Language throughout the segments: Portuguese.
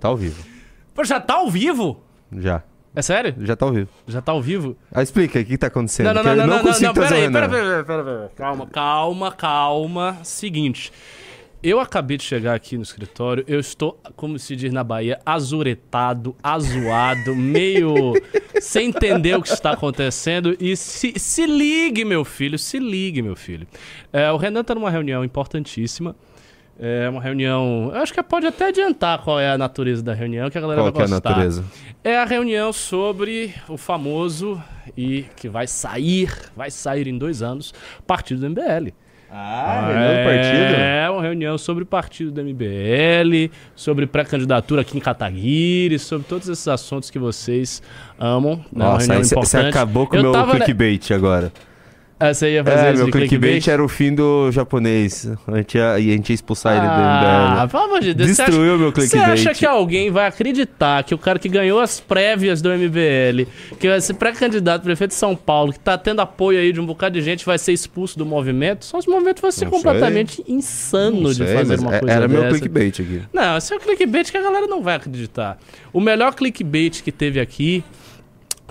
Tá ao vivo. Pô, já tá ao vivo? Já. É sério? Já tá ao vivo. Já tá ao vivo? Ah, explica aí o que tá acontecendo. Não, não, não, não, não, não, não, pera aí, pera, pera, pera, pera. Calma, calma, calma. Seguinte, eu acabei de chegar aqui no escritório, eu estou, como se diz na Bahia, azuretado, azuado, meio sem entender o que está acontecendo. E se, se ligue, meu filho, se ligue, meu filho. É, o Renan tá numa reunião importantíssima. É uma reunião. Eu acho que pode até adiantar qual é a natureza da reunião, que a galera Qual vai que é a gostar. natureza? É a reunião sobre o famoso e que vai sair, vai sair em dois anos, partido do MBL. Ah, reunião do partido? É, uma reunião sobre o partido do MBL, sobre pré-candidatura aqui em Cataguiri, sobre todos esses assuntos que vocês amam. né? Uma Nossa, reunião aí você acabou com o Eu meu tava, né- clickbait agora. Ah, você ia fazer É, meu de clickbait era o fim do japonês. A gente ia, e a gente ia expulsar ele do Ah, MBL. pelo amor de Deus. você Destruiu acha- meu Você clickbait. acha que alguém vai acreditar que o cara que ganhou as prévias do MBL, que vai ser pré-candidato prefeito de São Paulo, que tá tendo apoio aí de um bocado de gente, vai ser expulso do movimento? Só se o movimento fosse Não completamente insano Não de sei, fazer uma é- coisa Era meu dessa. clickbait aqui. Não, esse é o clickbait que a galera não vai acreditar. O melhor clickbait que teve aqui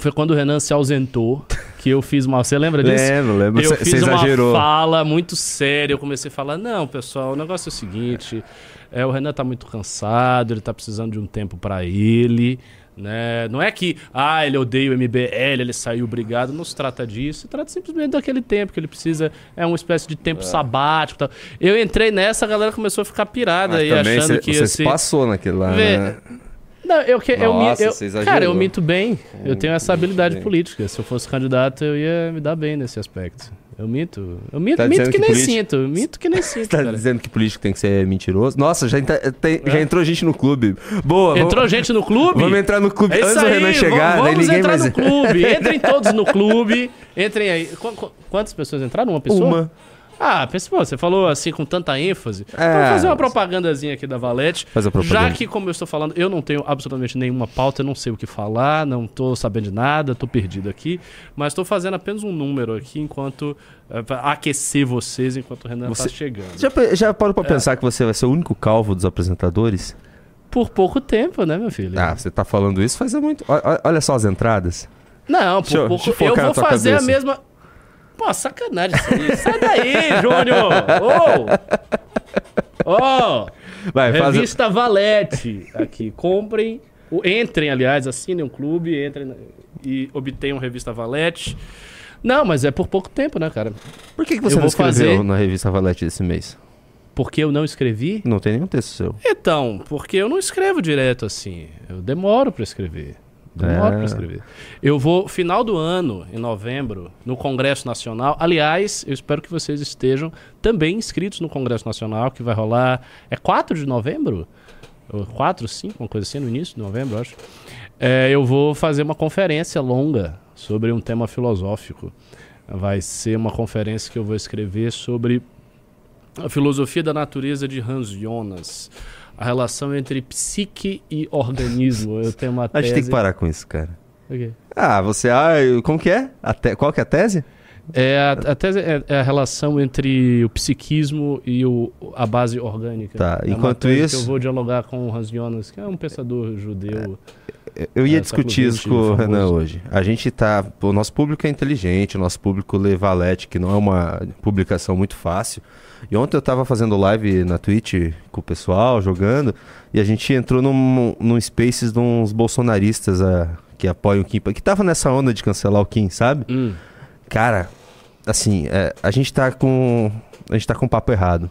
foi quando o Renan se ausentou, que eu fiz uma... Você lembra disso? Lembro, lembro. Eu Você fiz uma exagerou. fala muito séria. Eu comecei a falar: não, pessoal, o negócio é o seguinte: é, o Renan tá muito cansado, ele tá precisando de um tempo pra ele. Né? Não é que, ah, ele odeia o MBL, ele saiu brigado. Não se trata disso. Se trata simplesmente daquele tempo que ele precisa. É uma espécie de tempo sabático. e Tal. Eu entrei nessa, a galera começou a ficar pirada Mas aí, achando você, que você ia se passou naquele lá, Vê, né? Não, eu, que, eu, Nossa, eu, cara, eu minto bem. Eu tenho essa habilidade bem. política. Se eu fosse candidato, eu ia me dar bem nesse aspecto. Eu minto. Eu minto, Tá minto que, que nem político- sinto. Minto que nem sinto, Tá cara. dizendo que político tem que ser mentiroso? Nossa, já, entra- tem- já entrou gente no clube. Boa, Entrou vamos, gente no clube? vamos entrar no clube É antes do Renan chegar, vamos, né? vamos Ninguém entrar mais... no clube. Entrem todos no clube. Entrem aí. Qu- qu- quantas pessoas entraram? Uma pessoa? Uma. Ah, pensa, pô, você falou assim com tanta ênfase. É. Vamos fazer uma propagandazinha aqui da Valete. Faz a propaganda. Já que, como eu estou falando, eu não tenho absolutamente nenhuma pauta, eu não sei o que falar, não estou sabendo de nada, estou perdido aqui. Mas estou fazendo apenas um número aqui enquanto. eh, pra aquecer vocês enquanto o Renan está Você- chegando. Já, já parou É. pra pensar que você vai ser o único calvo dos apresentadores? Por pouco tempo, né, meu filho? Ah, você tá falando isso faz muito... Olha só as entradas. Não, por eu- pouco. deixa eu vou fazer a cabeça. mesma. Pô, sacanagem isso aí. Sai daí, Júnior! Ô! Ô! Vai, faz... Revista Valete. Aqui. Comprem. Entrem, aliás, assinem um clube, entrem e obtenham Revista Valete. Não, mas é por pouco tempo, né, cara? Por que, que você Eu não escreveu fazer- na revista Valete desse mês? Porque eu não escrevi? Não tem nenhum texto seu. Então, porque eu não escrevo direto assim. Eu demoro pra escrever. Demoro É. pra escrever. Eu vou, final do ano, em novembro, no Congresso Nacional. Aliás, eu espero que vocês estejam também inscritos no Congresso Nacional, que vai rolar. É 4 de novembro? Ou 4, 5, uma coisa assim, no início de novembro, acho. É, eu vou fazer uma conferência longa sobre um tema filosófico. Vai ser uma conferência que eu vou escrever sobre a filosofia da natureza de Hans Jonas. A relação entre psique e organismo. Eu tenho uma A tese... gente tem que parar com isso, cara. O quê? Ah, você... Ah, como que é? A te- Qual que é a tese? É a, a tese é, é a relação entre o psiquismo e o, a base orgânica. Tá, É enquanto isso- eu vou dialogar com o Hans Jonas, que é um pensador judeu. Eu ia É, discutir isso com o Renan hoje. A gente tá. O nosso público é inteligente, o nosso público lê Valete, que não é uma publicação muito fácil. E ontem eu tava fazendo live na Twitch com o pessoal, jogando, e a gente entrou num, num Spaces de uns bolsonaristas ah, que apoiam o Kim, que tava nessa onda de cancelar o Kim, sabe? Hum. Cara, assim, é, a gente tá com. A gente tá com o papo errado.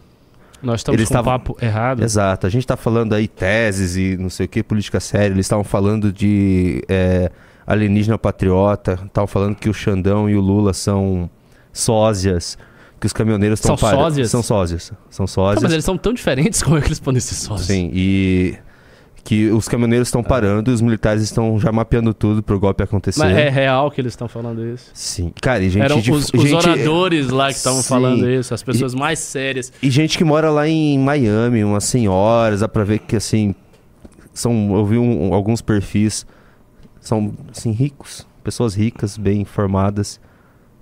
Nós estamos Eles com um papo errado. Exato. A gente tá falando aí teses e não sei o que, política séria. Eles estavam falando de é, alienígena patriota. Estavam falando que o Xandão e o Lula são sósias. Que os caminhoneiros estão São sósias? São sósias. São sósias. mas eles são tão diferentes, como é que eles podem ser sócios? Sim, e que os caminhoneiros estão parando e os militares estão já mapeando tudo pro golpe acontecer. Mas é real que eles estão falando isso? Sim. Cara, e gente Eram de- os, os gente- oradores lá que estavam falando isso, as pessoas mais sérias. E gente que mora lá em Miami, umas senhoras, dá pra ver que assim. São, eu vi um- alguns perfis. São assim, ricos. Pessoas ricas, bem informadas.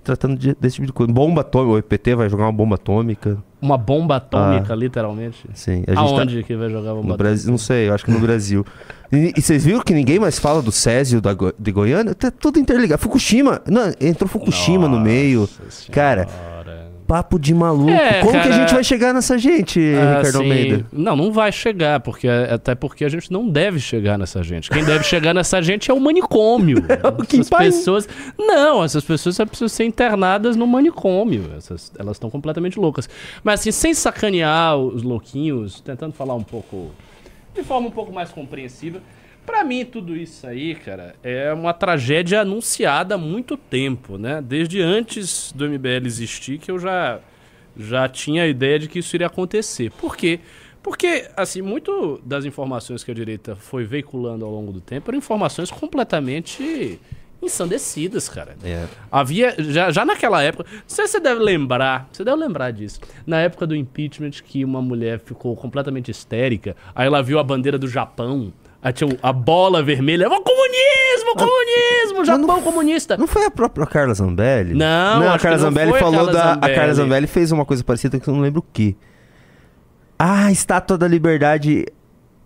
Tratando de- desse tipo de coisa. Bomba atômica. O EPT vai jogar uma bomba atômica. Uma bomba atômica, literalmente. Sim. A gente tá- Aonde que vai jogar bomba No atômica? Brasil, não sei, eu acho que no Brasil. E, e vocês viram que ninguém mais fala do Césio da Go- de Goiânia? Tá tudo interligado. Fukushima. Não, entrou Fukushima no meio. Nossa Cara, Senhora. Papo de maluco. É, Como que a cara. gente vai chegar nessa gente, Ah, Ricardo sim. Almeida? Não, não vai chegar, porque até porque a gente não deve chegar nessa gente. Quem deve chegar nessa gente é o manicômio. Que essas pai- pessoas, não, essas pessoas precisam ser internadas no manicômio. Essas, elas estão completamente loucas. Mas assim, sem sacanear os louquinhos, tentando falar um pouco de forma um pouco mais compreensível. Pra mim, tudo isso aí, cara, é uma tragédia anunciada há muito tempo, né? Desde antes do MBL existir, que eu já, já tinha a ideia de que isso iria acontecer. Por quê? Porque, assim, muito das informações que a direita foi veiculando ao longo do tempo eram informações completamente ensandecidas, cara. É. Havia, já, já naquela época, não sei se você deve lembrar, você deve lembrar disso. Na época do impeachment, que uma mulher ficou completamente histérica, aí ela viu a bandeira do Japão, aí tinha a bola vermelha, "Ó, comunismo, comunismo, Japão comunista. Não foi a própria Carla Zambelli? Não, a acho Carla não Zambelli a falou Carla da. A Zambelli. Carla Zambelli fez uma coisa parecida que eu não lembro o que. Ah, Estátua da Liberdade.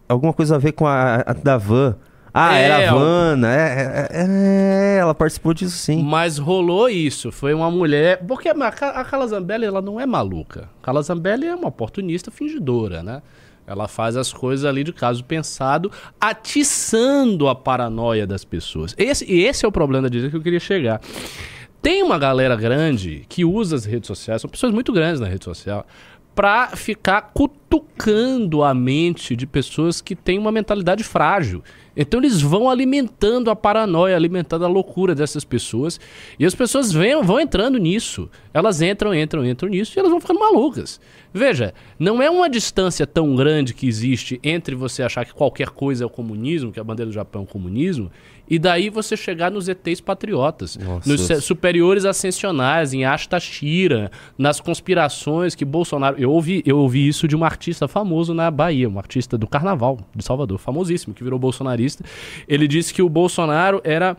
Alguma coisa a ver com a, a da van. Ah, É, era a o- Havana. É, é, é, ela participou disso sim. Mas rolou isso, foi uma mulher. Porque a, a Carla Zambelli ela não é maluca. A Carla Zambelli é uma oportunista fingidora, né? Ela faz as coisas ali de caso pensado, atiçando a paranoia das pessoas. Esse, e esse é o problema da direita que eu queria chegar. Tem uma galera grande que usa as redes sociais, são pessoas muito grandes na rede social, pra ficar cutucando a mente de pessoas que têm uma mentalidade frágil. Então eles vão alimentando a paranoia, alimentando a loucura dessas pessoas. E as pessoas vêm, vão entrando nisso. Elas entram, entram, entram nisso e elas vão ficando malucas. Veja, não é uma distância tão grande que existe entre você achar que qualquer coisa é o comunismo, que a bandeira do Japão é o comunismo, e daí você chegar nos ETs patriotas, Nossa. nos superiores ascensionais, em Ashta Shira, nas conspirações que Bolsonaro. Eu ouvi, eu ouvi isso de um artista famoso na Bahia, um artista do carnaval de Salvador, famosíssimo, que virou bolsonarista. Ele disse que o Bolsonaro era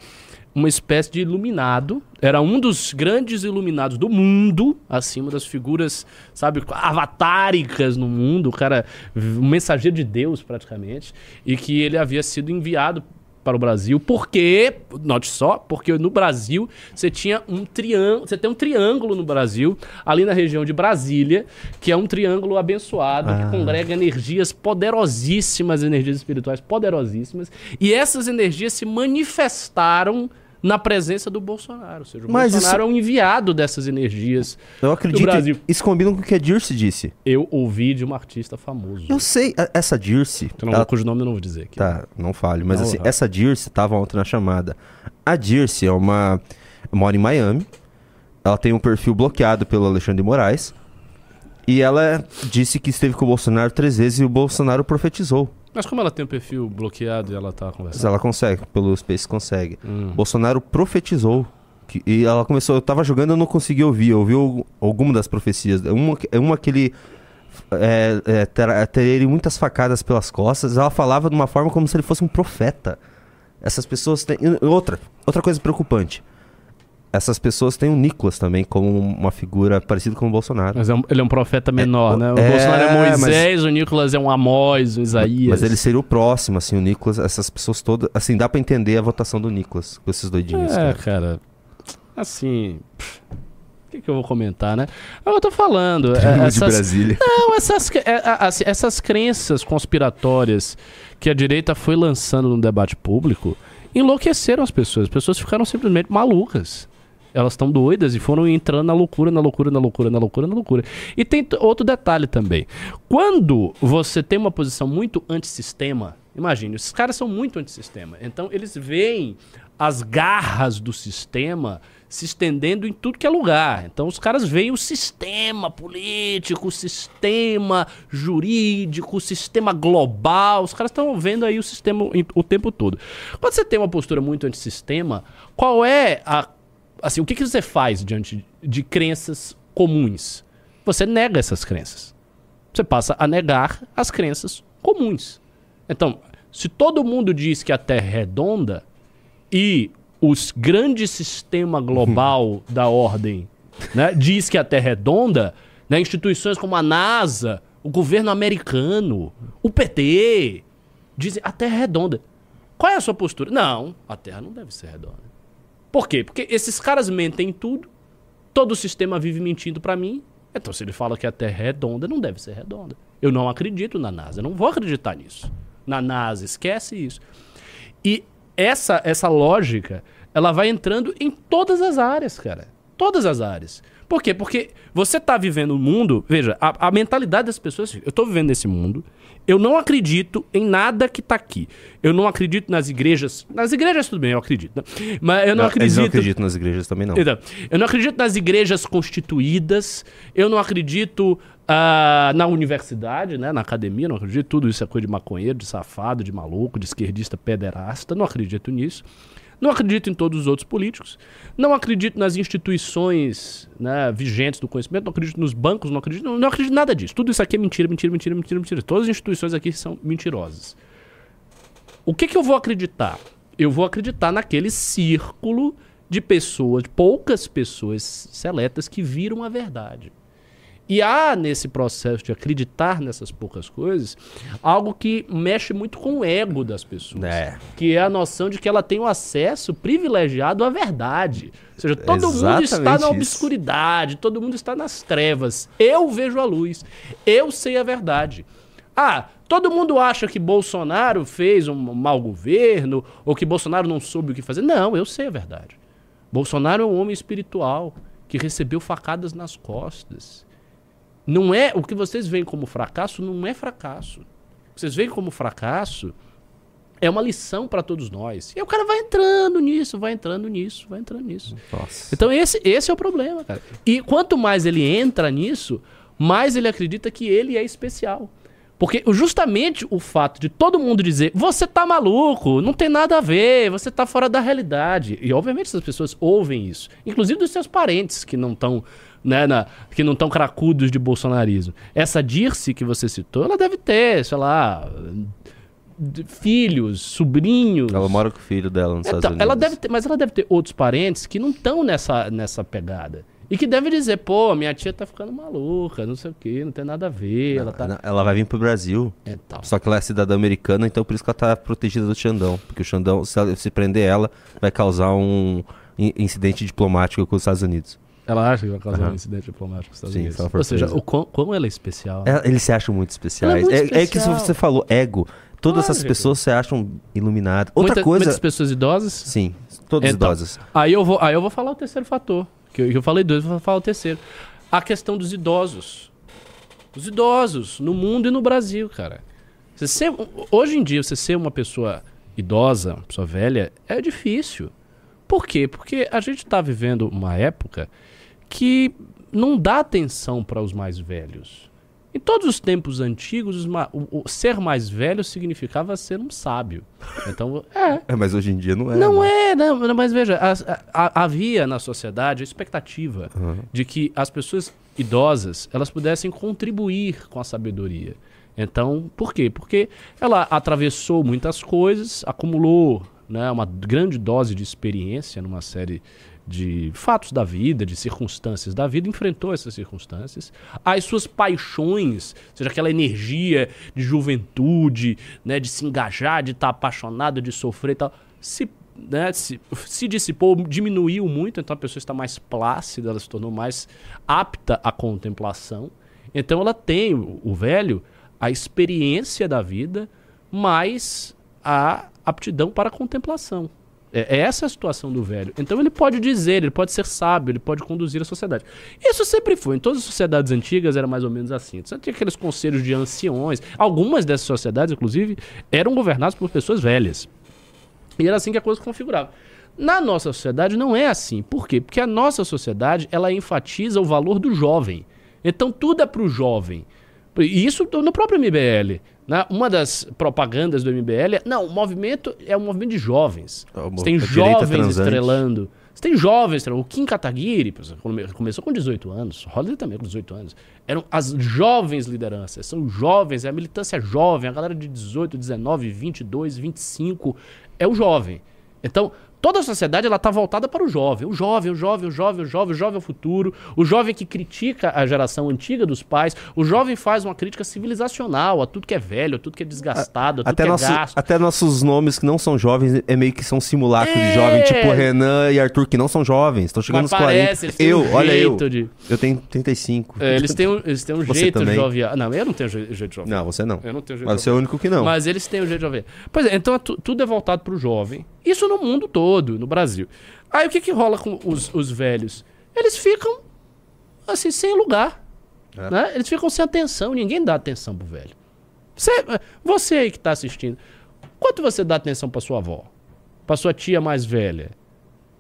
uma espécie de iluminado, era um dos grandes iluminados do mundo, acima das figuras, sabe, avatáricas no mundo, o cara, um mensageiro de Deus praticamente, e que ele havia sido enviado para o Brasil, porque, note só, porque no Brasil você tinha um triângulo, você tem um triângulo no Brasil, ali na região de Brasília, que é um triângulo abençoado, Ah. que congrega energias poderosíssimas, energias espirituais poderosíssimas, e essas energias se manifestaram na presença do Bolsonaro, ou seja, o Mas Bolsonaro é um enviado dessas energias. Eu acredito. Brasil. Isso combina com o que a Dirce disse. Eu ouvi de um artista famoso. Eu sei, essa Dirce. Eu não ela- cujo nome eu não vou dizer aqui. Tá, não fale. Mas Não, assim, não. essa Dirce tava ontem na chamada. A Dirce é uma. mora em Miami. Ela tem um perfil bloqueado pelo Alexandre de Moraes. E ela disse que esteve com o Bolsonaro três vezes e o Bolsonaro profetizou. Mas como ela tem o perfil bloqueado e ela tá Mas conversando? ela consegue, pelo Space consegue. Hum. Bolsonaro profetizou. que- e ela começou, eu tava jogando eu não consegui ouvir. Eu ouvi al- alguma das profecias. Uma, uma que ele é, é, terá- teria muitas facadas pelas costas. Ela falava de uma forma como se ele fosse um profeta. Essas pessoas têm. Outra, outra coisa preocupante. Essas pessoas têm o Nicolas também como uma figura parecida com o Bolsonaro. Mas é um- ele é um profeta menor, o- né? O é, Bolsonaro é mas- Moisés, o Nicolas é um Amós, um Isaías. Mas ele seria o próximo, assim, o Nicolas, essas pessoas todas. Assim, dá pra entender a votação do Nicolas com esses doidinhos. É, cara. cara. Assim. O que, que eu vou comentar, né? Eu tô falando. é, Triângulo de essas, Brasília. Não, essas, é, assim, essas crenças conspiratórias que a direita foi lançando no debate público enlouqueceram as pessoas. As pessoas ficaram simplesmente malucas. Elas estão doidas e foram entrando na loucura, na loucura, na loucura, na loucura, na loucura. E tem outro detalhe também. Quando você tem uma posição muito antissistema, imagine, esses caras são muito antissistema. Então eles veem as garras do sistema se estendendo em tudo que é lugar. Então os caras veem o sistema político, o sistema jurídico, o sistema global. Os caras estão vendo aí o sistema em- o tempo todo. Quando você tem uma postura muito antissistema, qual é a assim, o que, que você faz diante de crenças comuns? Você nega essas crenças. Você passa a negar as crenças comuns. Então, se todo mundo diz que a Terra é redonda e os grande sistema global da ordem né, diz que a Terra é redonda, Né? Instituições como a NASA, o governo americano, o PT, dizem a Terra é redonda. Qual é a sua postura? Não, a Terra não deve ser redonda. Por quê? Porque esses caras mentem em tudo, todo o sistema vive mentindo para mim. Então, se ele fala que a Terra é redonda, não deve ser redonda. Eu não acredito na NASA, eu não vou acreditar nisso. Na NASA, esquece isso. E essa, essa lógica, ela vai entrando em todas as áreas, cara. Todas as áreas. Por quê? Porque você está vivendo um mundo. Veja, a, a, mentalidade das pessoas. Eu estou vivendo esse mundo. Eu não acredito em nada que está aqui. Eu não acredito nas igrejas. Nas igrejas, tudo bem, eu acredito. Né? Mas eu não, não acredito. Eu não acredito nas igrejas também, não. Então, eu não acredito nas igrejas constituídas. Eu não acredito Uh, na universidade, né, na academia, não acredito. Tudo isso é coisa de maconheiro, de safado, de maluco, de esquerdista pederasta. Não acredito nisso. Não acredito em todos os outros políticos. Não acredito nas instituições né, vigentes do conhecimento. Não acredito nos bancos. Não acredito, não, acredito em nada disso. Tudo isso aqui é mentira, mentira, mentira, mentira, mentira. Todas as instituições aqui são mentirosas. O que, que eu vou acreditar? Eu vou acreditar naquele círculo de pessoas, poucas pessoas seletas que viram a verdade. E há nesse processo de acreditar nessas poucas coisas algo que mexe muito com o ego das pessoas. É. Que é a noção de que ela tem o um acesso privilegiado à verdade. Ou seja, todo Exatamente mundo está na obscuridade, todo mundo está nas trevas. Eu vejo a luz. Eu sei a verdade. Ah, todo mundo acha que Bolsonaro fez um mau governo ou que Bolsonaro não soube o que fazer. Não, eu sei a verdade. Bolsonaro é um homem espiritual que recebeu facadas nas costas não é o que vocês veem como fracasso, não é fracasso. O que vocês veem como fracasso é uma lição para todos nós. E o cara vai entrando nisso, vai entrando nisso, vai entrando nisso. Nossa. Então esse, esse é o problema, cara. E quanto mais ele entra nisso, mais ele acredita que ele é especial. Porque justamente o fato de todo mundo dizer você tá maluco, não tem nada a ver, você tá fora da realidade. E obviamente essas pessoas ouvem isso. Inclusive dos seus parentes que não estão né, na, que não estão cracudos de bolsonarismo. Essa Dirce que você citou, ela deve ter, sei lá, filhos, sobrinhos. Ela mora com o filho dela nos então, Estados Unidos. Ela deve ter, mas ela deve ter outros parentes que não estão nessa, nessa pegada. E que deve dizer, pô, minha tia tá ficando maluca, não sei o que, não tem nada a ver. Não, ela, tá... ela vai vir pro Brasil. Então. Só que ela é cidadã americana, então por isso que ela tá protegida do Xandão. Porque o Xandão, se, ela, se prender ela, vai causar um incidente diplomático com os Estados Unidos. Ela acha que vai causar uhum. um incidente diplomático com os Estados Sim, Unidos. Ou seja, o quão, como ela é especial. É, eles se acham muito especiais. É, muito é, especial. é, que você falou, ego. Todas essas pessoas se acham iluminadas. Outra Muita, coisa. Muitas pessoas idosas? Sim, todas então, idosas. Aí eu, vou, aí eu vou falar o terceiro fator. Que eu, eu falei dois, eu vou falar o terceiro. A questão dos idosos. Os idosos, no mundo e no Brasil, cara. Você ser, hoje em dia, você ser uma pessoa idosa, uma pessoa velha, é difícil. Por quê? Porque a gente está vivendo uma época que não dá atenção para os mais velhos. Em todos os tempos antigos, o, o, ser mais velho significava ser um sábio. Então, é. é mas hoje em dia não é. Não né? é, não, mas veja, a, a, havia na sociedade a expectativa uhum. de que as pessoas idosas elas pudessem contribuir com a sabedoria. Então, por quê? Porque ela atravessou muitas coisas, acumulou né, uma grande dose de experiência numa série de fatos da vida, de circunstâncias da vida, enfrentou essas circunstâncias. As suas paixões, seja aquela energia de juventude, né, de se engajar, de estar tá apaixonado, de sofrer e tal, se, né, se, se dissipou, diminuiu muito, então a pessoa está mais plácida, ela se tornou mais apta à contemplação. Então ela tem, o, o velho, a experiência da vida, mais a aptidão para a contemplação. É, é essa a situação do velho. Então ele pode dizer, ele pode ser sábio, ele pode conduzir a sociedade. Isso sempre foi. Em todas as sociedades antigas era mais ou menos assim. Você tinha aqueles conselhos de anciões. Algumas dessas sociedades, inclusive, eram governadas por pessoas velhas. E era assim que a coisa se configurava. Na nossa sociedade não é assim. Por quê? Porque a nossa sociedade ela enfatiza o valor do jovem. Então tudo é para o jovem. E isso no próprio MBL. Né? Uma das propagandas do MBL é: não, o movimento é um movimento de jovens. É Você tem jovens estrelando. Você tem jovens O Kim Kataguiri começou com 18 anos. Holliday também com 18 anos. Eram as jovens lideranças. São jovens, é a militância jovem. A galera de 18, 19, 22, 25 é o jovem. Então, toda a sociedade ela tá voltada para o jovem. O jovem, o jovem, o jovem, o jovem, o jovem é o futuro. O jovem que critica a geração antiga dos pais. O jovem faz uma crítica civilizacional a tudo que é velho, a tudo que é desgastado, a tudo Até, que nosso- é gasto. até nossos nomes que não são jovens é meio que são simulacro É. de jovem, tipo Renan e Arthur, que não são jovens, estão chegando Mas nos 40. parece, eles têm eu, um olha eu. de- Eu tenho 35. É, eles têm um, eles têm um Você jeito também? jovial. Não, eu não tenho je- jeito jovial. Não, você não. Eu não tenho jeito Mas você é o único que não. Mas eles têm o jeito de jovial. Pois é, então é tu- tudo é voltado pro jovem. Isso no mundo todo, no Brasil. Aí o que que rola com os, os velhos? Eles ficam, assim, sem lugar. É. Né? Eles ficam sem atenção. Ninguém dá atenção pro velho. Você, você aí que tá assistindo, quanto você dá atenção pra sua avó? Pra sua tia mais velha?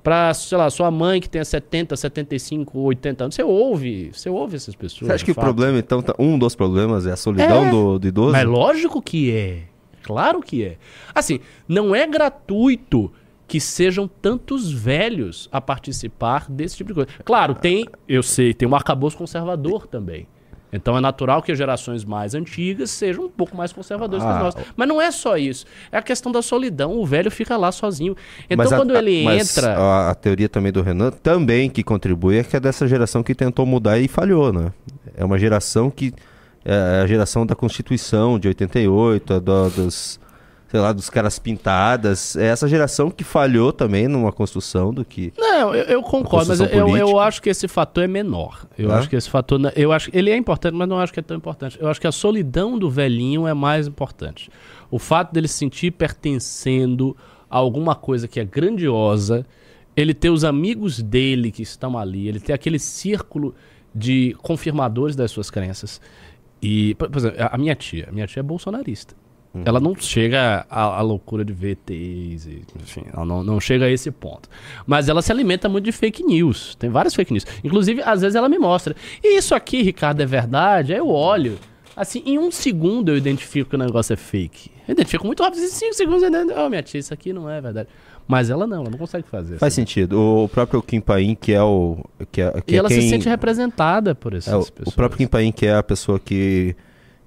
Pra, sei lá, sua mãe que tenha 70, 75, 80 anos? Você ouve, você ouve essas pessoas. Você acha que o fato. problema, então, tá- um dos problemas é a solidão É. do, do idoso? Mas lógico que é. Claro que é. Assim, não é gratuito que sejam tantos velhos a participar desse tipo de coisa. Claro, tem, eu sei, tem um arcabouço conservador também. Então é natural que as gerações mais antigas sejam um pouco mais conservadoras que Ah, as nossas. Mas não é só isso. É a questão da solidão. O velho fica lá sozinho. Então Mas a- quando ele mas entra. A, a teoria também do Renan também que contribui é que é dessa geração que tentou mudar e falhou, né? É uma geração que. É a geração da Constituição de 88, a do- dos. Sei lá, dos caras pintadas. É essa geração que falhou também numa construção do que. Não, eu, eu concordo, mas eu, eu, acho que esse fator é menor. Eu É? acho que esse fator. Eu acho ele é importante, mas não acho que é tão importante. Eu acho que a solidão do velhinho é mais importante. O fato dele se sentir pertencendo a alguma coisa que é grandiosa, ele ter os amigos dele que estão ali, ele ter aquele círculo de confirmadores das suas crenças. E, por exemplo, a a minha tia, a minha tia é bolsonarista. Ela não chega à, à loucura de VTs, enfim, ela não, não chega a esse ponto. Mas ela se alimenta muito de fake news. Tem várias fake news. Inclusive, às vezes ela me mostra. E isso aqui, Ricardo, é verdade? Aí eu olho. Assim, em um segundo eu identifico que o negócio é fake. Eu identifico muito rápido. Em cinco segundos eu identifico. Oh, minha tia, isso aqui não é verdade. Mas ela não, ela não consegue fazer. Faz assim. sentido. O próprio Kim Paim, que é o. Que é, que E é ela quem, se sente representada por essas É, pessoas. o próprio Kim Paim, que é a pessoa que,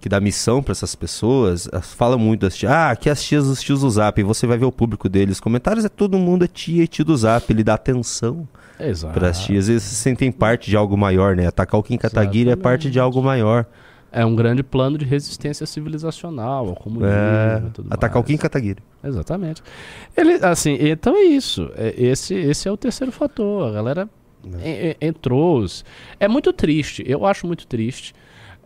que dá missão pra essas pessoas, eh, fala muito das tias. Ah, aqui as tias os tios do Zap. E você vai ver o público deles. Comentários é todo mundo é tia e tio do Zap. Ele dá atenção Exato. pras tias. Eles se sentem parte de algo maior, né? Atacar o Kim Kataguiri é parte de algo maior. É um grande plano de resistência civilizacional ao comunismo É, e tudo atacar o mais. Kim Kataguiri. Exatamente. Ele, assim, então é isso. É, esse, esse é o terceiro fator. A galera en- entrou. É muito triste. Eu acho muito triste.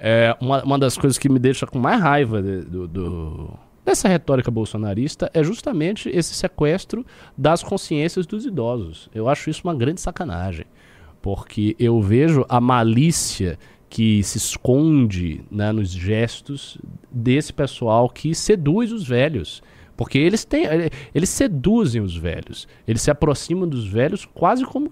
É, uma, uma das coisas que me deixa com mais raiva de- do, do- dessa retórica bolsonarista é justamente esse sequestro das consciências dos idosos. Eu acho isso uma grande sacanagem. Porque eu vejo a malícia que se esconde né, nos gestos desse pessoal que seduz os velhos. Porque eles têm. Eles seduzem os velhos. Eles se aproximam dos velhos quase como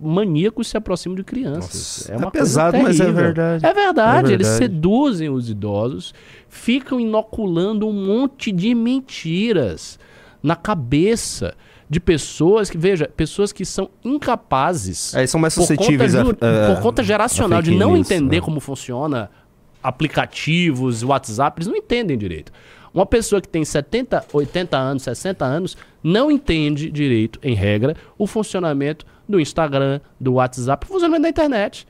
maníacos se aproximam de crianças. Nossa, é uma é coisa pesado, mas é terrível. verdade. É verdade, É eles verdade. seduzem os idosos, ficam inoculando um monte de mentiras na cabeça de pessoas que, veja, pessoas que são incapazes Aí são mais por conta, suscetíveis a, a- por conta geracional, a de não news, entender né? como funciona aplicativos, WhatsApp, eles não entendem direito. Uma pessoa que tem 70, 80 anos, 60 anos, não entende direito, em regra, o funcionamento do Instagram, do WhatsApp, funcionamento da internet.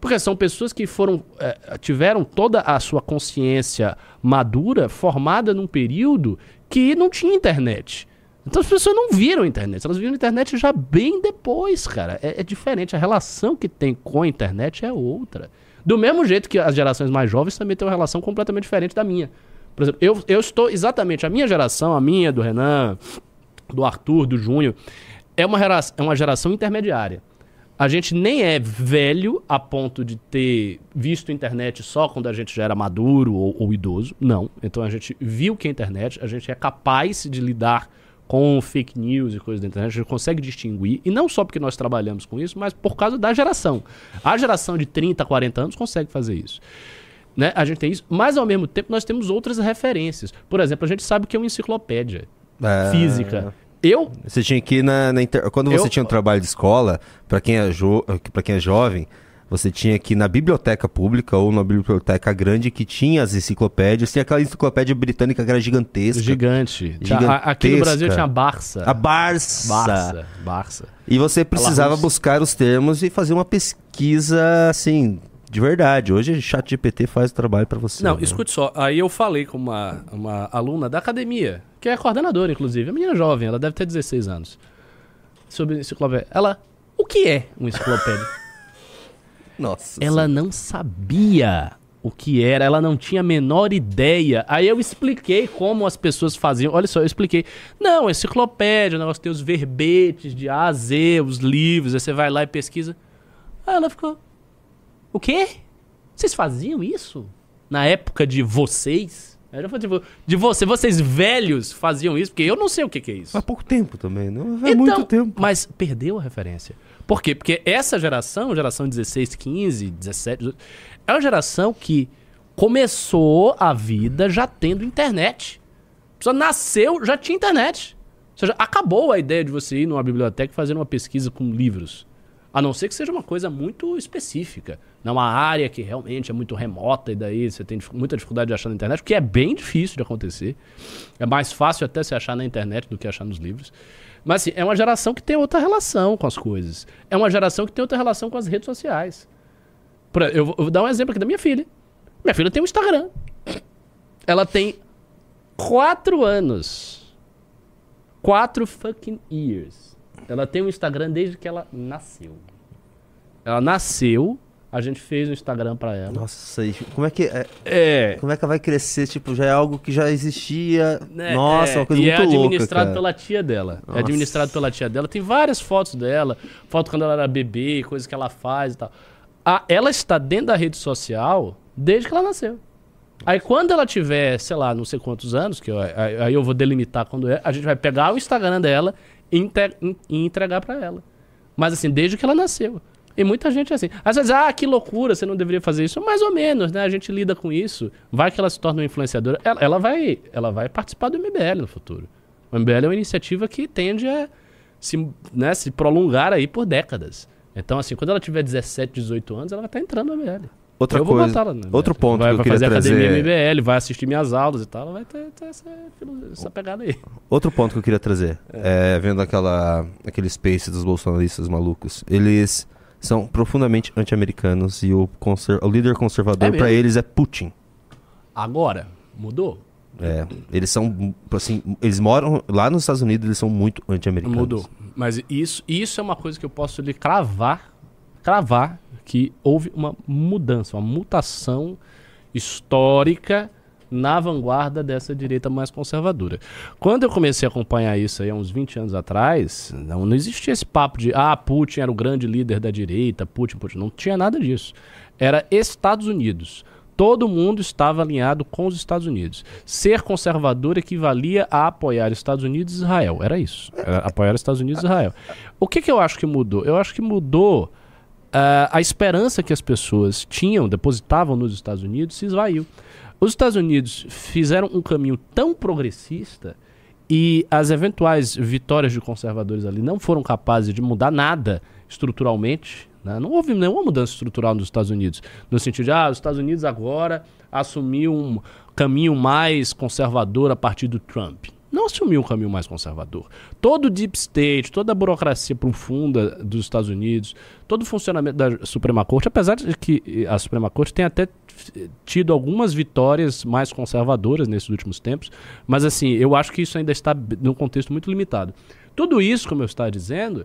Porque são pessoas que foram eh, tiveram toda a sua consciência madura formada num período que não tinha internet. Então as pessoas não viram a internet, elas viram a internet já bem depois, cara. É, é diferente, a relação que tem com a internet é outra. Do mesmo jeito que as gerações mais jovens também têm uma relação completamente diferente da minha. Por exemplo, eu, eu estou exatamente, a minha geração, a minha, do Renan, do Arthur, do Júnior, é uma, gera- é uma geração intermediária. A gente nem é velho a ponto de ter visto a internet só quando a gente já era maduro ou, ou idoso. Não. Então a gente viu que é a internet, a gente é capaz de lidar com fake news e coisas da internet, a gente consegue distinguir, e não só porque nós trabalhamos com isso, mas por causa da geração. A geração de 30, 40 anos consegue fazer isso. Né? A gente tem isso, mas ao mesmo tempo nós temos outras referências. Por exemplo, a gente sabe que é uma enciclopédia É, física. Eu Você tinha que ir na, na inter- Quando você Eu- tinha um trabalho de escola, pra quem é, jo... pra quem é jovem, Você tinha que ir na biblioteca pública ou na biblioteca grande que tinha as enciclopédias. Tinha aquela enciclopédia britânica que era gigantesca. Gigante. Tinha- a- aqui no Brasil tinha a Barça. A Barça. Barça. Barça. E você precisava buscar os termos e fazer uma pesquisa, assim, de verdade. Hoje o chat GPT faz o trabalho pra você. Não, né? escute só. Aí eu falei com uma, uma aluna da academia, que é coordenadora, inclusive. A menina jovem, ela deve ter 16 anos. Sobre enciclopédia. Ela, o que é uma enciclopédia? Nossa. ela não sabia o que era, ela não tinha a menor ideia. Aí eu expliquei como as pessoas faziam. Olha só, eu expliquei. Não, enciclopédia, o negócio tem os verbetes de A a Z, os livros, aí você vai lá e pesquisa. Aí ela ficou. O quê? Vocês faziam isso? Na época de vocês? Tipo, de você, vocês velhos faziam isso? Porque eu não sei o que, que é isso. Faz pouco tempo também, não é muito tempo. Mas perdeu a referência. Por quê? Porque essa geração, geração 16, 15, 17, 18, é uma geração que começou a vida já tendo internet. A pessoa nasceu, já tinha internet. Ou seja, acabou a ideia de você ir numa biblioteca e fazer uma pesquisa com livros. A não ser que seja uma coisa muito específica. Numa área que realmente é muito remota e daí você tem muita dificuldade de achar na internet, o que é bem difícil de acontecer. É mais fácil até se achar na internet do que achar nos livros. Mas assim, é uma geração que tem outra relação com as coisas. É uma geração que tem outra relação com as redes sociais. Eu vou dar um exemplo aqui da minha filha. Minha filha tem um Instagram. Ela tem quatro anos. Quatro fucking years. Ela tem um Instagram desde que ela nasceu. Ela nasceu, a gente fez um Instagram pra ela. Nossa, como é que é, É. como é que vai crescer? Tipo, já é algo que já existia. né, Nossa, é, uma coisa e muito é louca, administrado cara. pela tia dela. Nossa. É administrado pela tia dela. Tem várias fotos dela, foto quando ela era bebê, coisas que ela faz e tal. A- ela está dentro da rede social desde que ela nasceu. Aí quando ela tiver, sei lá, não sei quantos anos, que eu- aí eu vou delimitar quando é, a gente vai pegar o Instagram dela e entregar pra ela. Mas assim, desde que ela nasceu. E muita gente é assim. Às vezes, ah, que loucura, você não deveria fazer isso. Mais ou menos, né? A gente lida com isso. Vai que ela se torna uma influenciadora. Ela, ela vai, ela vai participar do MBL no futuro. O MBL é uma iniciativa que tende a se, né, se prolongar aí por décadas. Então, assim, quando ela tiver 17, 18 anos, ela vai estar entrando no MBL. Outra eu vou coisa, botar ela MBL. outro ponto vai, que eu vai queria fazer trazer. academia MBL, vai assistir minhas aulas e tal. Ela vai ter, ter essa, essa pegada aí. Outro ponto que eu queria trazer, é, vendo aquela, aquele space dos bolsonaristas malucos, eles são profundamente anti-americanos e o, conser- o líder conservador É pra mesmo? eles é Putin. Agora, mudou? É, eles são, assim, eles moram lá nos Estados Unidos, eles são muito anti-americanos. Mudou. Mas isso, isso é uma coisa que eu posso lhe cravar, cravar que houve uma mudança, uma mutação histórica na vanguarda dessa direita mais conservadora. Quando eu comecei a acompanhar isso aí há uns 20 anos atrás, não, não existia esse papo de ah, Putin era o grande líder da direita, Putin, Putin. Não tinha nada disso. Era Estados Unidos. Todo mundo estava alinhado com os Estados Unidos. Ser conservador equivalia a apoiar Estados Unidos e Israel. Era isso. Era apoiar Estados Unidos e Israel. O que, que eu acho que mudou? Eu acho que mudou ah, a esperança que as pessoas tinham, depositavam nos Estados Unidos, se esvaiu. Os Estados Unidos fizeram um caminho tão progressista e as eventuais vitórias de conservadores ali não foram capazes de mudar nada estruturalmente. né? Não houve nenhuma mudança estrutural nos Estados Unidos, no sentido de, ah, os Estados Unidos agora assumiu um caminho mais conservador a partir do Trump. Não assumiu um caminho mais conservador. Todo o deep state, toda a burocracia profunda dos Estados Unidos, todo o funcionamento da Suprema Corte, apesar de que a Suprema Corte tem até tido algumas vitórias mais conservadoras nesses últimos tempos, mas assim, eu acho que isso ainda está num contexto muito limitado. Tudo isso, como eu estava dizendo,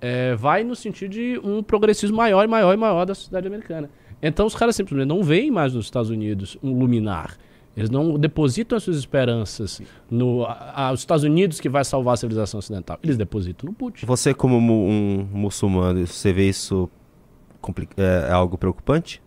é, vai no sentido de um progressismo maior e maior e maior da sociedade americana. Então os caras simplesmente não veem mais nos Estados Unidos um luminar. Eles não depositam as suas esperanças no a- a- os Estados Unidos que vai salvar a civilização ocidental. Eles depositam no Putin. Você, como mu- um muçulmano, você vê isso é, é algo preocupante?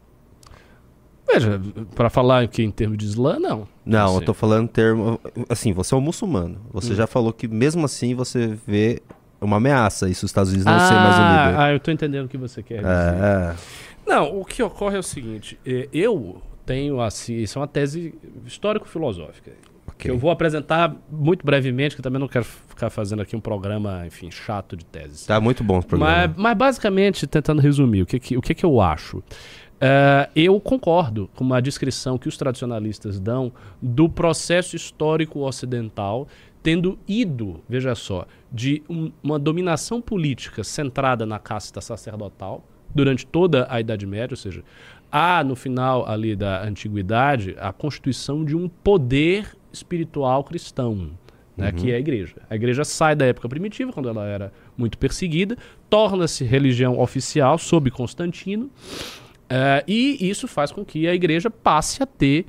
Veja, para falar aqui em termos de Islã, não. Não, Assim. eu tô falando em termo. Assim, você é um muçulmano. Você Hum. já falou que mesmo assim você vê uma ameaça isso os Estados Unidos não ser mais o líder. ah, eu tô entendendo o que você quer dizer. É, é. Não, o que ocorre é o seguinte: eh, eu tenho assim, isso é uma tese histórico-filosófica. Okay. Que eu vou apresentar muito brevemente, que também não quero ficar fazendo aqui um programa, enfim, chato de teses. Tá muito bom o programa. Mas, mas basicamente, tentando resumir, o que, que, o que, que eu acho? Uh, eu concordo com uma descrição que os tradicionalistas dão do processo histórico ocidental tendo ido, veja só, de um, uma dominação política centrada na casta sacerdotal durante toda a Idade Média, ou seja, há no final ali da antiguidade a constituição de um poder espiritual cristão, né, uhum. que é a igreja. A igreja sai da época primitiva, quando ela era muito perseguida, torna-se religião oficial sob Constantino, uh, e isso faz com que a igreja passe a ter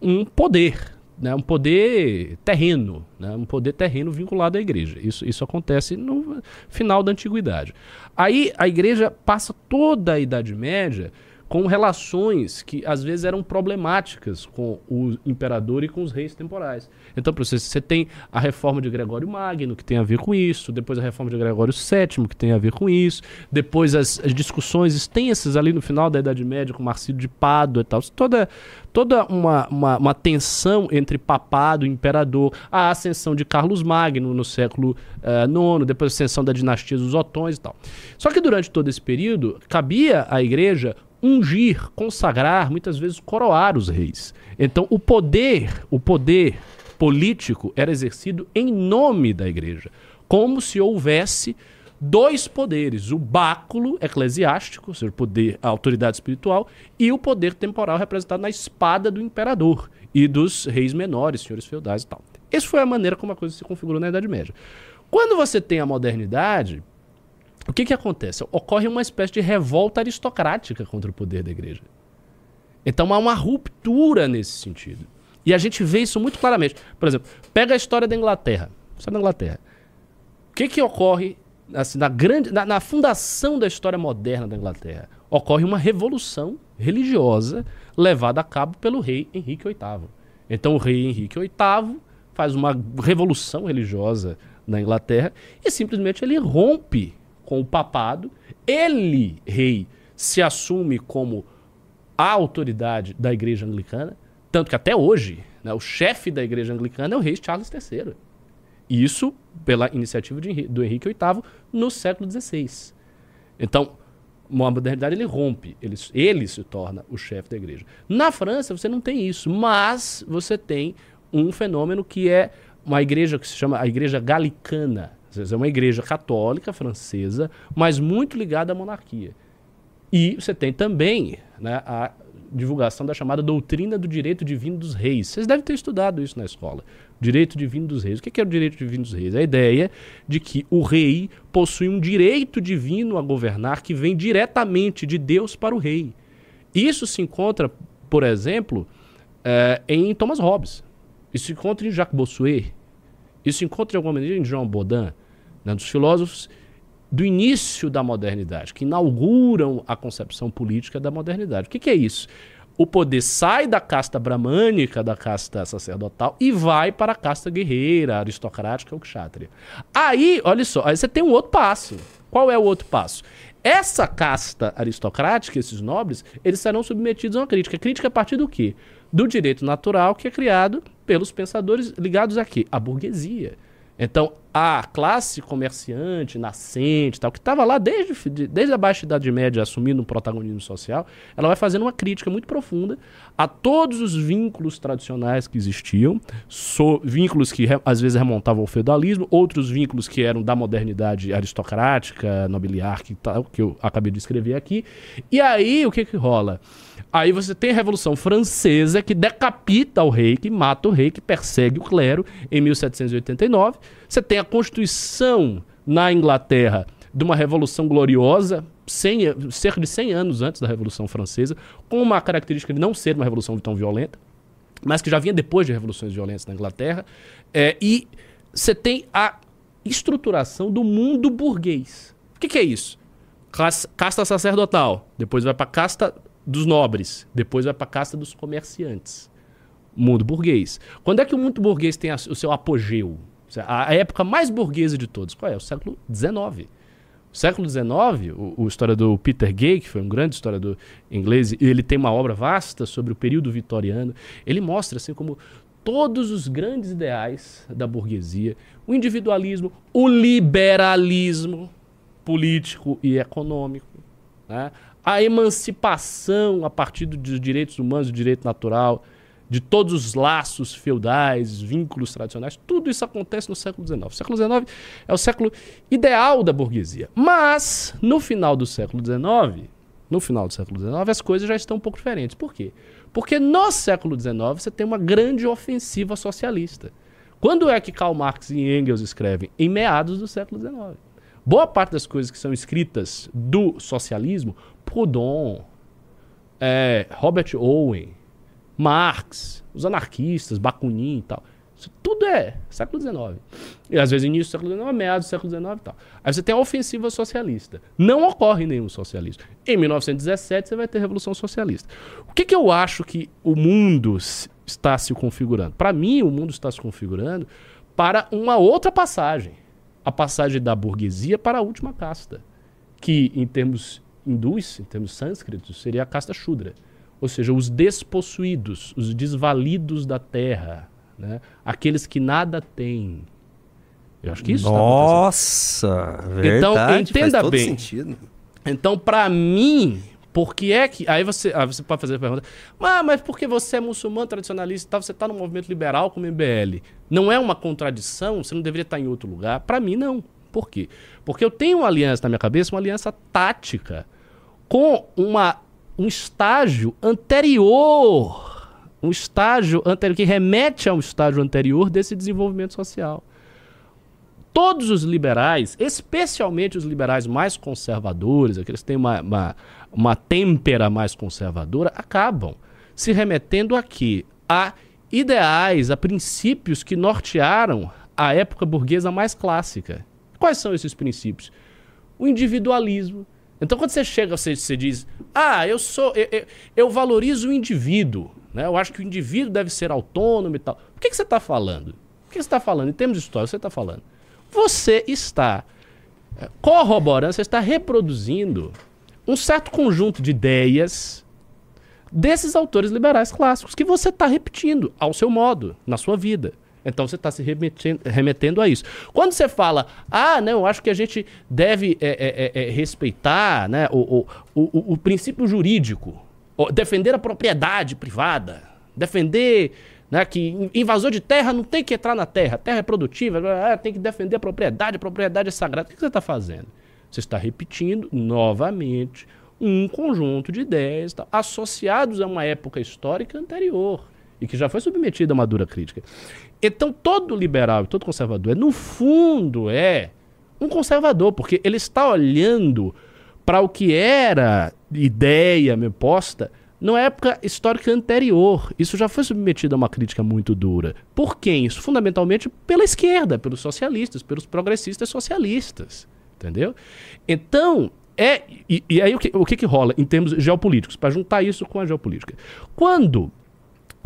um poder né, um poder terreno, né, um poder terreno vinculado à igreja. Isso, isso acontece no final da antiguidade. Aí a igreja passa toda a Idade Média com relações que às vezes eram problemáticas com o imperador e com os reis temporais. Então, para você, você tem a reforma de Gregório Magno, que tem a ver com isso, depois a reforma de Gregório VII, que tem a ver com isso, depois as, as discussões extensas ali no final da Idade Média com Marcílio de Pádua e tal. Toda, toda uma, uma, uma tensão entre papado e imperador, a ascensão de Carlos Magno no século uh, IX, depois a ascensão da dinastia dos Otões e tal. Só que durante todo esse período, cabia à igreja ungir, consagrar, muitas vezes coroar os reis. Então, o poder, o poder político era exercido em nome da igreja, como se houvesse dois poderes: o báculo eclesiástico, ou seja, o poder, a autoridade espiritual, e o poder temporal representado na espada do imperador e dos reis menores, senhores feudais e tal. Essa foi a maneira como a coisa se configurou na Idade Média. Quando você tem a modernidade, o que, que acontece? Ocorre uma espécie de revolta aristocrática contra o poder da igreja. Então há uma ruptura nesse sentido. E a gente vê isso muito claramente. Por exemplo, pega a história da Inglaterra. História da Inglaterra. O que, que ocorre assim, na, grande, na, na fundação da história moderna da Inglaterra? Ocorre uma revolução religiosa levada a cabo pelo rei Henrique VIII. Então o rei Henrique VIII faz uma revolução religiosa na Inglaterra e simplesmente ele rompe com o papado. Ele, rei, se assume como a autoridade da igreja anglicana, tanto que até hoje né, o chefe da igreja anglicana é o rei Charles III. Isso pela iniciativa de, do Henrique VIII no século XVI. Então, a modernidade ele rompe, ele, ele se torna o chefe da igreja. Na França você não tem isso, mas você tem um fenômeno que é uma igreja que se chama a igreja galicana, é uma igreja católica francesa, mas muito ligada à monarquia. E você tem também né, a divulgação da chamada doutrina do direito divino dos reis. Vocês devem ter estudado isso na escola. Direito divino dos reis. O que é o direito divino dos reis? A ideia de que o rei possui um direito divino a governar que vem diretamente de Deus para o rei. Isso se encontra, por exemplo, é, em Thomas Hobbes. Isso se encontra em Jacques Bossuet. Isso se encontra de alguma maneira em Jean Baudin né, dos filósofos do início da modernidade, que inauguram a concepção política da modernidade. O que, que é isso? O poder sai da casta bramânica, da casta sacerdotal, e vai para a casta guerreira, aristocrática ou kshatriya. Aí, olha só, aí você tem um outro passo. Qual é o outro passo? Essa casta aristocrática, esses nobres, eles serão submetidos a uma crítica. Crítica a partir do quê? Do direito natural que é criado pelos pensadores ligados aqui, à burguesia. Então, a classe comerciante, nascente, tal, que estava lá desde, desde a Baixa Idade Média assumindo um protagonismo social, ela vai fazendo uma crítica muito profunda a todos os vínculos tradicionais que existiam, so, vínculos que às vezes remontavam ao feudalismo, outros vínculos que eram da modernidade aristocrática, nobiliar, que, tal, que eu acabei de escrever aqui. E aí, o que que rola? Aí você tem a Revolução Francesa que decapita o rei, que mata o rei, que persegue o clero em 1789. Você tem a Constituição na Inglaterra de uma revolução gloriosa, 100, cerca de 100 anos antes da Revolução Francesa, com uma característica de não ser uma revolução tão violenta, mas que já vinha depois de revoluções violentas na Inglaterra. É, e você tem a estruturação do mundo burguês. O que, que é isso? Casta sacerdotal, depois vai para casta dos nobres, depois vai para a casta dos comerciantes. Mundo burguês. Quando é que o mundo burguês tem o seu apogeu? A, a época mais burguesa de todos, qual é? O século XIX. O século XIX, o, o historiador Peter Gay, que foi um grande historiador inglês, ele tem uma obra vasta sobre o período vitoriano, ele mostra assim como todos os grandes ideais da burguesia, o individualismo, o liberalismo político e econômico, né? A emancipação a partir dos direitos humanos, do direito natural, de todos os laços feudais, vínculos tradicionais, tudo isso acontece no século XIX. O século XIX é o século ideal da burguesia. Mas, no final do século XIX, no final do século XIX, as coisas já estão um pouco diferentes. Por quê? Porque no século XIX você tem uma grande ofensiva socialista. Quando é que Karl Marx e Engels escrevem? Em meados do século XIX. Boa parte das coisas que são escritas do socialismo, Proudhon, é, Robert Owen, Marx, os anarquistas, Bakunin e tal. Isso tudo é século XIX. E às vezes início do século XIX, meados do século XIX e tal. Aí você tem a ofensiva socialista. Não ocorre nenhum socialismo. Em 1917 você vai ter a Revolução Socialista. O que, que eu acho que o mundo está se configurando? Para mim, o mundo está se configurando para uma outra passagem. A passagem da burguesia para a última casta. Que em termos hindus, em termos sânscritos, seria a casta Shudra ou seja, os despossuídos, os desvalidos da terra, né? aqueles que nada têm. Eu acho que isso Nossa, tá verdade, Então, entenda bem. Sentido. Então, para mim, por que é que. Aí você, aí você pode fazer a pergunta, mas, mas porque você é muçulmano, tradicionalista e tal, você está no movimento liberal como MBL. Não é uma contradição? Você não deveria estar em outro lugar? Para mim, não. Por quê? Porque eu tenho uma aliança na minha cabeça, uma aliança tática com uma um estágio anterior, um estágio anterior que remete a um estágio anterior desse desenvolvimento social. Todos os liberais, especialmente os liberais mais conservadores, aqueles que têm uma, uma, uma têmpera mais conservadora, acabam se remetendo aqui a ideais, a princípios que nortearam a época burguesa mais clássica. Quais são esses princípios? O individualismo, então, quando você chega, você, você diz, ah, eu sou. Eu, eu, eu, valorizo o indivíduo. Né? Eu acho que o indivíduo deve ser autônomo e tal. O que, que você está falando? O que você está falando? Em termos de história, você está falando. Você está eh, corroborando, você está reproduzindo um certo conjunto de ideias desses autores liberais clássicos que você está repetindo ao seu modo, na sua vida. Então você está se remetendo, remetendo, a isso. Quando você fala, ah, não, acho que a gente deve é, é, é, respeitar né, o, o, o, o princípio jurídico, defender a propriedade privada, defender né, que invasor de terra não tem que entrar na terra, terra é produtiva, tem que defender a propriedade, a propriedade é sagrada. O que você está fazendo? Você está repetindo novamente um conjunto de ideias tá, associados a uma época histórica anterior e que já foi submetida a uma dura crítica. Então, todo liberal e todo conservador, no fundo, é um conservador, porque ele está olhando para o que era ideia me posta na época histórica anterior. Isso já foi submetido a uma crítica muito dura. Por quem? Isso fundamentalmente pela esquerda, pelos socialistas, pelos progressistas socialistas. Entendeu? Então, é. E, e aí o que, o que, que rola em termos geopolíticos? Para juntar isso com a geopolítica. Quando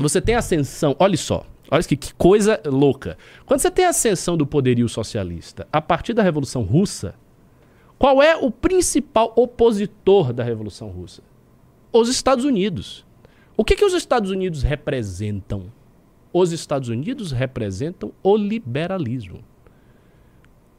você tem ascensão, olha só, Olha que, que coisa louca. Quando você tem a ascensão do poderio socialista a partir da Revolução Russa, qual é o principal opositor da Revolução Russa? Os Estados Unidos. O que, que os Estados Unidos representam? Os Estados Unidos representam o liberalismo.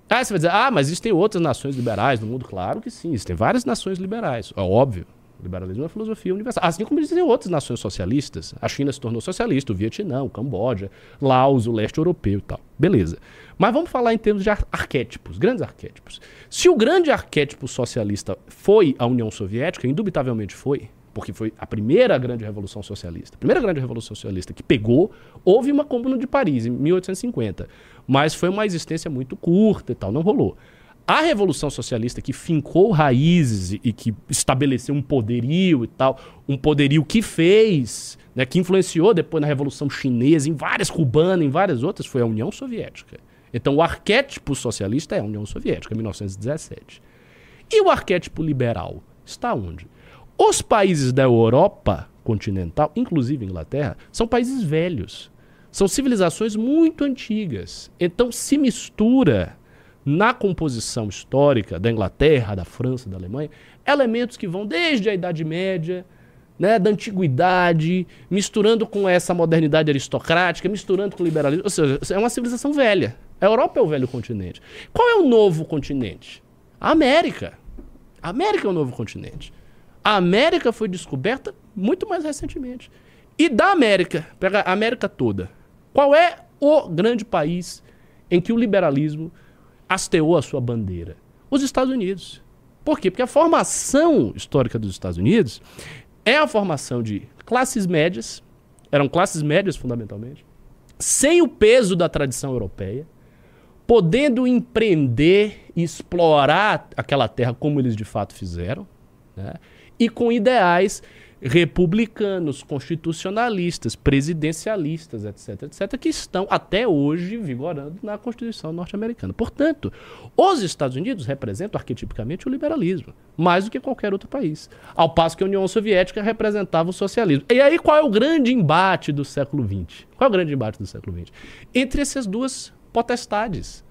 Ah, você vai dizer, ah, mas existem outras nações liberais no mundo? Claro que sim, existem várias nações liberais, é óbvio. O liberalismo é uma filosofia universal. Assim como existem outras nações socialistas. A China se tornou socialista, o Vietnã, o Camboja, Laos, o leste europeu e tal. Beleza. Mas vamos falar em termos de ar arquétipos, grandes arquétipos. Se o grande arquétipo socialista foi a União Soviética, indubitavelmente foi, porque foi a primeira grande revolução socialista, a primeira grande revolução socialista que pegou, houve uma Comuna de Paris em 1850, mas foi uma existência muito curta e tal, não rolou. A Revolução Socialista que fincou raízes e, que estabeleceu um poderio e tal, um poderio que fez, né, que influenciou depois na Revolução Chinesa, em várias cubanas, em várias outras, foi a União Soviética. Então o arquétipo socialista é a União Soviética, 1917. E o arquétipo liberal está onde? Os países da Europa continental, inclusive Inglaterra, são países velhos. São civilizações muito antigas. Então se mistura na composição histórica da Inglaterra, da França, da Alemanha, elementos que vão desde a Idade Média, né, da antiguidade, misturando com essa modernidade aristocrática, misturando com o liberalismo. Ou seja, é uma civilização velha. A Europa é o velho continente. Qual é o novo continente? A América. A América é o novo continente. A América foi descoberta muito mais recentemente. E da América, pega a América toda, qual é o grande país em que o liberalismo hasteou a sua bandeira? Os Estados Unidos. Por quê? Porque a formação histórica dos Estados Unidos é a formação de classes médias, eram classes médias fundamentalmente, sem o peso da tradição europeia, podendo empreender e explorar aquela terra como eles de fato fizeram, né? e com ideais republicanos, constitucionalistas, presidencialistas, etc, etc, que estão até hoje vigorando na Constituição norte-americana. Portanto, os Estados Unidos representam arquetipicamente o liberalismo, mais do que qualquer outro país, ao passo que a União Soviética representava o socialismo. E aí qual é o grande embate do século XX? Qual é o grande embate do século XX? Entre essas duas potestades.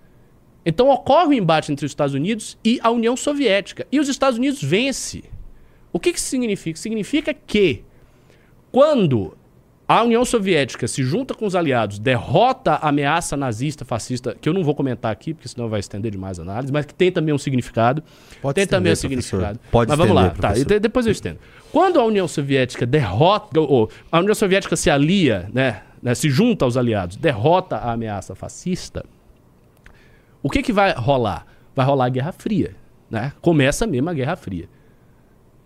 Então ocorre o um embate entre os Estados Unidos e a União Soviética, e os Estados Unidos vence o que, que isso significa? Significa que quando a União Soviética se junta com os aliados, derrota a ameaça nazista, fascista, que eu não vou comentar aqui, porque senão vai estender demais a análise, mas que tem também um significado. Pode tem estender, também um professor. significado. Pode mas vamos estender, lá, tá, professor. e depois eu estendo. Quando a União Soviética derrota, ou a União Soviética se alia, né, né, se junta aos aliados, derrota a ameaça fascista, o que, que vai rolar? Vai rolar a Guerra Fria. Né? Começa mesmo a Guerra Fria.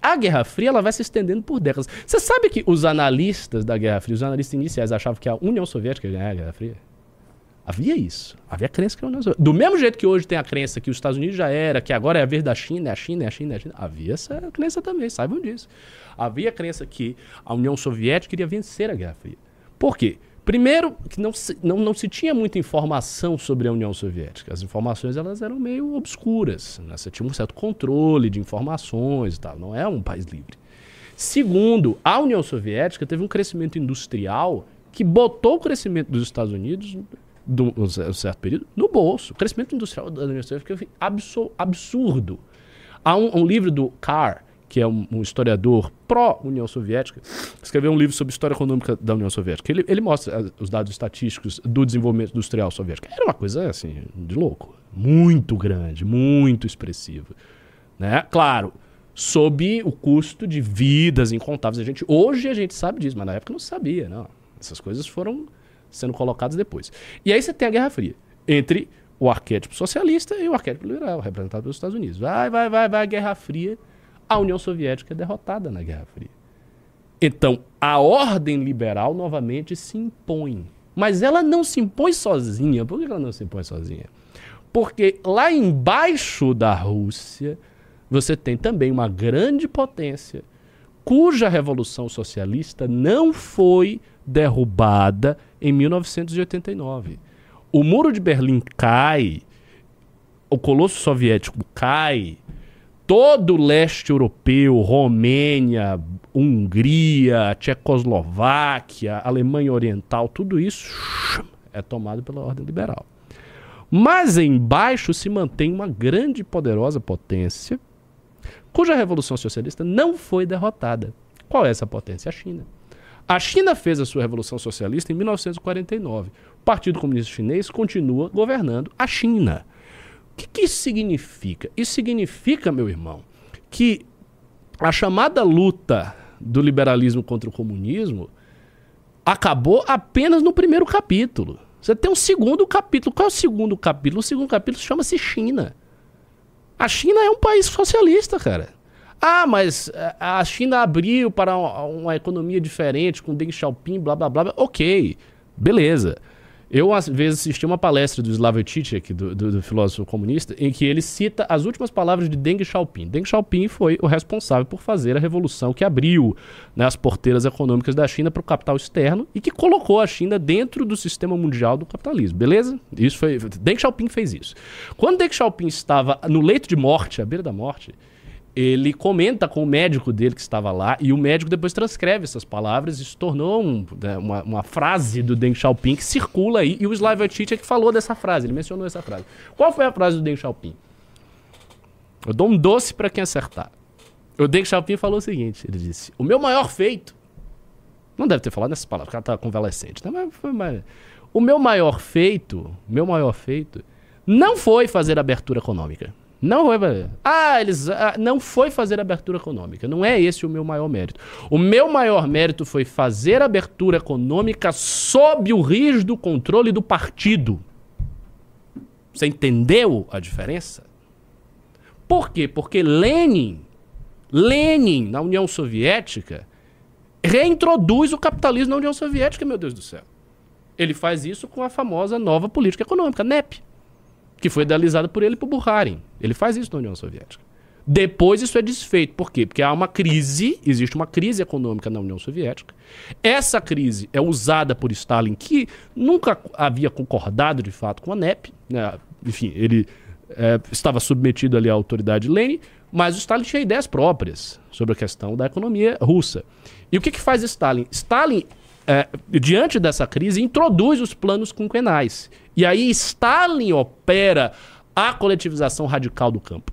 A Guerra Fria ela vai se estendendo por décadas. Você sabe que os analistas da Guerra Fria, os analistas iniciais, achavam que a União Soviética ia ganhar a Guerra Fria? Havia isso. Havia crença que a União Soviética. Do mesmo jeito que hoje tem a crença que os Estados Unidos já era, que agora é a vez da China, é a China, é a China, é a China. Havia essa crença também, saibam disso. Havia a crença que a União Soviética iria vencer a Guerra Fria. Por quê? Primeiro, que não se, não, não se tinha muita informação sobre a União Soviética. As informações elas eram meio obscuras. Né? Você tinha um certo controle de informações e tal. Não é um país livre. Segundo, a União Soviética teve um crescimento industrial que botou o crescimento dos Estados Unidos, do, um certo período, no bolso. O crescimento industrial da União Soviética foi absurdo. Há um, um livro do Carr, que é um, um historiador pró-União Soviética, escreveu um livro sobre história econômica da União Soviética. Ele, ele mostra os dados estatísticos do desenvolvimento industrial soviético. Era uma coisa assim, de louco. Muito grande, muito expressiva. Né? Claro, sob o custo de vidas incontáveis. A gente, hoje a gente sabe disso, mas na época não sabia. Não. Essas coisas foram sendo colocadas depois. E aí você tem a Guerra Fria entre o arquétipo socialista e o arquétipo liberal, representado pelos Estados Unidos. Vai, vai, vai, vai, Guerra Fria a União Soviética é derrotada na Guerra Fria. Então, a ordem liberal novamente se impõe. Mas ela não se impõe sozinha. Por que ela não se impõe sozinha? Porque lá embaixo da Rússia, você tem também uma grande potência cuja revolução socialista não foi derrubada em 1989. O Muro de Berlim cai, o Colosso Soviético cai, todo o leste europeu, Romênia, Hungria, Tchecoslováquia, Alemanha Oriental, tudo isso é tomado pela ordem liberal. Mas embaixo se mantém uma grande e poderosa potência cuja revolução socialista não foi derrotada. Qual é essa potência? A China. A China fez a sua revolução socialista em 1949. O Partido Comunista Chinês continua governando a China. O que, que isso significa? Isso significa, meu irmão, que a chamada luta do liberalismo contra o comunismo acabou apenas no primeiro capítulo. Você tem um segundo capítulo. Qual é o segundo capítulo? O segundo capítulo chama-se China. A China é um país socialista, cara. Ah, mas a China abriu para uma economia diferente com Deng Xiaoping, blá blá blá. Ok, beleza. Eu, às vezes, assisti uma palestra do Slavoj Žižek, do, do, do, filósofo comunista, em que ele cita as últimas palavras de Deng Xiaoping. Deng Xiaoping foi o responsável por fazer a revolução que abriu né, as porteiras econômicas da China para o capital externo e que colocou a China dentro do sistema mundial do capitalismo, beleza? Isso foi... Deng Xiaoping fez isso. Quando Deng Xiaoping estava no leito de morte, à beira da morte, ele comenta com o médico dele que estava lá e o médico depois transcreve essas palavras e se tornou um, né, uma, uma, frase do Deng Xiaoping que circula aí e o Slavoj Žižek falou dessa frase, ele mencionou essa frase. Qual foi a frase do Deng Xiaoping? Eu dou um doce para quem acertar. O Deng Xiaoping falou o seguinte: ele disse, o meu maior feito. Não deve ter falado nessas palavras, porque ela tá convalescente, né? Mas foi mais. O meu maior feito, meu maior feito, não foi fazer abertura econômica. Não foi fazer. Ah, eles. ah, não foi fazer abertura econômica. Não é esse o meu maior mérito. O meu maior mérito foi fazer abertura econômica sob o rígido controle do partido. Você entendeu a diferença? Por quê? Porque Lenin, Lenin, na União Soviética, reintroduz o capitalismo na União Soviética, meu Deus do céu. Ele faz isso com a famosa nova política econômica, NEP, que foi idealizada por ele por Bukharin. Ele faz isso na União Soviética. Depois isso é desfeito. Por quê? Porque há uma crise, existe uma crise econômica na União Soviética. Essa crise é usada por Stalin, que nunca havia concordado de fato com a NEP. né? Enfim, ele é, estava submetido ali à autoridade Lenin, mas o Stalin tinha ideias próprias sobre a questão da economia russa. E o que, que faz Stalin? Stalin, é, diante dessa crise, introduz os planos quinquenais. E aí Stalin opera a coletivização radical do campo.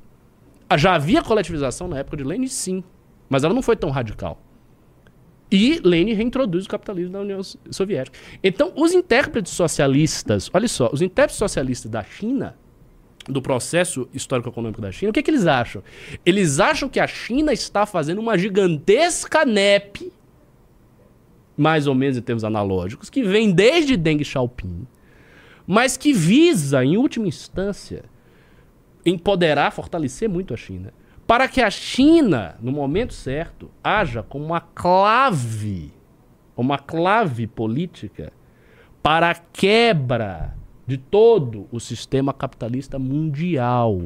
Ah, Já havia coletivização na época de Lenin, sim, mas ela não foi tão radical. E Lenin reintroduz o capitalismo na União Soviética. Então, os intérpretes socialistas, olha só, os intérpretes socialistas da China, do processo histórico-econômico da China, o que, que eles acham? Eles acham que a China está fazendo uma gigantesca NEP, mais ou menos em termos analógicos, que vem desde Deng Xiaoping, mas que visa, em última instância, empoderar, fortalecer muito a China, para que a China, no momento certo, haja como uma clave, uma clave política para a quebra de todo o sistema capitalista mundial.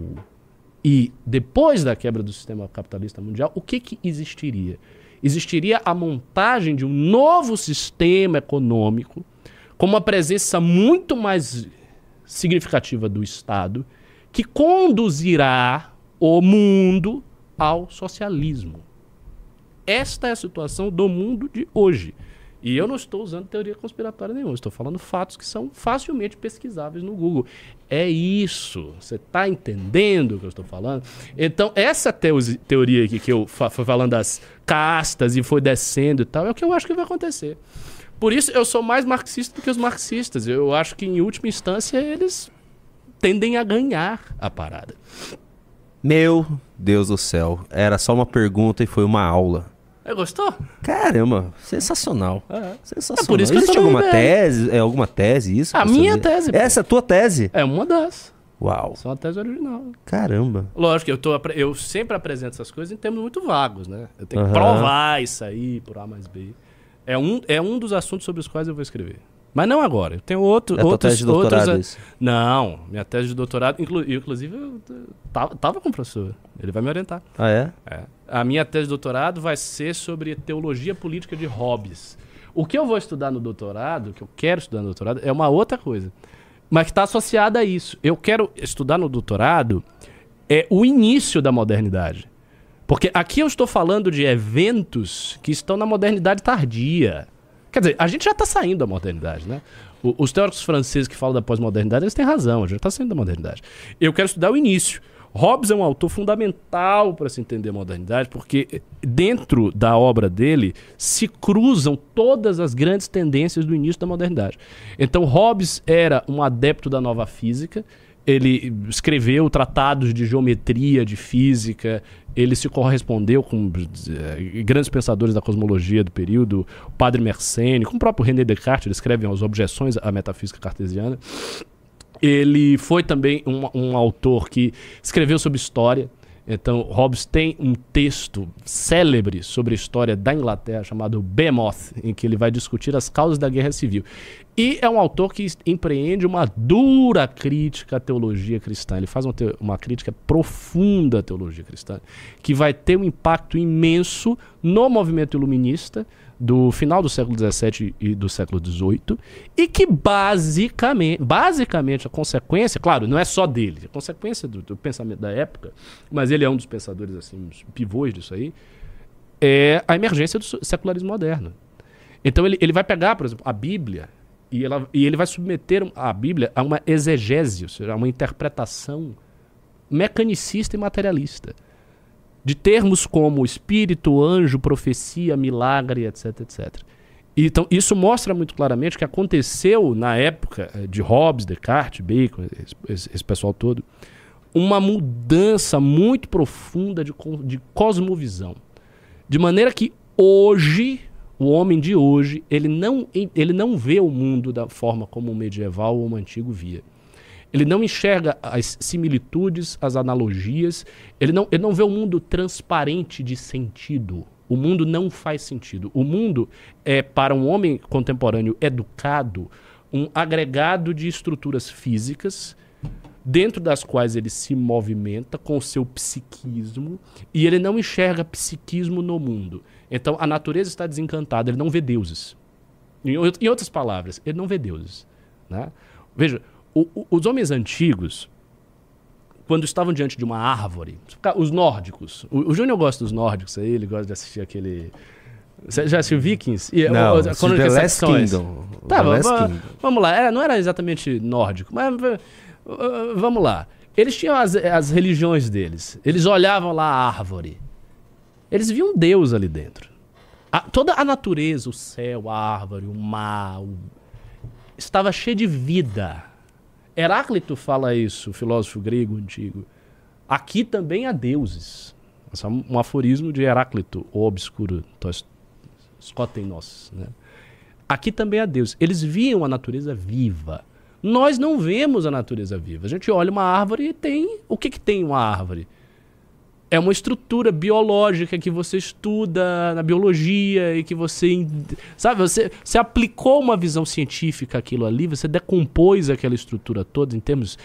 E depois da quebra do sistema capitalista mundial, o que, que existiria? Existiria a montagem de um novo sistema econômico com uma presença muito mais significativa do Estado, que conduzirá o mundo ao socialismo. Esta é a situação do mundo de hoje. E eu não estou usando teoria conspiratória nenhuma, estou falando fatos que são facilmente pesquisáveis no Google. É isso. Você está entendendo o que eu estou falando? Então, essa teo- teoria aqui que eu fui falando das castas e foi descendo e tal, é o que eu acho que vai acontecer. Por isso, eu sou mais marxista do que os marxistas. Eu acho que, em última instância, eles tendem a ganhar a parada. Meu Deus do céu. Era só uma pergunta e foi uma aula. Gostou? Caramba, sensacional. É. Sensacional. É por isso que Existe alguma tese? É alguma tese isso? A minha saber? tese. Essa é a tua tese? É uma das. Uau. Só a tese original. Caramba. Lógico, eu, tô, eu sempre apresento essas coisas em termos muito vagos, né? Eu tenho que Aham. provar isso aí por A mais B. É um, é um dos assuntos sobre os quais eu vou escrever. Mas não agora. Eu tenho outro, É outros, tese de doutorado outros. Não, minha tese de doutorado, inclu, inclusive, eu tava, tava com o professor. Ele vai me orientar. Ah, é? É. A minha tese de doutorado vai ser sobre teologia política de Hobbes. O que eu vou estudar no doutorado, o que eu quero estudar no doutorado, é uma outra coisa. Mas que está associada a isso. Eu quero estudar no doutorado é o início da modernidade. Porque aqui eu estou falando de eventos que estão na modernidade tardia. Quer dizer, a gente já está saindo da modernidade, né? O- Os teóricos franceses que falam da pós-modernidade, eles têm razão, a gente já está saindo da modernidade. Eu quero estudar o início. Hobbes é um autor fundamental para se entender a modernidade, porque dentro da obra dele se cruzam todas as grandes tendências do início da modernidade. Então, Hobbes era um adepto da nova física, ele escreveu tratados de geometria, de física, ele se correspondeu com eh, grandes pensadores da cosmologia do período, o padre Mersenne, com o próprio René Descartes, ele escreve as objeções à metafísica cartesiana. Ele foi também um, um autor que escreveu sobre história. Então, Hobbes tem um texto célebre sobre a história da Inglaterra chamado Behemoth, em que ele vai discutir as causas da guerra civil. E é um autor que empreende uma dura crítica à teologia cristã. Ele faz uma, uma crítica profunda à teologia cristã, que vai ter um impacto imenso no movimento iluminista do final do século XVII e do século XVIII, e que basicamente, basicamente a consequência, claro, não é só dele, é consequência do, do pensamento da época, mas ele é um dos pensadores assim, pivôs disso aí, é a emergência do secularismo moderno. Então ele, ele vai pegar, por exemplo, a Bíblia e, ela, e ele vai submeter a Bíblia a uma exegese, ou seja, a uma interpretação mecanicista e materialista. De termos como espírito, anjo, profecia, milagre, etc, etc. Então, isso mostra muito claramente que aconteceu na época eh, de Hobbes, Descartes, Bacon, esse, esse pessoal todo, uma mudança muito profunda de, de cosmovisão. De maneira que hoje, o homem de hoje, ele não, ele não vê o mundo da forma como o medieval ou o antigo via. Ele não enxerga as similitudes, as analogias, ele não, ele não vê o mundo transparente de sentido. O mundo não faz sentido. O mundo é, para um homem contemporâneo educado, um agregado de estruturas físicas dentro das quais ele se movimenta com o seu psiquismo e ele não enxerga psiquismo no mundo. Então a natureza está desencantada, ele não vê deuses. Em, em outras palavras, ele não vê deuses. Né? Veja, o, o, os homens antigos, quando estavam diante de uma árvore, os nórdicos, o, o Júnior gosta dos nórdicos aí, ele gosta de assistir aquele. Você já assistiu Vikings? E, não, o, o, The Last Kingdom. Tá, vamos, vamos lá. É, não era exatamente nórdico, mas uh, vamos lá. Eles tinham as, as religiões deles. Eles olhavam lá a árvore. Eles viam Deus ali dentro. A, toda a natureza, o céu, a árvore, o mar, o... estava cheio de vida. Heráclito fala isso, filósofo grego antigo. Aqui também há deuses. Esse é um aforismo de Heráclito, o obscuro Scotenos. Né? Aqui também há deuses. Eles viam a natureza viva. Nós não vemos a natureza viva. A gente olha uma árvore e tem. O que, que tem uma árvore? É uma estrutura biológica que você estuda na biologia e que você. Sabe, você, você aplicou uma visão científica aquilo ali, você decompôs aquela estrutura toda em termos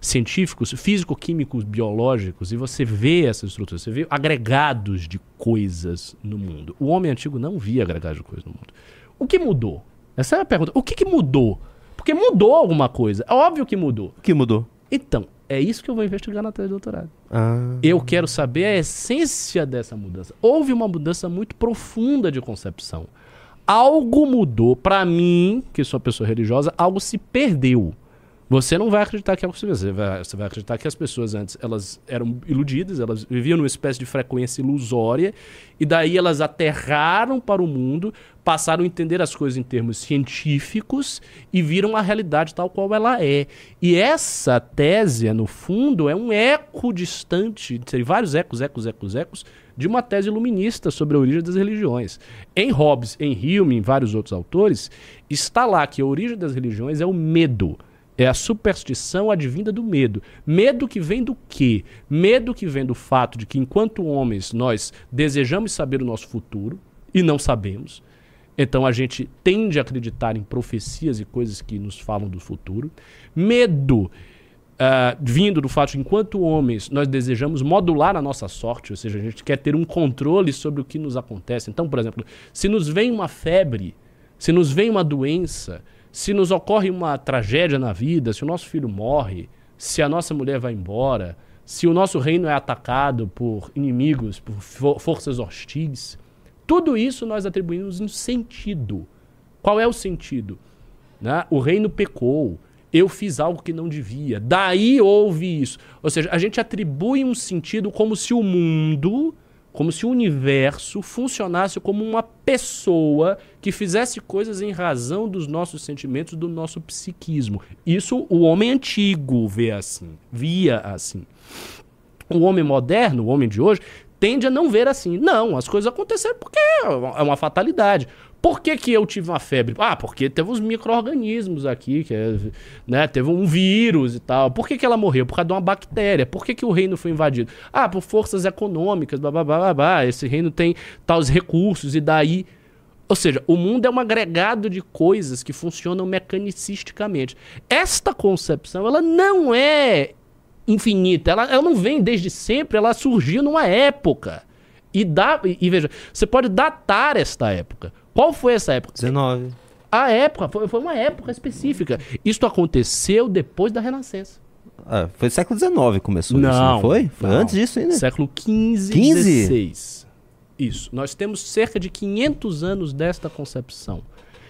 científicos, físico-químicos, biológicos, e você vê essa estrutura, você vê agregados de coisas no mundo. O homem antigo não via agregados de coisas no mundo. O que mudou? Essa é a pergunta. O que, que mudou? Porque mudou alguma coisa. É óbvio que mudou. O que mudou? Então, é isso que eu vou investigar na tese de doutorado. Ah. Eu quero saber a essência dessa mudança. Houve uma mudança muito profunda de concepção. Algo mudou. Para mim, que sou uma pessoa religiosa, algo se perdeu. Você não vai acreditar que é possível. Você vai, você vai acreditar que as pessoas antes elas eram iludidas, elas viviam numa espécie de frequência ilusória, e daí elas aterraram para o mundo, passaram a entender as coisas em termos científicos e viram a realidade tal qual ela é. E essa tese, no fundo, é um eco distante, tem vários ecos, ecos, ecos, ecos, de uma tese iluminista sobre a origem das religiões. Em Hobbes, em Hume, em vários outros autores, está lá que a origem das religiões é o medo. É a superstição advinda do medo. Medo que vem do quê? Medo que vem do fato de que, enquanto homens, nós desejamos saber o nosso futuro e não sabemos. Então a gente tende a acreditar em profecias e coisas que nos falam do futuro. Medo Uh, vindo do fato de enquanto homens, nós desejamos modular a nossa sorte, ou seja, a gente quer ter um controle sobre o que nos acontece. Então, por exemplo, se nos vem uma febre, se nos vem uma doença, se nos ocorre uma tragédia na vida, se o nosso filho morre, se a nossa mulher vai embora, se o nosso reino é atacado por inimigos, por for forças hostis, tudo isso nós atribuímos um sentido. Qual é o sentido? Né? O reino pecou, eu fiz algo que não devia, daí houve isso. Ou seja, a gente atribui um sentido como se o mundo como se o universo funcionasse como uma pessoa que fizesse coisas em razão dos nossos sentimentos, do nosso psiquismo. Isso o homem antigo vê assim, via assim. O homem moderno, o homem de hoje, tende a não ver assim. Não, as coisas aconteceram porque é uma fatalidade. Por que, que eu tive uma febre? Ah, porque teve uns micro-organismos aqui, que é, né, teve um vírus e tal. Por que, que ela morreu? Por causa de uma bactéria. Por que, que o reino foi invadido? Ah, por forças econômicas, blá, blá, blá, blá, blá. Esse reino tem tais recursos e daí... Ou seja, o mundo é um agregado de coisas que funcionam mecanicisticamente. Esta concepção, ela não é infinita. Ela, ela não vem desde sempre, ela surgiu numa época. E, dá, e, e veja, você pode datar esta época. Qual foi essa época? 19. A época, foi, foi uma época específica. Isto aconteceu depois da Renascença. Ah, foi século XIX começou não, isso, não foi? Foi não. antes disso ainda? Século XV, 15? XVI. Isso. Nós temos cerca de 500 anos desta concepção.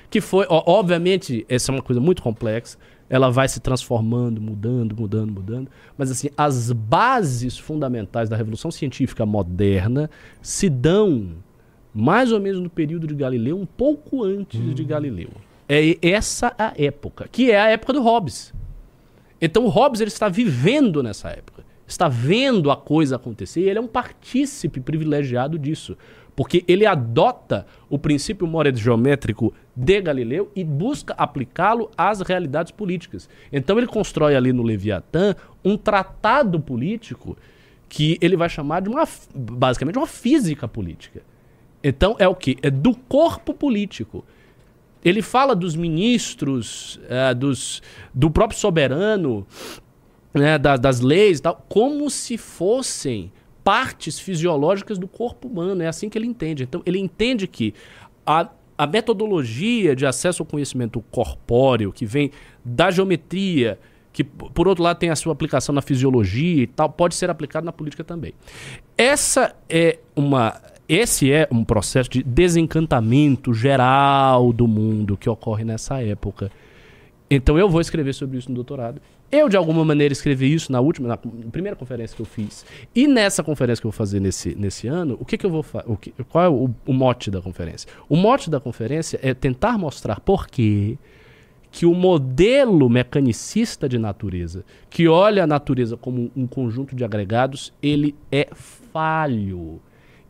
Que foi, ó, obviamente, essa é uma coisa muito complexa. ela vai se transformando, mudando, mudando, mudando. Mas assim, as bases fundamentais da revolução científica moderna se dão mais ou menos no período de Galileu, um pouco antes hum. de Galileu. É essa a época, que é a época do Hobbes. Então o Hobbes ele está vivendo nessa época, está vendo a coisa acontecer e ele é um partícipe privilegiado disso. Porque ele adota o princípio geométrico de Galileu e busca aplicá-lo às realidades políticas. Então ele constrói ali no Leviatã um tratado político que ele vai chamar de uma basicamente uma física política. Então é o que? É do corpo político. Ele fala dos ministros, é, dos, do próprio soberano, né, das, das leis e tal, como se fossem partes fisiológicas do corpo humano. É assim que ele entende. Então, ele entende que a, a metodologia de acesso ao conhecimento corpóreo, que vem da geometria, que por outro lado tem a sua aplicação na fisiologia e tal, pode ser aplicado na política também. Essa é uma esse é um processo de desencantamento geral do mundo que ocorre nessa época. Então eu vou escrever sobre isso no doutorado. Eu, de alguma maneira, escrevi isso na última, na primeira conferência que eu fiz. E nessa conferência que eu vou fazer nesse, nesse ano, o que, que eu vou fazer? Qual é o, o, mote da conferência? O mote da conferência é tentar mostrar por que que o modelo mecanicista de natureza, que olha a natureza como um conjunto de agregados, ele é falho.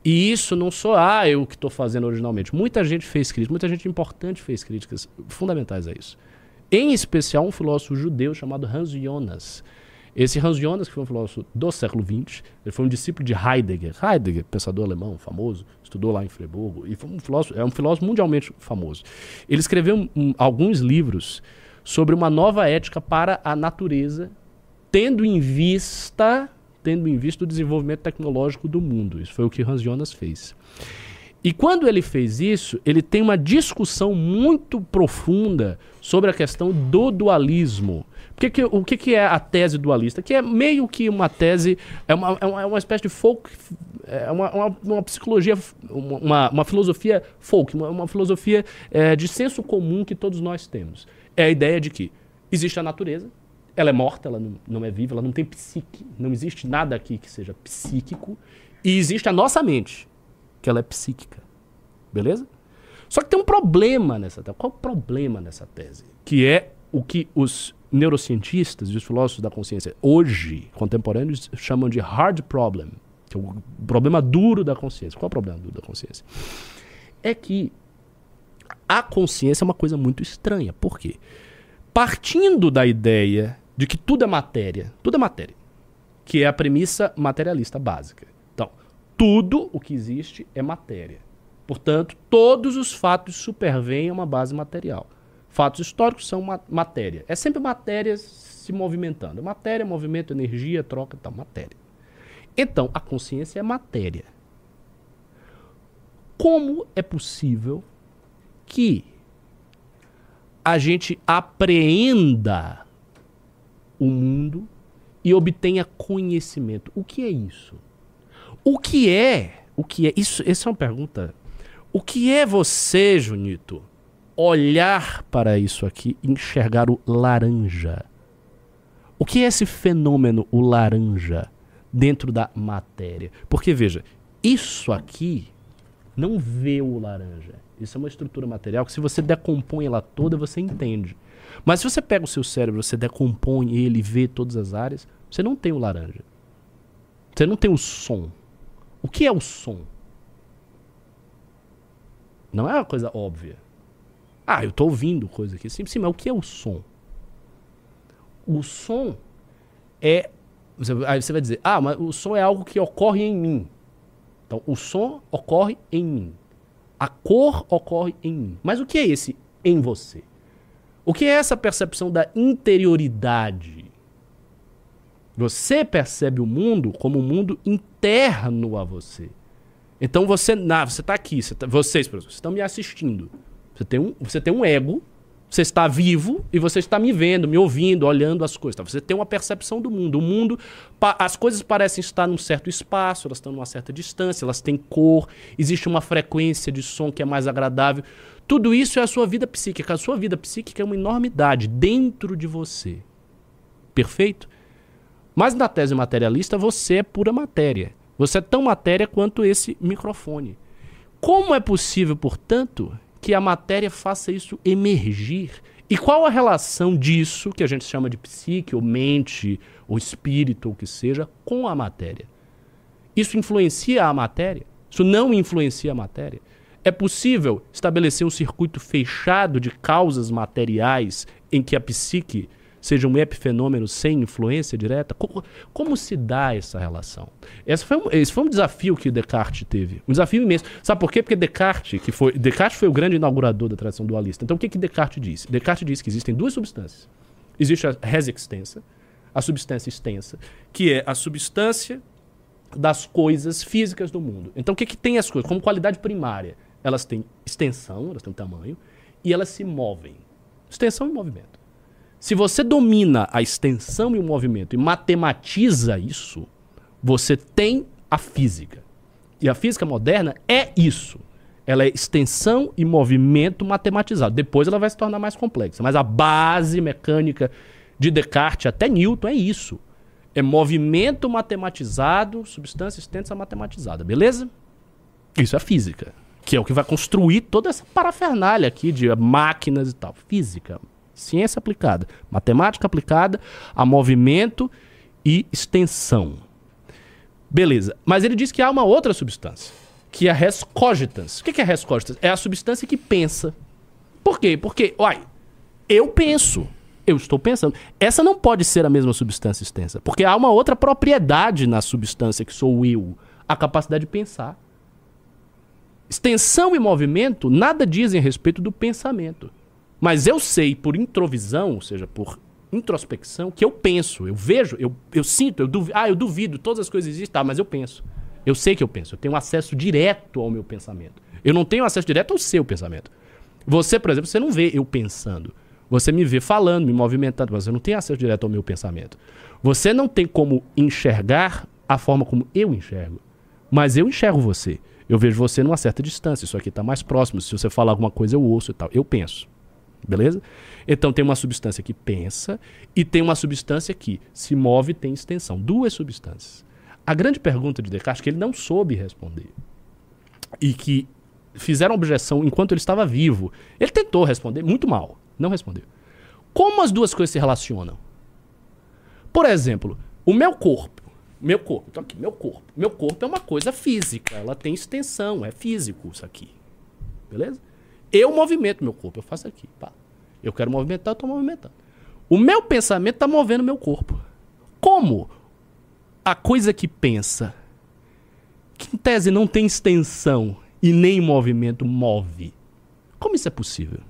E isso não sou ah, eu que estou fazendo originalmente. Muita gente fez críticas, muita gente importante fez críticas fundamentais a isso. Em especial um filósofo judeu chamado Hans Jonas. Esse Hans Jonas, que foi um filósofo do século XX, ele foi um discípulo de Heidegger. Heidegger, pensador alemão famoso, estudou lá em Freiburgo e foi um filósofo, é um filósofo mundialmente famoso. Ele escreveu um, alguns livros sobre uma nova ética para a natureza, tendo em vista, tendo em vista o desenvolvimento tecnológico do mundo. Isso foi o que Hans Jonas fez. E quando ele fez isso, ele tem uma discussão muito profunda sobre a questão do dualismo. Que que, o que, que, é a tese dualista? Que é meio que uma tese, é uma, é uma, é uma espécie de folk, é uma, uma, uma psicologia, uma, uma, filosofia folk, uma, uma filosofia é, de senso comum que todos nós temos. É a ideia de que existe a natureza, ela é morta, ela não, não é viva, ela não tem psique, não existe nada aqui que seja psíquico, e existe a nossa mente que ela é psíquica. Beleza? Só que tem um problema nessa tese. Qual é o problema nessa tese? Que é o que os neurocientistas e os filósofos da consciência hoje, contemporâneos, chamam de hard problem, que é o problema duro da consciência. Qual é o problema duro da consciência? É que a consciência é uma coisa muito estranha. Por quê? Partindo da ideia de que tudo é matéria, tudo é matéria, que é a premissa materialista básica tudo o que existe é matéria. Portanto, todos os fatos supervêm a uma base material. Fatos históricos são ma matéria. É sempre matéria se movimentando. Matéria, movimento, energia, troca, tal, matéria. Então, a consciência é matéria. Como é possível que a gente apreenda o mundo e obtenha conhecimento? O que é isso? O que é? O que é? Isso, essa é uma pergunta. O que é você, Junito, olhar para isso aqui enxergar o laranja? O que é esse fenômeno, o laranja, dentro da matéria? Porque, veja, isso aqui não vê o laranja. Isso é uma estrutura material que, se você decompõe ela toda, você entende. Mas se você pega o seu cérebro, você decompõe ele vê todas as áreas, você não tem o laranja. Você não tem o som. O que é o som? Não é uma coisa óbvia. Ah, eu estou ouvindo coisa aqui. Sim, sim, mas o que é o som? O som é. Aí você vai dizer, ah, mas o som é algo que ocorre em mim. Então, o som ocorre em mim. A cor ocorre em mim. Mas o que é esse em você? O que é essa percepção da interioridade? Você percebe o mundo como um mundo interno a você. Então você, na, você está aqui, você tá, vocês, por exemplo, estão me assistindo. Você tem, um, você tem um ego Você está vivo e você está me vendo, me ouvindo, olhando as coisas. Tá? Você tem uma percepção do mundo. O mundo, as coisas parecem estar num certo espaço, elas estão numa certa distância, elas têm cor, existe uma frequência de som que é mais agradável. Tudo isso é a sua vida psíquica. A sua vida psíquica é uma enormidade dentro de você. Perfeito? Mas na tese materialista, você é pura matéria. Você é tão matéria quanto esse microfone. Como é possível, portanto, que a matéria faça isso emergir? E qual a relação disso, que a gente chama de psique, ou mente, ou espírito, ou o que seja, com a matéria? Isso influencia a matéria? Isso não influencia a matéria? É possível estabelecer um circuito fechado de causas materiais em que a psique seja um epifenômeno sem influência direta? Como, como se dá essa relação? Esse foi, um, esse foi um desafio que Descartes teve. Um desafio imenso. Sabe por quê? Porque Descartes, que foi, Descartes foi o grande inaugurador da tradição dualista. Então o que, que Descartes disse? Descartes disse que existem duas substâncias. Existe a res extensa, a substância extensa, que é a substância das coisas físicas do mundo. Então o que, que tem as coisas? Como qualidade primária elas têm extensão, elas têm tamanho, e elas se movem. Extensão e movimento. Se você domina a extensão e o movimento e matematiza isso, você tem a física. E a física moderna é isso. Ela é extensão e movimento matematizado. Depois ela vai se tornar mais complexa. Mas a base mecânica de Descartes até Newton é isso. É movimento matematizado, substância extensa matematizada. Beleza? Isso é física que é o que vai construir toda essa parafernália aqui de máquinas e tal. Física, ciência aplicada, matemática aplicada a movimento e extensão. Beleza. Mas ele diz que há uma outra substância, que é a res cogitans. O que é res cogitans? É a substância que pensa. Por quê? Porque, uai, eu penso. Eu estou pensando. Essa não pode ser a mesma substância extensa, porque há uma outra propriedade na substância que sou eu, a capacidade de pensar. Extensão e movimento nada dizem a respeito do pensamento. Mas eu sei por introvisão, ou seja, por introspecção, que eu penso, eu vejo, eu, eu sinto, eu duvido, ah, eu duvido, todas as coisas existem, tá, mas eu penso. Eu sei que eu penso, eu tenho acesso direto ao meu pensamento. Eu não tenho acesso direto ao seu pensamento. Você, por exemplo, você não vê eu pensando. Você me vê falando, me movimentando, mas você não tem acesso direto ao meu pensamento. Você não tem como enxergar a forma como eu enxergo. Mas eu enxergo você. Eu vejo você numa certa distância. Isso aqui está mais próximo. Se você falar alguma coisa, eu ouço e tal. Eu penso. Beleza? Então tem uma substância que pensa e tem uma substância que se move e tem extensão. Duas substâncias. A grande pergunta de Descartes que ele não soube responder e que fizeram objeção enquanto ele estava vivo. Ele tentou responder muito mal, não respondeu. Como as duas coisas se relacionam? Por exemplo, o meu corpo meu corpo. Então aqui, meu corpo. Meu corpo é uma coisa física. Ela tem extensão, é físico isso aqui. Beleza? Eu movimento meu corpo. Eu faço aqui. Pá. Eu quero movimentar, eu estou movimentando. O meu pensamento está movendo meu corpo. Como a coisa que pensa, que em tese não tem extensão e nem movimento, move? Como isso é possível?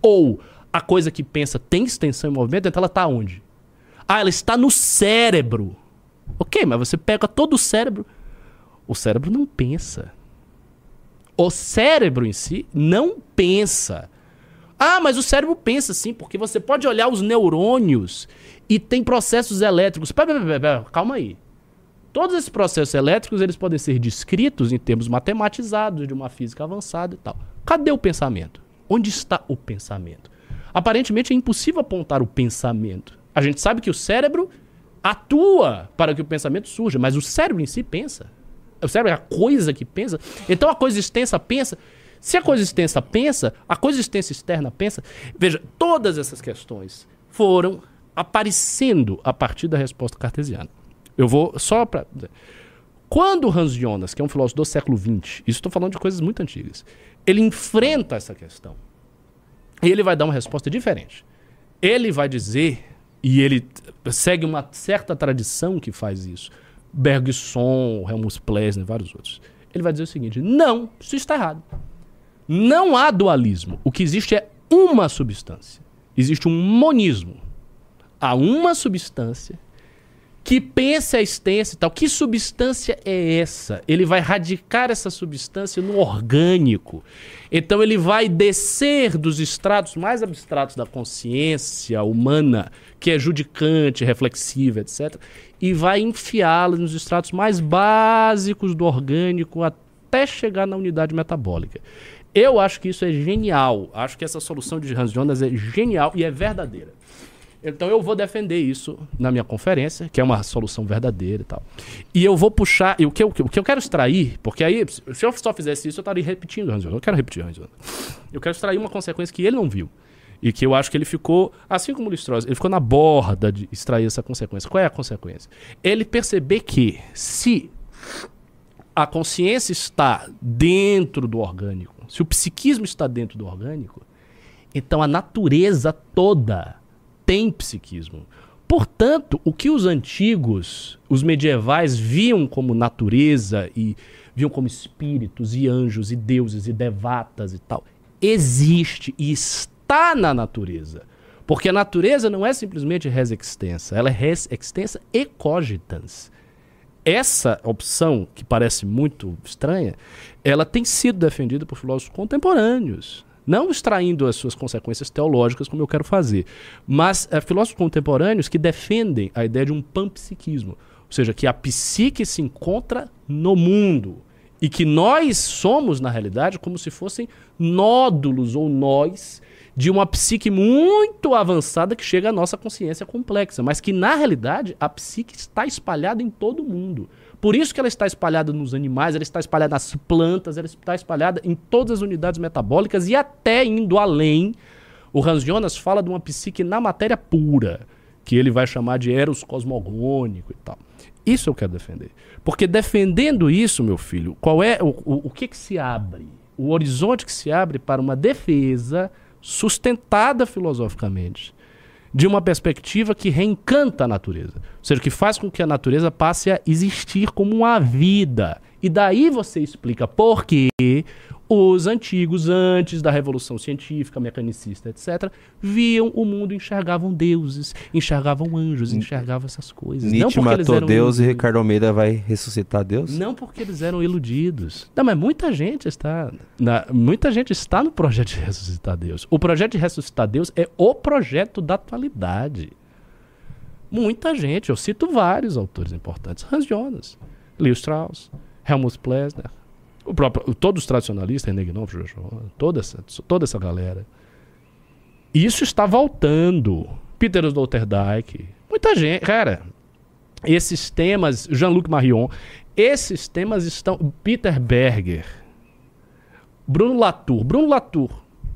Ou a coisa que pensa tem extensão e movimento, então ela está onde? Ah, ela está no cérebro. Ok, mas você pega todo o cérebro. O cérebro não pensa. O cérebro em si não pensa. Ah, mas o cérebro pensa sim, porque você pode olhar os neurônios e tem processos elétricos. Pera, pera, pera, calma aí. Todos esses processos elétricos eles podem ser descritos em termos matematizados de uma física avançada e tal. Cadê o pensamento? Onde está o pensamento? Aparentemente é impossível apontar o pensamento. A gente sabe que o cérebro atua para que o pensamento surja, mas o cérebro em si pensa. O cérebro é a coisa que pensa. Então a coisa extensa pensa. Se a coisa extensa pensa, a coisa extensa externa pensa. Veja, todas essas questões foram aparecendo a partir da resposta cartesiana. Eu vou só para. Quando Hans Jonas, que é um filósofo do século XX, isso estou falando de coisas muito antigas, ele enfrenta essa questão. E ele vai dar uma resposta diferente. Ele vai dizer e ele segue uma certa tradição que faz isso. Bergson, Helmut Plessner, vários outros. Ele vai dizer o seguinte: não, isso está errado. Não há dualismo. O que existe é uma substância. Existe um monismo. Há uma substância que pense a existência e tal. Que substância é essa? Ele vai radicar essa substância no orgânico. Então ele vai descer dos estratos mais abstratos da consciência humana, que é judicante, reflexiva, etc., e vai enfiá-la nos estratos mais básicos do orgânico até chegar na unidade metabólica. Eu acho que isso é genial. Acho que essa solução de Hans Jonas é genial e é verdadeira. Então eu vou defender isso na minha conferência, que é uma solução verdadeira e tal. E eu vou puxar. E o, que eu, o que eu quero extrair, porque aí, se eu só fizesse isso, eu estaria repetindo Hans Jonas. Eu quero repetir Hans Jonas. Eu quero extrair uma consequência que ele não viu. E que eu acho que ele ficou, assim como o Listrosa, ele ficou na borda de extrair essa consequência. Qual é a consequência? Ele perceber que se a consciência está dentro do orgânico, se o psiquismo está dentro do orgânico, então a natureza toda tem psiquismo. Portanto, o que os antigos, os medievais, viam como natureza e viam como espíritos e anjos e deuses e devatas e tal, existe e está na natureza. Porque a natureza não é simplesmente res extensa, ela é res extensa e cogitans. Essa opção, que parece muito estranha, ela tem sido defendida por filósofos contemporâneos. Não extraindo as suas consequências teológicas, como eu quero fazer, mas é, filósofos contemporâneos que defendem a ideia de um panpsiquismo, ou seja, que a psique se encontra no mundo e que nós somos, na realidade, como se fossem nódulos ou nós de uma psique muito avançada que chega à nossa consciência complexa, mas que na realidade a psique está espalhada em todo mundo. Por isso que ela está espalhada nos animais, ela está espalhada nas plantas, ela está espalhada em todas as unidades metabólicas e até indo além. O Hans Jonas fala de uma psique na matéria pura, que ele vai chamar de eros cosmogônico e tal. Isso eu quero defender. Porque defendendo isso, meu filho, qual é o, o, o que, que se abre? O horizonte que se abre para uma defesa sustentada filosoficamente de uma perspectiva que reencanta a natureza. Ou seja, que faz com que a natureza passe a existir como uma vida. E daí você explica por que os antigos, antes da Revolução Científica, mecanicista, etc., viam o mundo, enxergavam deuses, enxergavam anjos, enxergavam essas coisas. Nietzsche matou Deus e Ricardo Almeida vai ressuscitar Deus? Não porque eles eram iludidos. Não, mas muita gente está. Na, muita gente está no projeto de ressuscitar Deus. O projeto de ressuscitar Deus é o projeto da atualidade. Muita gente, eu cito vários autores importantes. Hans Jonas, Leo Strauss, Helmut Plessner, o próprio, todos os tradicionalistas, René toda essa, toda essa galera. Isso está voltando. Peter Sloterdijk, muita gente. Cara, esses temas, Jean-Luc Marion, esses temas estão. Peter Berger, Bruno Latour. Bruno Latour,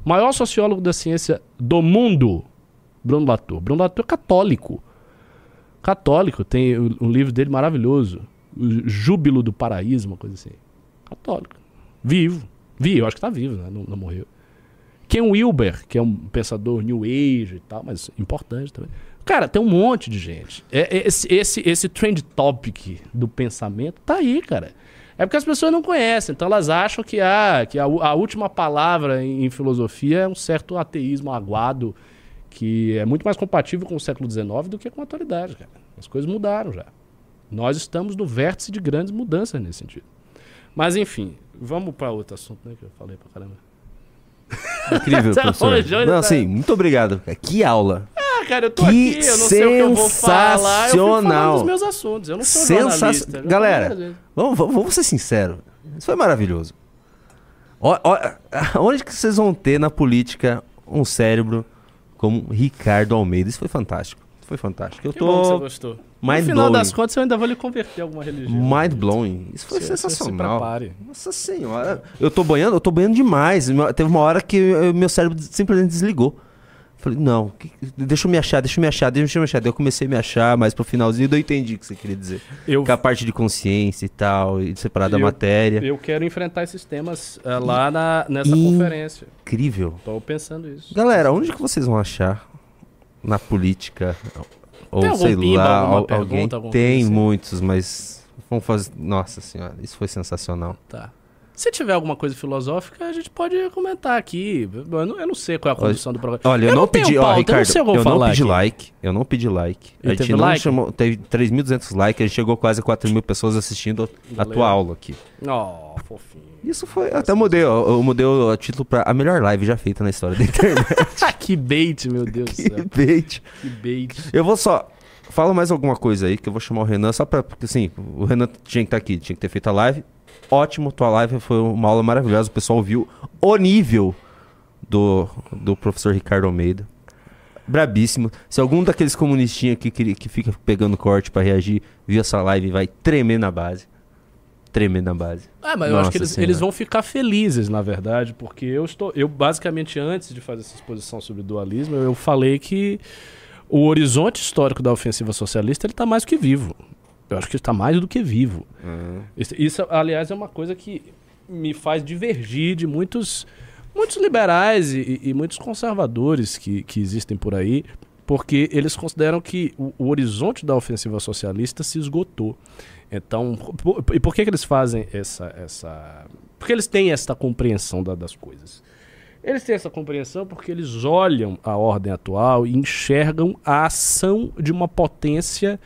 maior sociólogo da ciência do mundo. Bruno Latour. Bruno Latour é católico. Católico, tem um livro dele maravilhoso. Júbilo do Paraíso, uma coisa assim. Católico. Vivo. Vivo, eu acho que está vivo, né? Não, não, morreu. Ken Wilber, que é um pensador New Age e tal, mas importante também. Cara, tem um monte de gente. É, é, esse, esse, esse trend topic do pensamento tá aí, cara. É porque as pessoas não conhecem, então elas acham que, ah, que a, a última palavra em, em, filosofia é um certo ateísmo aguado que é muito mais compatível com o século XIX do que com a atualidade, cara. As coisas mudaram já. Nós estamos no vértice de grandes mudanças nesse sentido. Mas enfim, vamos para outro assunto, né? Que eu falei pra caramba. Incrível, tá professor. Não, tá... sim, muito obrigado. Que aula. Ah, cara, eu tô que aqui, eu não sei o que eu vou falar. Eu fui dos meus assuntos. Eu não sou Sensa... jornalista. Galera, vamos, vamos ser sinceros. Isso foi maravilhoso. O, o, onde que vocês vão ter na política um cérebro como Ricardo Almeida? Isso foi fantástico. Foi fantástico. Eu que tô... que você gostou. Mind no final das contas, eu ainda vou lhe converter alguma religião. Mind blowing. Isso foi se, sensacional. Se Nossa senhora. Eu tô banhando, eu tô banhando demais. Teve uma hora que meu cérebro simplesmente desligou. Falei, não, deixa eu me achar, deixa eu me achar, deixa eu me achar. Daí eu comecei a me achar, mas pro finalzinho eu entendi o que você queria dizer. Eu... Que a parte de consciência e tal, e separar da matéria. Eu quero enfrentar esses temas uh, lá na, nessa conferência. Incrível. Tô pensando isso. Galera, onde que vocês vão achar na política ou sei pimba, lá, alguém tem assim? muitos, mas vamos fazer. Nossa senhora, isso foi sensacional. Tá. Se tiver alguma coisa filosófica, a gente pode comentar aqui. Eu não, eu não sei qual é a condição do programa. Olha, eu, não, tenho pedi, ó, Ricardo, eu não que eu eu não pedi aqui. like, eu não pedi like. A gente não like? chamou, teve 3.200 likes, a gente chegou quase a 4 mil pessoas assistindo a Valeu. tua aula aqui. Oh, fofinho. Isso foi, até mudei, ó, eu mudei o título pra a melhor live já feita na história da internet. que bait, meu Deus do céu. Bait. Que bait. Eu vou só. Fala mais alguma coisa aí que eu vou chamar o Renan só pra. Porque assim, o Renan tinha que estar aqui, tinha que ter feito a live. Ótimo, tua live foi uma aula maravilhosa. O pessoal viu o nível do, do professor Ricardo Almeida. Brabíssimo. Se algum daqueles comunistinhos que, que, que fica pegando corte pra reagir, viu essa live, vai tremer na base. Tremer na base. Ah, mas eu acho Nossa que eles, eles vão ficar felizes, na verdade, porque eu estou. Eu, basicamente, antes de fazer essa exposição sobre dualismo, eu falei que o horizonte histórico da ofensiva socialista ele está mais que vivo. Eu acho que está mais do que vivo. Isso, isso, aliás, é uma coisa que me faz divergir de muitos, muitos liberais e, e muitos conservadores que, que existem por aí, porque eles consideram que o, o horizonte da ofensiva socialista se esgotou. Então, por- e por que, que eles fazem essa, essa. Porque eles têm essa compreensão da- das coisas. Eles têm essa compreensão porque eles olham a ordem atual e enxergam a ação de uma potência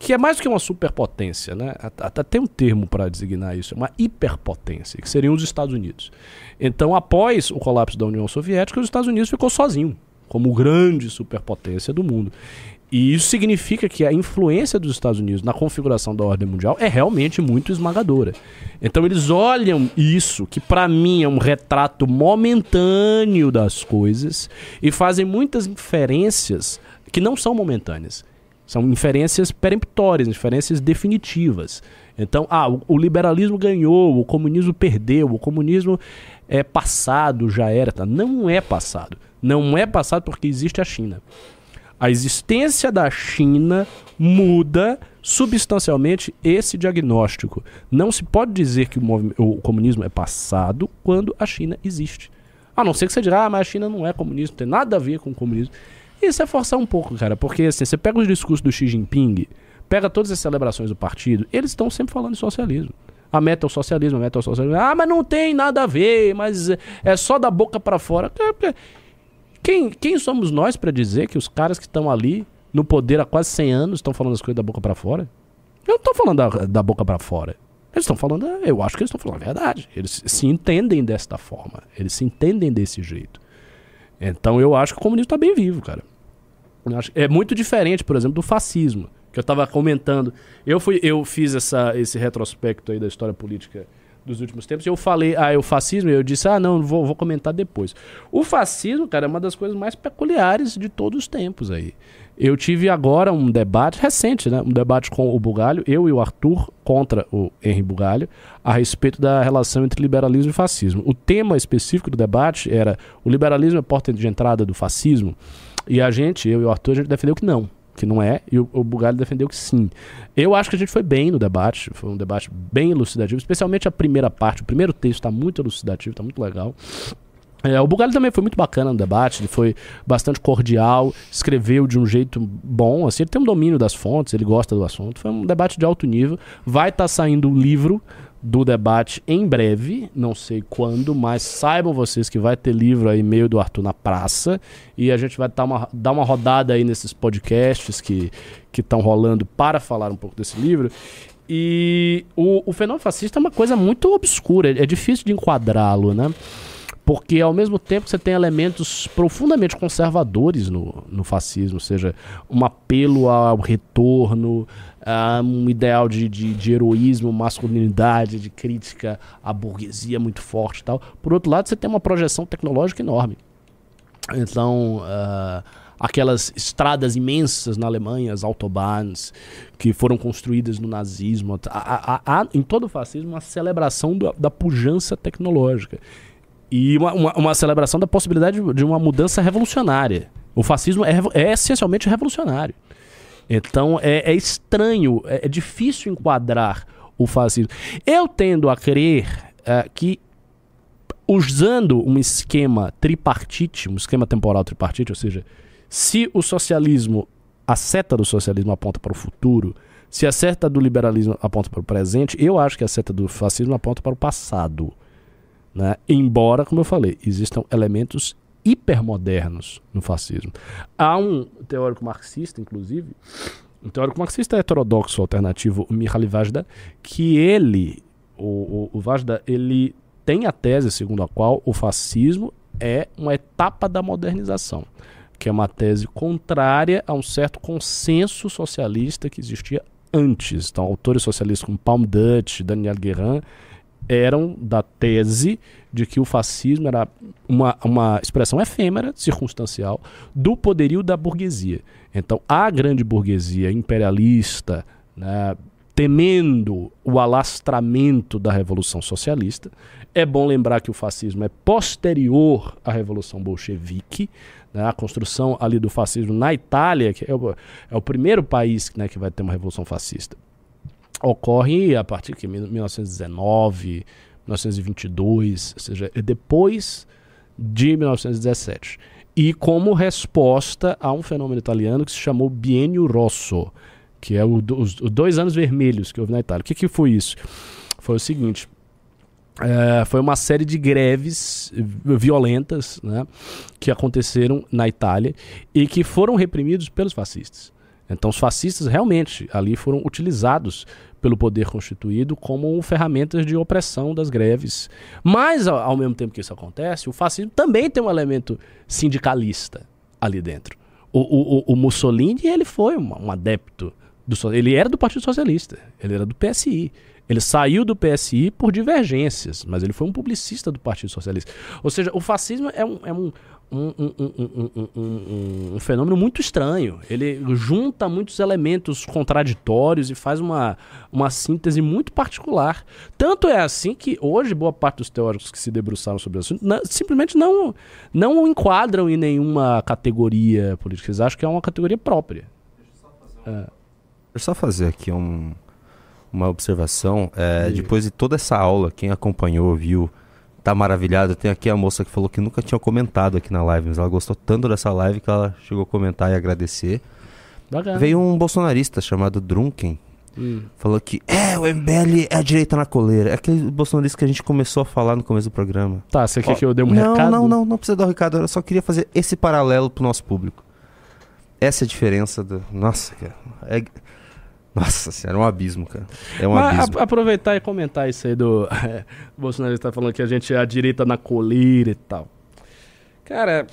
que é mais do que uma superpotência, né? At- Até tem um termo para designar isso, é uma hiperpotência, que seriam os Estados Unidos. Então, após o colapso da União Soviética, os Estados Unidos ficou sozinho, como grande superpotência do mundo. E isso significa que a influência dos Estados Unidos na configuração da ordem mundial é realmente muito esmagadora. Então eles olham isso, que para mim é um retrato momentâneo das coisas, e fazem muitas inferências que não são momentâneas. São inferências peremptórias, inferências definitivas. Então, ah, o, o liberalismo ganhou, o comunismo perdeu, o comunismo é passado, já era. Tá? Não é passado. Não é passado porque existe a China. A existência da China muda substancialmente esse diagnóstico. Não se pode dizer que o, o comunismo é passado quando a China existe. A não ser que você diga, ah, mas a China não é comunismo, não tem nada a ver com o comunismo. Isso é forçar um pouco, cara, porque assim, você pega os discursos do Xi Jinping, pega todas as celebrações do partido, eles estão sempre falando de socialismo. A meta é o socialismo, a meta é o socialismo. Ah, mas não tem nada a ver, mas é- só da boca pra fora. É, Quem, quem somos nós pra dizer que os caras que estão ali no poder há quase 100 anos estão falando as coisas da boca pra fora? Eu não tô falando da, da boca pra fora. Eles estão falando, eu acho que eles estão falando a verdade. Eles se entendem desta forma. Eles se entendem desse jeito. Então eu acho que o comunismo está bem vivo, cara. É muito diferente, por exemplo, do fascismo, que eu estava comentando. Eu fui, eu fiz essa, esse retrospecto aí da história política dos últimos tempos. E eu falei, ah, é o fascismo, eu disse, ah, não, vou, vou comentar depois. O fascismo, cara, é uma das coisas mais peculiares de todos os tempos aí. Eu tive agora um debate recente, né? Um debate com o Bugalho, eu e o Arthur contra o Henri Bugalho, a respeito da relação entre liberalismo e fascismo. O tema específico do debate era o liberalismo é porta de entrada do fascismo. E a gente, eu e o Arthur, a gente defendeu que não, que não é, e o, o Bugalho defendeu que sim. Eu acho que a gente foi bem no debate, foi um debate bem elucidativo, especialmente a primeira parte. O primeiro texto está muito elucidativo, está muito legal. É, o Bugalho também foi muito bacana no debate, ele foi bastante cordial, escreveu de um jeito bom, assim, ele tem um domínio das fontes, ele gosta do assunto, foi um debate de alto nível. Vai estar saindo o livro do debate em breve, não sei quando, mas saibam vocês que vai ter livro aí meio do Arthur na praça e a gente vai dar uma, dar uma rodada aí nesses podcasts que estão rolando para falar um pouco desse livro. E o, o fenômeno fascista é uma coisa muito obscura, é difícil de enquadrá-lo, né? Porque ao mesmo tempo você tem elementos profundamente conservadores no, no fascismo, ou seja, um apelo ao retorno, a um ideal de, de, de heroísmo, masculinidade, de crítica à burguesia muito forte e tal. Por outro lado, você tem uma projeção tecnológica enorme. Então, ah, aquelas estradas imensas na Alemanha, as autobahns, que foram construídas no nazismo, há, há- há em todo o fascismo uma celebração da- da pujança tecnológica. E uma, uma, uma celebração da possibilidade de- de uma mudança revolucionária. O fascismo é, é essencialmente revolucionário. Então é, é estranho, é, é difícil enquadrar o fascismo. Eu tendo a crer eh, que usando um esquema tripartite, um esquema temporal tripartite, ou seja, se o socialismo, a seta do socialismo aponta para o futuro, se a seta do liberalismo aponta para o presente, eu acho que a seta do fascismo aponta para o passado. Né? Embora, como eu falei, existam elementos hipermodernos no fascismo. Há um teórico marxista, inclusive, um teórico marxista heterodoxo alternativo, o Mihaly Vajda, que ele, o, o, o Vajda, ele tem a tese segundo a qual o fascismo é uma etapa da modernização, que é uma tese contrária a um certo consenso socialista que existia antes. Então, autores socialistas como Palm Dutch, Daniel Guérin, eram da tese de que o fascismo era uma, uma expressão efêmera, circunstancial, do poderio da burguesia. Então, a grande burguesia imperialista, né, temendo o alastramento da Revolução Socialista, é bom lembrar que o fascismo é posterior à Revolução Bolchevique, né, a construção ali do fascismo na Itália, que é o, é o primeiro país né, que vai ter uma revolução fascista ocorre a partir de 1919, 1922, ou seja, é depois de 1917. E como resposta a um fenômeno italiano que se chamou Bienio Rosso, que é o, os, os, dois anos vermelhos que houve na Itália. O que, que foi isso? Foi o seguinte: é, foi uma série de greves violentas né, que aconteceram na Itália e que foram reprimidos pelos fascistas. Então, os fascistas realmente ali foram utilizados pelo poder constituído como ferramentas de opressão das greves. Mas, ao, mesmo tempo que isso acontece, o fascismo também tem um elemento sindicalista ali dentro. O, o, o Mussolini ele foi um, um adepto do ele era do Partido Socialista, ele era do PSI. Ele saiu do PSI por divergências, mas ele foi um publicista do Partido Socialista. Ou seja, o fascismo é um, é um, um, um, um, fenômeno muito estranho. Ele junta muitos elementos contraditórios e faz uma, uma síntese muito particular. Tanto é assim que hoje boa parte dos teóricos que se debruçaram sobre o assunto não, simplesmente não, não o enquadram em nenhuma categoria política. Eles acham que é uma categoria própria. Deixa eu só fazer, um... é. Deixa eu só fazer aqui um, uma observação. É, depois de toda essa aula, quem acompanhou, viu tá maravilhado. Tem aqui a moça que falou que nunca tinha comentado aqui na live, mas ela gostou tanto dessa live que ela chegou a comentar e agradecer. Bacana. Veio um bolsonarista chamado Drunken. Hum. Falou que é, o MBL é a direita na coleira. É aquele bolsonarista que a gente começou a falar no começo do programa. Tá, você quer que eu dê um não, recado? Não, não, não precisa dar o um recado. Eu só queria fazer esse paralelo pro nosso público. Essa é a diferença do. Nossa, cara. É... Nossa senhora, é um abismo, cara. É um Mas abismo. aproveitar e comentar isso aí do. É, o Bolsonaro está falando que a gente é a direita na coleira e tal. Cara,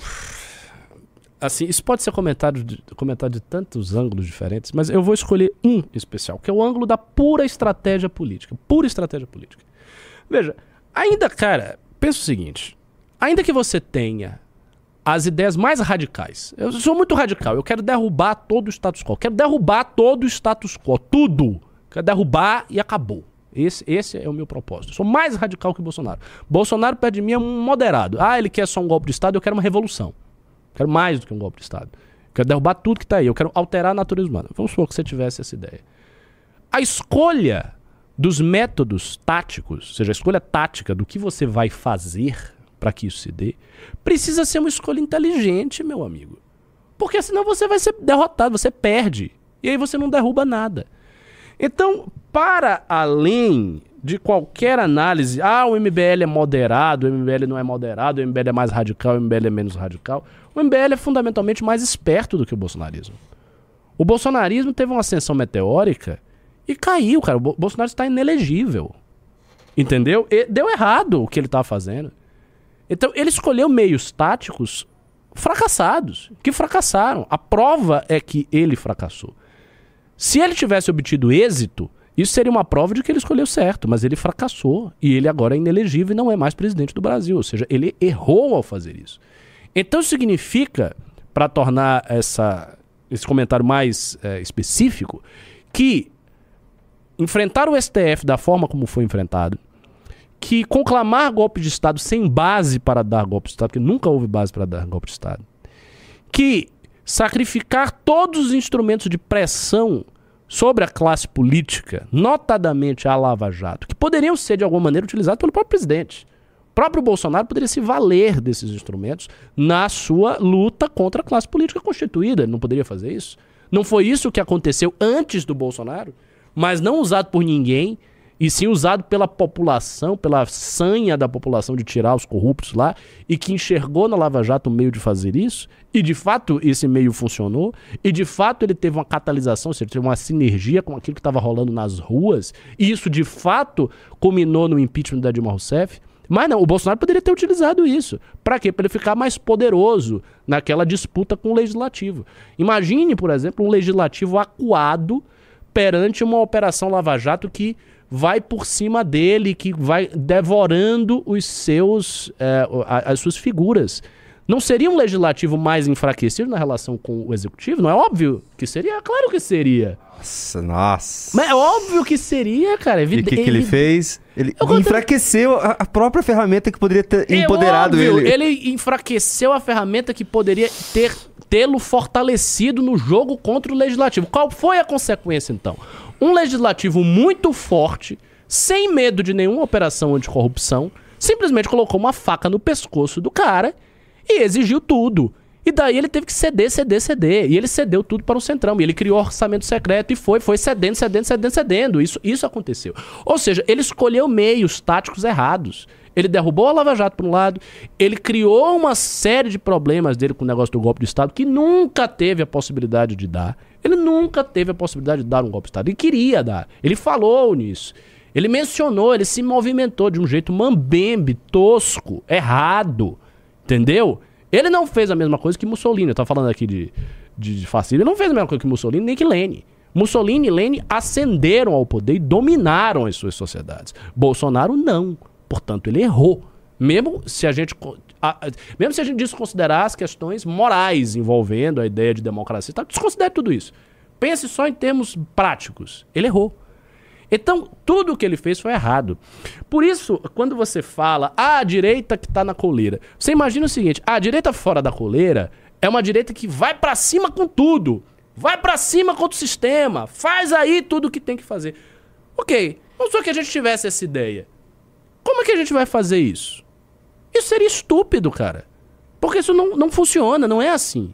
assim, isso pode ser comentado de, comentado de tantos ângulos diferentes, mas eu vou escolher um especial, que é o ângulo da pura estratégia política. Pura estratégia política. Veja, ainda, cara, pensa o seguinte: ainda que você tenha as ideias mais radicais. Eu sou muito radical. Eu quero derrubar todo o status quo. Quero derrubar todo o status quo. Tudo. quero derrubar e acabou. Esse, esse é o meu propósito. Eu sou mais radical que Bolsonaro. Bolsonaro perto de mim é um moderado. Ah, ele quer só um golpe de Estado, eu quero uma revolução. Quero mais do que um golpe de Estado. Quero derrubar tudo que está aí. Eu quero alterar a natureza humana. Vamos supor que você tivesse essa ideia. A escolha dos métodos táticos, ou seja, a escolha tática do que você vai fazer para que isso se dê, precisa ser uma escolha inteligente, meu amigo. Porque senão você vai ser derrotado, você perde. E aí você não derruba nada. Então, para além de qualquer análise, ah, o MBL é moderado, o MBL não é moderado, o MBL é mais radical, o MBL é menos radical, o MBL é fundamentalmente mais esperto do que o bolsonarismo. O bolsonarismo teve uma ascensão meteórica e caiu, cara. O Bolsonaro está inelegível. Entendeu? E deu errado o que ele estava fazendo. Então, ele escolheu meios táticos fracassados, que fracassaram. A prova é que ele fracassou. Se ele tivesse obtido êxito, isso seria uma prova de que ele escolheu certo, mas ele fracassou e ele agora é inelegível e não é mais presidente do Brasil. Ou seja, ele errou ao fazer isso. Então significa, para tornar essa, esse comentário mais é, específico, que enfrentar o STF da forma como foi enfrentado, que conclamar golpe de Estado sem base para dar golpe de Estado, porque nunca houve base para dar golpe de Estado, que sacrificar todos os instrumentos de pressão sobre a classe política, notadamente a Lava Jato, que poderiam ser de alguma maneira utilizados pelo próprio presidente. O próprio Bolsonaro poderia se valer desses instrumentos na sua luta contra a classe política constituída. Ele não poderia fazer isso? Não foi isso que aconteceu antes do Bolsonaro, mas não usado por ninguém e sim usado pela população, pela sanha da população de tirar os corruptos lá, e que enxergou na Lava Jato o meio de fazer isso, e de fato esse meio funcionou, e de fato ele teve uma catalisação, ou seja, teve uma sinergia com aquilo que estava rolando nas ruas, e isso de fato culminou no impeachment da Dilma Rousseff. Mas não, o Bolsonaro poderia ter utilizado isso. Para quê? Para ele ficar mais poderoso naquela disputa com o legislativo. Imagine, por exemplo, um legislativo acuado perante uma operação Lava Jato que vai por cima dele, que vai devorando os seus, é, as suas figuras. Não seria um legislativo mais enfraquecido na relação com o executivo? Não é óbvio que seria? Claro que seria. Nossa, nossa. Mas é óbvio que seria, cara. E o que, que ele fez? Ele enfraqueceu a, a, própria ferramenta que poderia ter é empoderado óbvio, ele. Ele enfraqueceu a ferramenta que poderia ter tê-lo fortalecido no jogo contra o legislativo. Qual foi a consequência, então? Um legislativo muito forte, sem medo de nenhuma operação anticorrupção, simplesmente colocou uma faca no pescoço do cara e exigiu tudo. E daí ele teve que ceder, ceder, ceder. E ele cedeu tudo para o Centrão. E ele criou orçamento secreto e foi, foi cedendo, cedendo, cedendo, cedendo. Isso, isso aconteceu. Ou seja, ele escolheu meios táticos errados. Ele derrubou a Lava Jato por um lado, ele criou uma série de problemas dele com o negócio do golpe de Estado que nunca teve a possibilidade de dar. Ele nunca teve a possibilidade de dar um golpe de Estado. Ele queria dar. Ele falou nisso. Ele mencionou, ele se movimentou de um jeito mambembe, tosco, errado. Entendeu? Ele não fez a mesma coisa que Mussolini. Eu tava falando aqui de, de, de fascismo. Ele não fez a mesma coisa que Mussolini, nem que Lênin. Mussolini e Lênin ascenderam ao poder e dominaram as suas sociedades. Bolsonaro não. Portanto, ele errou. Mesmo se a gente mesmo se a gente desconsiderar as questões morais envolvendo a ideia de democracia, tá? desconsidere tudo isso. Pense só em termos práticos. Ele errou. Então, tudo o que ele fez foi errado. Por isso, quando você fala, ah, a direita que está na coleira, você imagina o seguinte: a direita fora da coleira é uma direita que vai para cima com tudo. Vai para cima contra o sistema. Faz aí tudo o que tem que fazer. Ok, não só que a gente tivesse essa ideia. Como é que a gente vai fazer isso? Isso seria estúpido, cara. Porque isso não, não funciona, não é assim.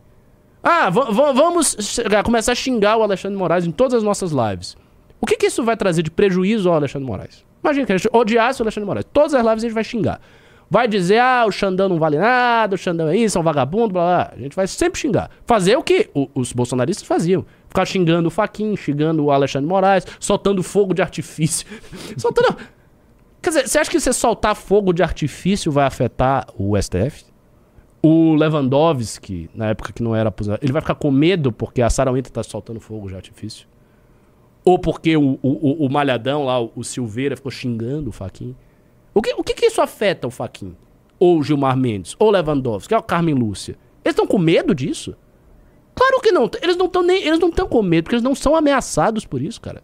Ah, vamos começar a xingar o Alexandre Moraes em todas as nossas lives. O que, que isso vai trazer de prejuízo ao Alexandre Moraes? Imagina que a gente odiasse o Alexandre Moraes. Todas as lives a gente vai xingar. Vai dizer, ah, o Xandão não vale nada, o Xandão é isso, é um vagabundo, blá blá. A gente vai sempre xingar. Fazer o que o, os bolsonaristas faziam. Ficar xingando o Faquin, xingando o Alexandre Moraes, soltando fogo de artifício. soltando. Quer dizer, você acha que você soltar fogo de artifício vai afetar o STF? O Lewandowski, na época que não era aposentado, ele vai ficar com medo porque a Sarah Winter tá soltando fogo de artifício? Ou porque o, o, o Malhadão lá, o Silveira, ficou xingando o Faquin. O que, o que, que isso afeta o Faquin? Ou o Gilmar Mendes? Ou o Lewandowski? Ou o Carmen Lúcia? Eles estão com medo disso? Claro que não. Eles não estão nem. Eles não estão com medo, porque eles não são ameaçados por isso, cara.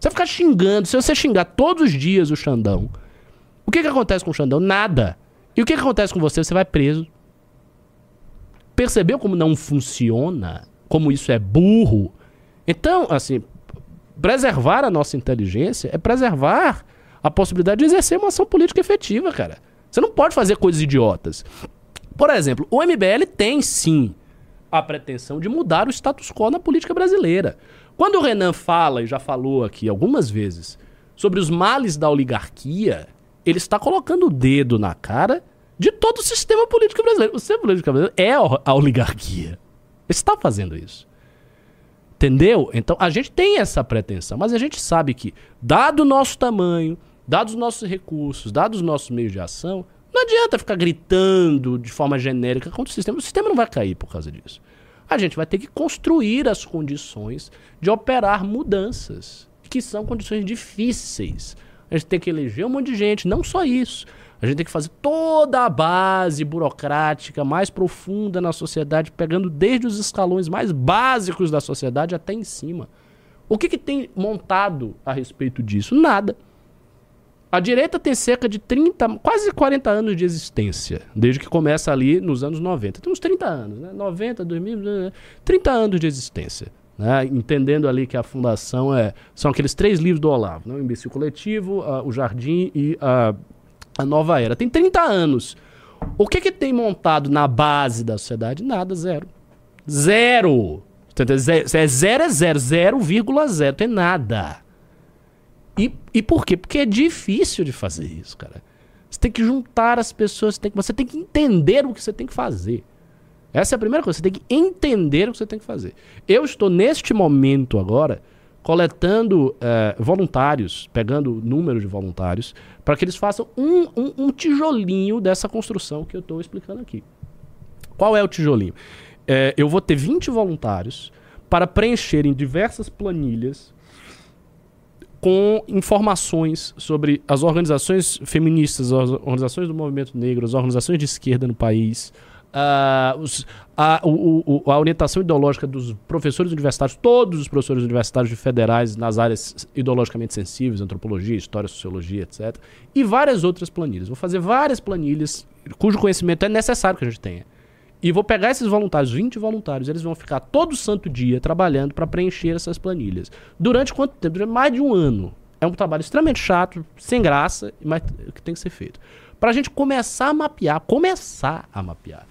Você ficar xingando, se você xingar todos os dias o Xandão, o que, que acontece com o Xandão? Nada. E o que, que acontece com você? Você vai preso. Percebeu como não funciona? Como isso é burro? Então, assim, preservar a nossa inteligência é preservar a possibilidade de exercer uma ação política efetiva, cara. Você não pode fazer coisas idiotas. Por exemplo, o MBL tem sim a pretensão de mudar o status quo na política brasileira. Quando o Renan fala, e já falou aqui algumas vezes, sobre os males da oligarquia, ele está colocando o dedo na cara de todo o sistema político brasileiro. O sistema político brasileiro é a oligarquia. Ele está fazendo isso. Entendeu? Então a gente tem essa pretensão, mas a gente sabe que, dado o nosso tamanho, dados os nossos recursos, dados os nossos meios de ação, não adianta ficar gritando de forma genérica contra o sistema. O sistema não vai cair por causa disso. A gente vai ter que construir as condições de operar mudanças, que são condições difíceis. A gente tem que eleger um monte de gente, não só isso. A gente tem que fazer toda a base burocrática mais profunda na sociedade, pegando desde os escalões mais básicos da sociedade até em cima. O que, que tem montado a respeito disso? Nada. A direita tem cerca de 30, quase 40 anos de existência, desde que começa ali nos anos 90. Tem uns 30 anos, né? 90, 2000, 30 anos de existência. Né? Entendendo ali que a fundação é. São aqueles três livros do Olavo: né? O Imbecil Coletivo, uh, O Jardim e a a nova era. Tem 30 anos. O que, que tem montado na base da sociedade? Nada, zero. Zero. É zero, é zero, zero, zero, tem nada. E, e por quê? Porque é difícil de fazer isso, cara. Você tem que juntar as pessoas, você tem que, você tem que entender o que você tem que fazer. Essa é a primeira coisa, você tem que entender o que você tem que fazer. Eu estou neste momento agora coletando eh, voluntários, pegando número de voluntários, para que eles façam um, um, um, tijolinho dessa construção que eu estou explicando aqui. Qual é o tijolinho? Eh, eu vou ter 20 voluntários para preencherem diversas planilhas com informações sobre as organizações feministas, as organizações do movimento negro, as organizações de esquerda no país, uh, os, a, o, o, a, orientação ideológica dos professores universitários, todos os professores universitários federais nas áreas ideologicamente sensíveis, antropologia, história, sociologia, etc. E várias outras planilhas. Vou fazer várias planilhas cujo conhecimento é necessário que a gente tenha. E vou pegar esses voluntários, 20 voluntários, eles vão ficar todo santo dia trabalhando para preencher essas planilhas. Durante quanto tempo? Durante mais de um ano. É um trabalho extremamente chato, sem graça, mas que tem que ser feito. Para a gente começar a mapear, começar a mapear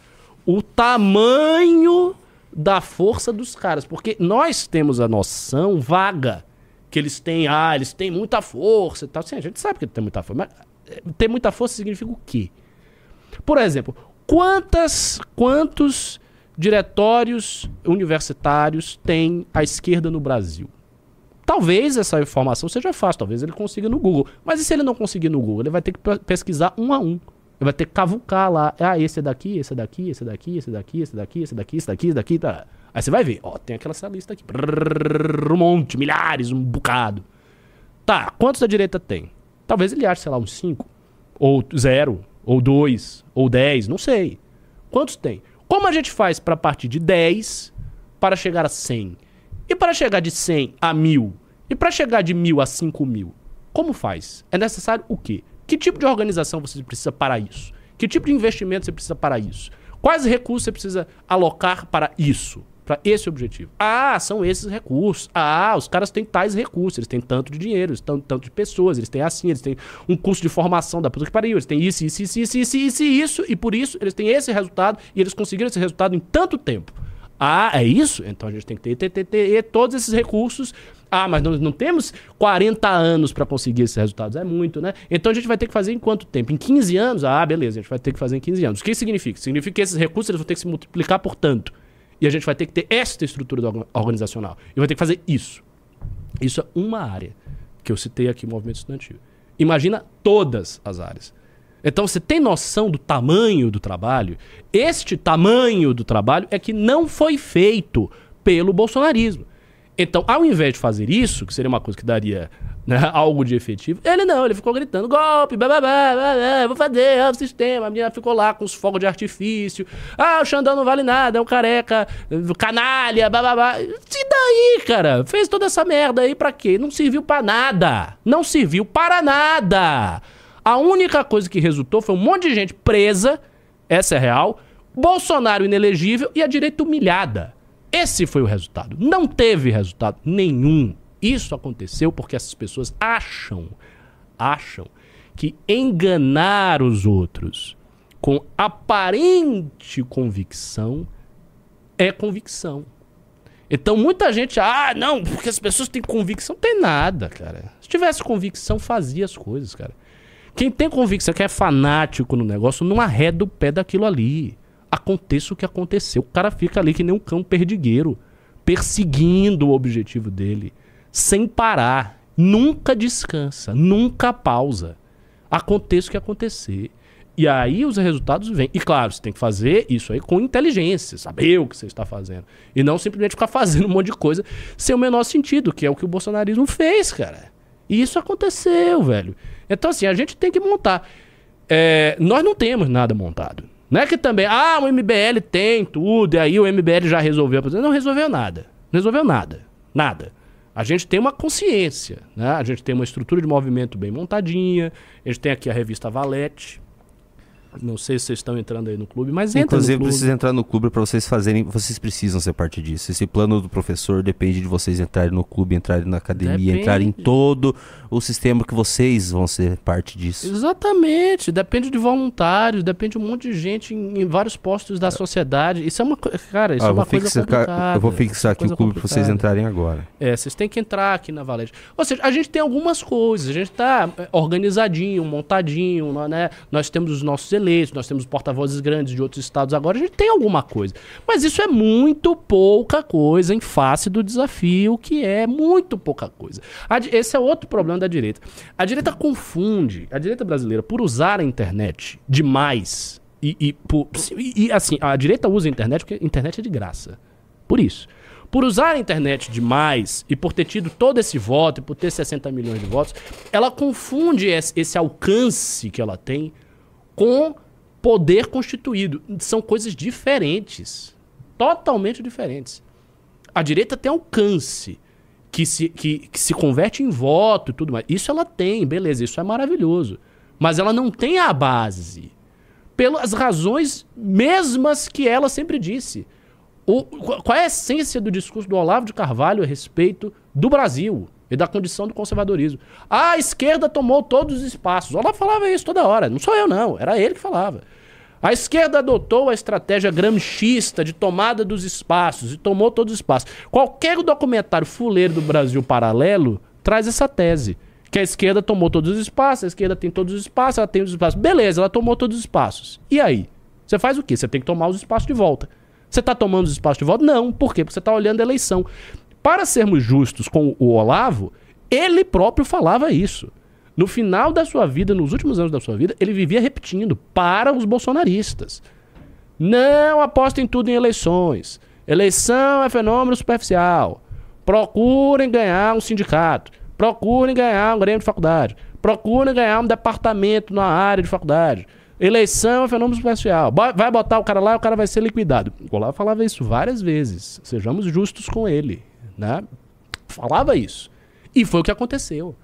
o tamanho da força dos caras. Porque nós temos a noção vaga que eles têm, ah, eles têm muita força e tal. Sim, a gente sabe que tem muita força. Mas eh, ter muita força significa o quê? Por exemplo, quantas, quantos diretórios universitários tem a esquerda no Brasil? Talvez essa informação seja fácil, talvez ele consiga no Google. Mas e se ele não conseguir no Google? Ele vai ter que pesquisar um a um. Ele vai ter que cavucar lá. Ah, esse é daqui, esse é daqui, esse é daqui, esse é daqui, esse é daqui, esse é daqui, esse daqui, esse daqui, tá. Aí você vai ver, ó, tem aquela lista aqui. um monte, milhares, um bocado. Tá, quantos da direita tem? Talvez ele ache, sei lá, uns 5, ou 0, ou 2, ou 10, não sei. Quantos tem? Como a gente faz para partir de 10 para chegar a 100? E para chegar de 100 a 1000? E para chegar de 1000 a 5000? Como faz? É necessário o quê? Que tipo de organização você precisa para isso? Que tipo de investimento você precisa para isso? Quais recursos você precisa alocar para isso? Para esse objetivo? Ah, são esses recursos. Ah, os caras têm tais recursos. Eles têm tanto de dinheiro, eles têm tanto de pessoas, eles têm assim, eles têm um curso de formação da puta que pariu, eles têm isso, isso, isso, isso, isso, isso, isso, e por isso eles têm esse resultado e eles conseguiram esse resultado em tanto tempo. Ah, é isso? Então a gente tem que ter, ter, ter, ter todos esses recursos ah, mas não, não temos 40 anos para conseguir esses resultados. É muito, né? Então a gente vai ter que fazer em quanto tempo? Em 15 anos? Ah, beleza, a gente vai ter que fazer em 15 anos. O que significa? Significa que esses recursos eles vão ter que se multiplicar por tanto. E a gente vai ter que ter esta estrutura organizacional. E vai ter que fazer isso. Isso é uma área que eu citei aqui, movimento estudantil. Imagina todas as áreas. Então você tem noção do tamanho do trabalho? Este tamanho do trabalho é que não foi feito pelo bolsonarismo. Então, ao invés de fazer isso, que seria uma coisa que daria né, algo de efetivo, ele não, ele ficou gritando: golpe, blá, blá, vou fazer, é o sistema. A menina ficou lá com os fogos de artifício. Ah, o Xandão não vale nada, é um careca, canalha, blá. E daí, cara? Fez toda essa merda aí pra quê? Não serviu para nada. Não serviu para nada. A única coisa que resultou foi um monte de gente presa, essa é real, Bolsonaro inelegível e a direita humilhada. Esse foi o resultado. Não teve resultado nenhum. Isso aconteceu porque essas pessoas acham, acham que enganar os outros com aparente convicção é convicção. Então muita gente, ah, não, porque as pessoas têm convicção, não tem nada, cara. Se tivesse convicção, fazia as coisas, cara. Quem tem convicção que é fanático no negócio, não arreda o pé daquilo ali aconteça o que aconteceu. O cara fica ali que nem um cão perdigueiro, perseguindo o objetivo dele, sem parar. Nunca descansa, nunca pausa. Aconteça o que acontecer. E aí os resultados vêm. E claro, você tem que fazer isso aí com inteligência, saber o que você está fazendo. E não simplesmente ficar fazendo um monte de coisa sem o menor sentido, que é o que o bolsonarismo fez, cara. E isso aconteceu, velho. Então, assim, a gente tem que montar. É, nós não temos nada montado. Não é que também, ah, o MBL tem tudo, e aí o MBL já resolveu. Não resolveu nada. Não resolveu nada. Nada. A gente tem uma consciência, né? A gente tem uma estrutura de movimento bem montadinha. A gente tem aqui a revista Valete. Não sei se vocês estão entrando aí no clube, mas entra Inclusive, precisa entrar no clube para vocês fazerem. Vocês precisam ser parte disso. Esse plano do professor depende de vocês entrarem no clube, entrarem na academia, Depende. entrarem em todo o sistema que vocês vão ser parte disso. Exatamente, depende de voluntários, depende de um monte de gente em, em vários postos da sociedade. Isso é uma coisa, cara, isso Ah, é uma coisa fixar, complicada. eu vou fixar aqui o clube para vocês entrarem agora. É, vocês têm que entrar aqui na Valete. Ou seja, a gente tem algumas coisas, a gente tá é, organizadinho, montadinho, né? Nós temos os nossos eleitos, nós temos porta-vozes grandes de outros estados agora, a gente tem alguma coisa. Mas isso é muito pouca coisa em face do desafio, que é muito pouca coisa. Esse é outro problema da direita. A direita confunde, a direita brasileira, por usar a internet demais, e, e, por- e, assim, a direita usa a internet porque a internet é de graça. Por isso. Por usar a internet demais e por ter tido todo esse voto e por ter 60 milhões de votos, ela confunde esse alcance que ela tem com poder constituído. São coisas diferentes. Totalmente diferentes. A direita tem alcance que se, que, que se converte em voto e tudo mais. Isso ela tem, beleza, isso é maravilhoso. Mas ela não tem a base. Pelas razões mesmas que ela sempre disse. O- qu- qual é a essência do discurso do Olavo de Carvalho a respeito do Brasil e da condição do conservadorismo? A esquerda tomou todos os espaços. Olavo falava isso toda hora. Não sou eu, não. Era ele que falava. A esquerda adotou a estratégia gramscista de tomada dos espaços e tomou todos os espaços. Qualquer documentário fuleiro do Brasil paralelo traz essa tese. Que a esquerda tomou todos os espaços, a esquerda tem todos os espaços, ela tem os espaços. Beleza, ela tomou todos os espaços. E aí? Você faz o quê? Você tem que tomar os espaços de volta. Você está tomando os espaços de volta? Não. Por quê? Porque você está olhando a eleição. Para sermos justos com o Olavo, ele próprio falava isso. No final da sua vida, nos últimos anos da sua vida, ele vivia repetindo para os bolsonaristas. Não apostem tudo em eleições. Eleição é fenômeno superficial. Procurem ganhar um sindicato. Procurem ganhar um grêmio de faculdade. Procurem ganhar um departamento na área de faculdade. Eleição é fenômeno superficial. Vai botar o cara lá e o cara vai ser liquidado. O Olavo falava isso várias vezes. Sejamos justos com ele. Né? Falava isso. E foi o que aconteceu.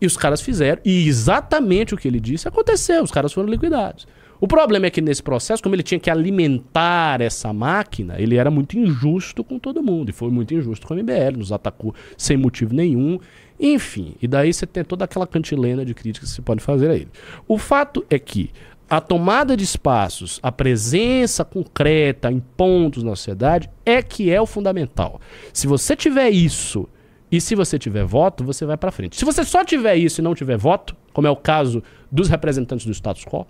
E os caras fizeram. E exatamente o que ele disse aconteceu. Os caras foram liquidados. O problema é que nesse processo, como ele tinha que alimentar essa máquina, ele era muito injusto com todo mundo. E foi muito injusto com o MBL, nos atacou sem motivo nenhum. Enfim, e daí você tem toda aquela cantilena de críticas que você pode fazer a ele. O fato é que a tomada de espaços, a presença concreta em pontos na sociedade é que é o fundamental. Se você tiver isso e se você tiver voto, você vai para frente. Se você só tiver isso e não tiver voto, como é o caso dos representantes do status quo,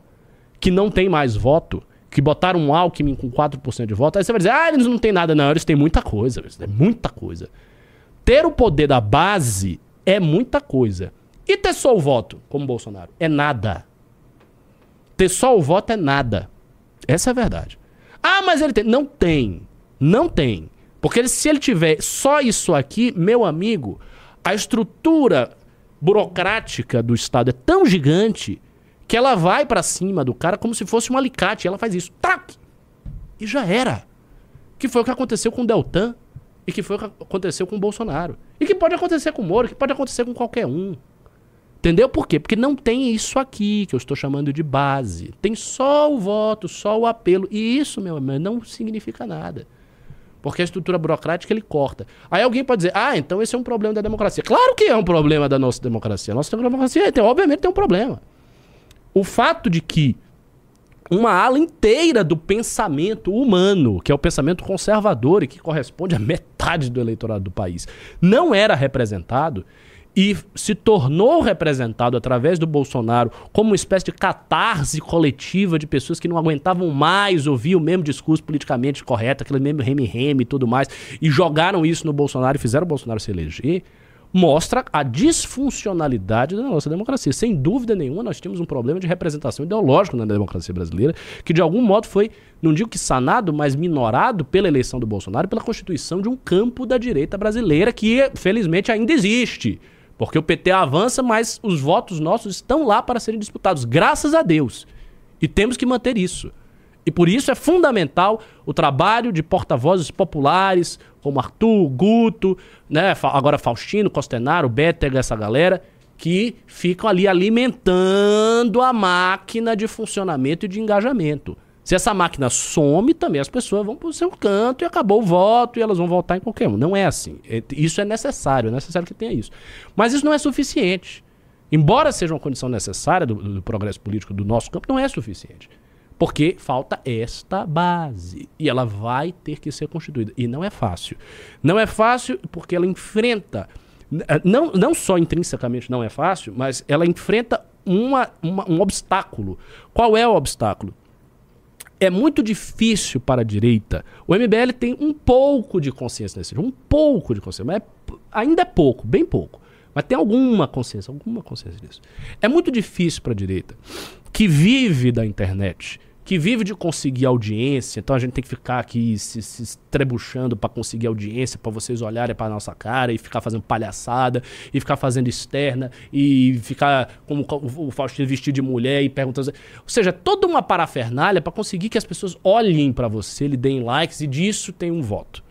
que não tem mais voto, que botaram um Alckmin com 4% de voto, aí você vai dizer, ah, eles não têm nada. Não, eles têm muita coisa, eles têm muita coisa. Ter o poder da base é muita coisa. E ter só o voto, como Bolsonaro, é nada. Ter só o voto é nada. Essa é a verdade. Ah, mas ele tem. Não tem. Não tem. Porque ele- se ele tiver só isso aqui, meu amigo, a estrutura burocrática do Estado é tão gigante que ela vai pra cima do cara como se fosse um alicate. Ela faz isso. Tac! E já era. Que foi o que aconteceu com o Deltan. E que foi o que aconteceu com o Bolsonaro. E que pode acontecer com o Moro, que pode acontecer com qualquer um. Entendeu por quê? Porque não tem isso aqui que eu estou chamando de base. Tem só o voto, só o apelo. E isso, meu amigo, não significa nada. Porque a estrutura burocrática ele corta. Aí alguém pode dizer, ah, então esse é um problema da democracia. Claro que é um problema da nossa democracia. A nossa democracia, tem, obviamente, tem um problema. O fato de que uma ala inteira do pensamento humano, que é o pensamento conservador e que corresponde a metade do eleitorado do país, não era representado e se tornou representado através do Bolsonaro como uma espécie de catarse coletiva de pessoas que não aguentavam mais ouvir o mesmo discurso politicamente correto, aquele mesmo reme-reme e tudo mais, e jogaram isso no Bolsonaro e fizeram o Bolsonaro se eleger, mostra a disfuncionalidade da nossa democracia. Sem dúvida nenhuma, nós temos um problema de representação ideológica na democracia brasileira, que de algum modo foi, não digo que sanado, mas minorado pela eleição do Bolsonaro pela constituição de um campo da direita brasileira que, felizmente, ainda existe. Porque o PT avança, mas os votos nossos estão lá para serem disputados, graças a Deus. E temos que manter isso. E por isso é fundamental o trabalho de porta-vozes populares, como Arthur, Guto, né, agora Faustino, Costenaro, Bétega, essa galera, que ficam ali alimentando a máquina de funcionamento e de engajamento. Se essa máquina some, também as pessoas vão para o seu canto e acabou o voto e elas vão votar em qualquer um. Não é assim. É, isso é necessário, é necessário que tenha isso. Mas isso não é suficiente. Embora seja uma condição necessária do, do progresso político do nosso campo, não é suficiente. Porque falta esta base. E ela vai ter que ser constituída. E não é fácil. Não é fácil porque ela enfrenta. Eh, não, não só intrinsecamente não é fácil, mas ela enfrenta uma, uma, um obstáculo. Qual é o obstáculo? É muito difícil para a direita. O MBL tem um pouco de consciência nesse um pouco de consciência, mas é, ainda é pouco, bem pouco. Mas tem alguma consciência, alguma consciência disso. É muito difícil para a direita, que vive da internet, que vive de conseguir audiência, então a gente tem que ficar aqui se, se estrebuchando para conseguir audiência, para vocês olharem para nossa cara e ficar fazendo palhaçada, e ficar fazendo externa, e ficar como o Faustino vestido de mulher e perguntando. Ou seja, toda uma parafernália para conseguir que as pessoas olhem para você, lhe deem likes, e disso tem um voto.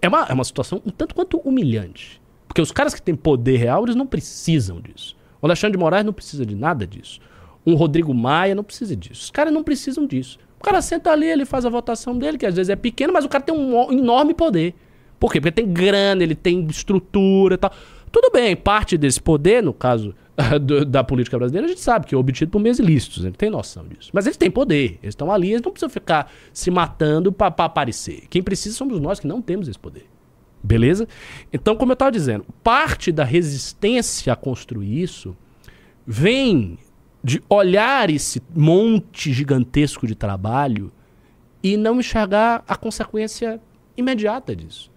É uma, é uma situação um tanto quanto humilhante. Porque os caras que têm poder real, eles não precisam disso. O Alexandre de Moraes não precisa de nada disso um Rodrigo Maia, não precisa disso. Os caras não precisam disso. O cara senta ali, ele faz a votação dele, que às vezes é pequeno, mas o cara tem um enorme poder. Por quê? Porque tem grana, ele tem estrutura e tal. Tudo bem, parte desse poder, no caso da política brasileira, a gente sabe que é obtido por meios ilícitos, gente tem noção disso. Mas eles têm poder, eles estão ali, eles não precisam ficar se matando para aparecer. Quem precisa somos nós que não temos esse poder. Beleza? Então, como eu estava dizendo, parte da resistência a construir isso vem de olhar esse monte gigantesco de trabalho e não enxergar a consequência imediata disso.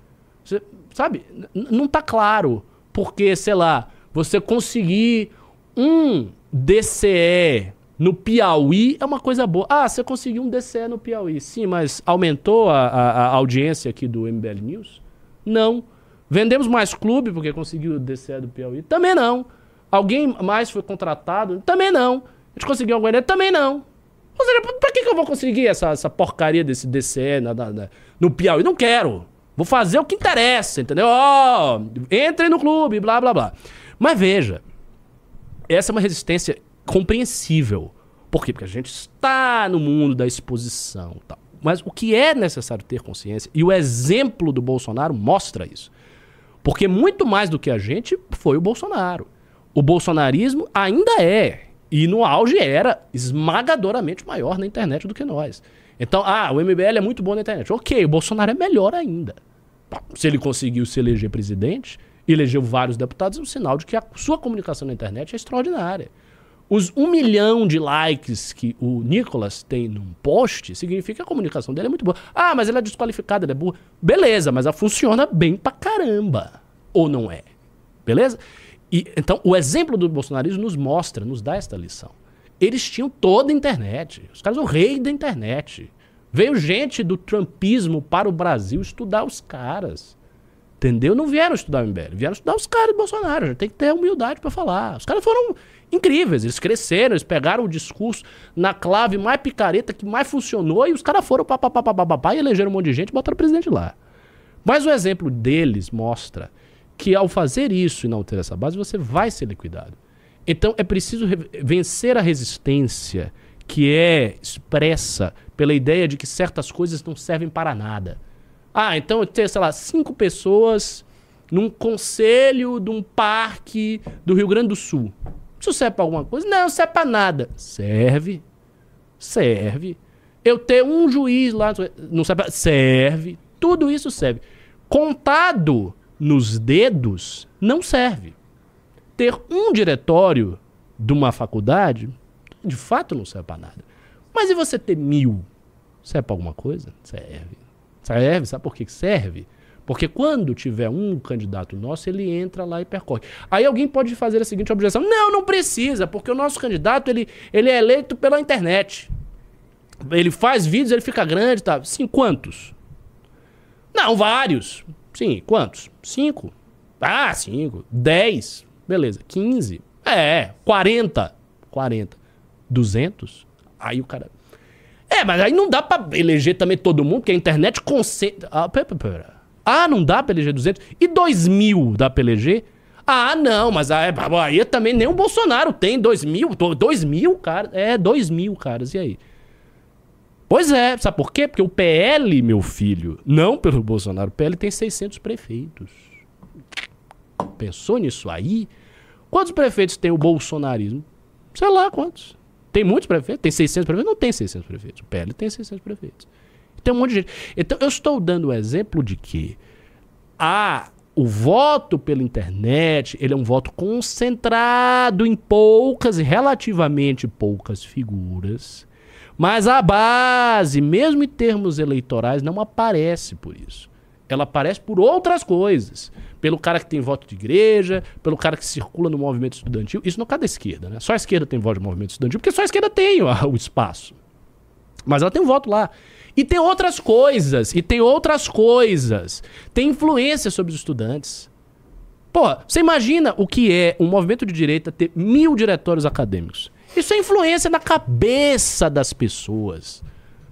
Você, sabe? Não está claro porque, sei lá, você conseguir um DCE no Piauí é uma coisa boa. Ah, você conseguiu um DCE no Piauí. Sim, mas aumentou a, a, a audiência aqui do MBL News? Não. Vendemos mais clube porque conseguiu o DCE do Piauí? Também não. Alguém mais foi contratado? Também não. A gente conseguiu alguma ideia? Também não. Ou seja, pra que, que eu vou conseguir essa, essa porcaria desse DCE na, na, na, no Piauí? Não quero. Vou fazer o que interessa, entendeu? Ó, oh, entre no clube, blá, blá, blá. Mas veja, essa é uma resistência compreensível. Por quê? Porque a gente está no mundo da exposição tal. Mas o que é necessário ter consciência, e o exemplo do Bolsonaro mostra isso. Porque muito mais do que a gente foi o Bolsonaro o bolsonarismo ainda é, e no auge era, esmagadoramente maior na internet do que nós. Então, ah, o MBL é muito bom na internet. Ok, o Bolsonaro é melhor ainda. Se ele conseguiu se eleger presidente, elegeu vários deputados, é um sinal de que a sua comunicação na internet é extraordinária. Os um milhão de likes que o Nicolas tem num post significa que a comunicação dele é muito boa. Ah, mas ele é desqualificado, ele é burro. Beleza, mas ela funciona bem pra caramba. Ou não é? Beleza? E, então, o exemplo do bolsonarismo nos mostra, nos dá esta lição. Eles tinham toda a internet. Os caras são rei da internet. Veio gente do trumpismo para o Brasil estudar os caras. Entendeu? Não vieram estudar o MBL, vieram estudar os caras do Bolsonaro. Gente tem que ter humildade para falar. Os caras foram incríveis, eles cresceram, eles pegaram o discurso na clave mais picareta que mais funcionou e os caras foram papapá e elegeram um monte de gente e botaram o presidente lá. Mas o exemplo deles mostra que ao fazer isso e não ter essa base, você vai ser liquidado. Então é preciso vencer a resistência que é expressa pela ideia de que certas coisas não servem para nada. Ah, então ter, sei lá, cinco pessoas num conselho de um parque do Rio Grande do Sul. Isso serve para alguma coisa? Não, serve para nada. Serve. Serve. Eu ter um juiz lá, não serve. Serve. Tudo isso serve. Contado nos dedos não serve. Ter um diretório de uma faculdade, de fato, não serve para nada. Mas e você ter mil? Serve para alguma coisa? Serve. Serve. Sabe por que serve? Porque quando tiver um candidato nosso, ele entra lá e percorre. Aí alguém pode fazer a seguinte objeção: não, não precisa, porque o nosso candidato ele, ele é eleito pela internet. Ele faz vídeos, ele fica grande, tá? Sim, quantos? Não, vários. Sim, quantos? Cinco. Ah, cinco. Dez. Beleza. Quinze. É, quarenta. Quarenta. Duzentos. Aí o cara... É, mas aí não dá pra eleger também todo mundo, porque a internet concentra... Ah, pera, pera. ah não dá pra eleger duzentos? E dois mil dá pra eleger? Ah, não, mas a Bahia também nem o Bolsonaro tem. Dois mil? do- Dois mil, cara? É, dois mil, caras. E aí? Pois é, sabe por quê? Porque o PL, meu filho, não pelo Bolsonaro, o PL tem 600 prefeitos. Pensou nisso aí? Quantos prefeitos tem o bolsonarismo? Sei lá quantos. Tem muitos prefeitos? Tem 600 prefeitos? Não tem 600 prefeitos. O PL tem 600 prefeitos. Tem um monte de gente. Então, eu estou dando o exemplo de que a, o voto pela internet, ele é um voto concentrado em poucas e relativamente poucas figuras, mas a base, mesmo em termos eleitorais, não aparece por isso. Ela aparece por outras coisas. Pelo cara que tem voto de igreja, pelo cara que circula no movimento estudantil. Isso no caso da esquerda, né? Só a esquerda tem voto de movimento estudantil, porque só a esquerda tem o, o espaço. Mas ela tem um voto lá. E tem outras coisas, e tem outras coisas. Tem influência sobre os estudantes. Pô, você imagina o que é um movimento de direita ter mil diretórios acadêmicos. Isso é influência na cabeça das pessoas.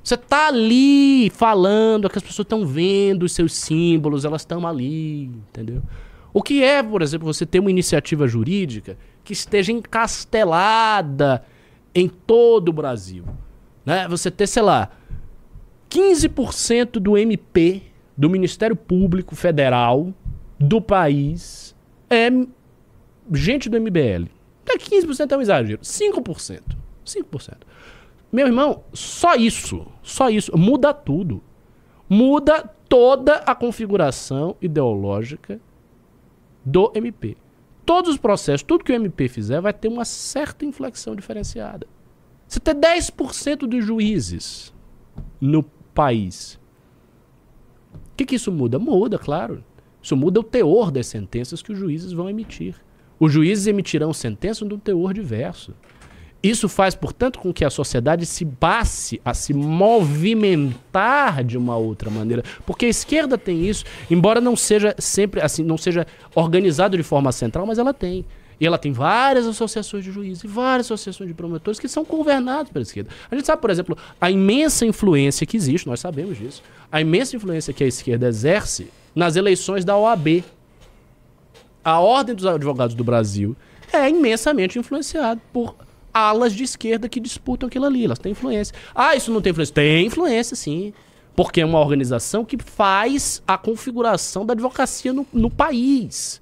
Você tá ali falando, que as pessoas estão vendo os seus símbolos, elas estão ali, entendeu? O que é, por exemplo, você ter uma iniciativa jurídica que esteja encastelada em todo o Brasil. Né? Você ter, sei lá, 15% do MP, do Ministério Público Federal do país, é gente do MBL. Até 15% é um exagero. 5%. 5%. Meu irmão, só isso, só isso, muda tudo. Muda toda a configuração ideológica do MP. Todos os processos, tudo que o MP fizer, vai ter uma certa inflexão diferenciada. Você ter 10% dos juízes no país. O que, que isso muda? Muda, claro. Isso muda o teor das sentenças que os juízes vão emitir. Os juízes emitirão sentenças de um teor diverso. Isso faz, portanto, com que a sociedade se passe a se movimentar de uma outra maneira, porque a esquerda tem isso, embora não seja sempre assim, não seja organizado de forma central, mas ela tem. E ela tem várias associações de juízes e várias associações de promotores que são governados pela esquerda. A gente sabe, por exemplo, a imensa influência que existe, nós sabemos disso, a imensa influência que a esquerda exerce nas eleições da OAB. A Ordem dos Advogados do Brasil é imensamente influenciada por alas de esquerda que disputam aquilo ali. Elas têm influência. Ah, isso não tem influência? Tem influência, sim. Porque é uma organização que faz a configuração da advocacia no, no país.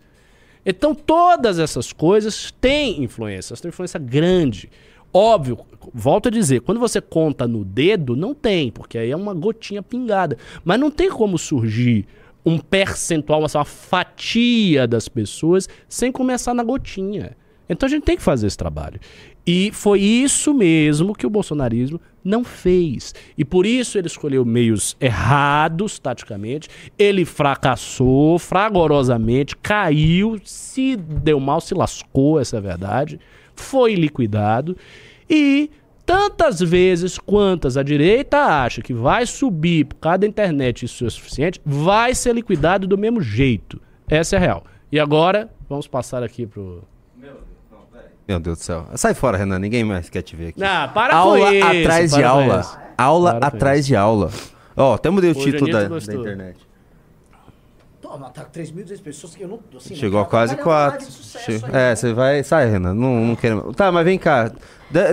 Então, todas essas coisas têm influência. Elas têm influência grande. Óbvio, volto a dizer, quando você conta no dedo, não tem, porque aí é uma gotinha pingada. Mas não tem como surgir um percentual, uma fatia das pessoas sem começar na gotinha. Então a gente tem que fazer esse trabalho. E foi isso mesmo que o bolsonarismo não fez. E por isso ele escolheu meios errados, taticamente. Ele fracassou fragorosamente, caiu, se deu mal, se lascou, essa é a verdade. Foi liquidado. E tantas vezes quantas a direita acha que vai subir por causa da internet isso é suficiente, vai ser liquidado do mesmo jeito. Essa é a real. E agora, vamos passar aqui pro. Meu Deus do céu. Sai fora, Renan. Ninguém mais quer te ver aqui. Ah, para aula com isso. atrás de aula. Aula Para atrás de aula. Ó, até mudei o, O título da, da internet. Tá com 3.200 pessoas que eu não. Assim, Chegou a não quase quero trabalhar quatro. de sucesso Che- ainda. É, você vai. Sai, Renan. Não, não quero. Tá, mas vem cá.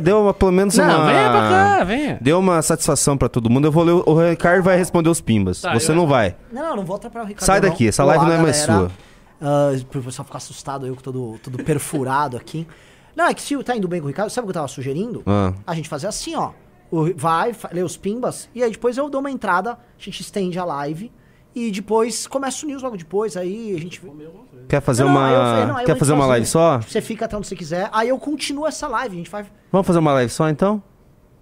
Deu uma, pelo menos Não, uma. venha pra cá, venha. Deu uma satisfação pra todo mundo. Eu vou ler. o- O Ricardo vai responder os pimbas. Tá, você eu- não vai. Não, não, não vou atrapalhar o Ricardo. Sai não. daqui, essa Olá, live não é mais galera. sua. Ah, pro pessoal ficar assustado, eu que todo, todo perfurado aqui. Não, é que se tá indo bem com o Ricardo, sabe o que eu tava sugerindo? Ah. A gente fazer assim, ó. O- vai, fa- lê os pimbas, e aí depois eu dou uma entrada, a gente estende a live, e depois começa o news logo depois, aí a gente... Quer fazer Não, uma. aí eu falei, não, aí eu Quer entro fazer uma sozinho. live só? Você fica até onde você quiser, aí eu continuo essa live, a gente vai... Vamos fazer uma live só então?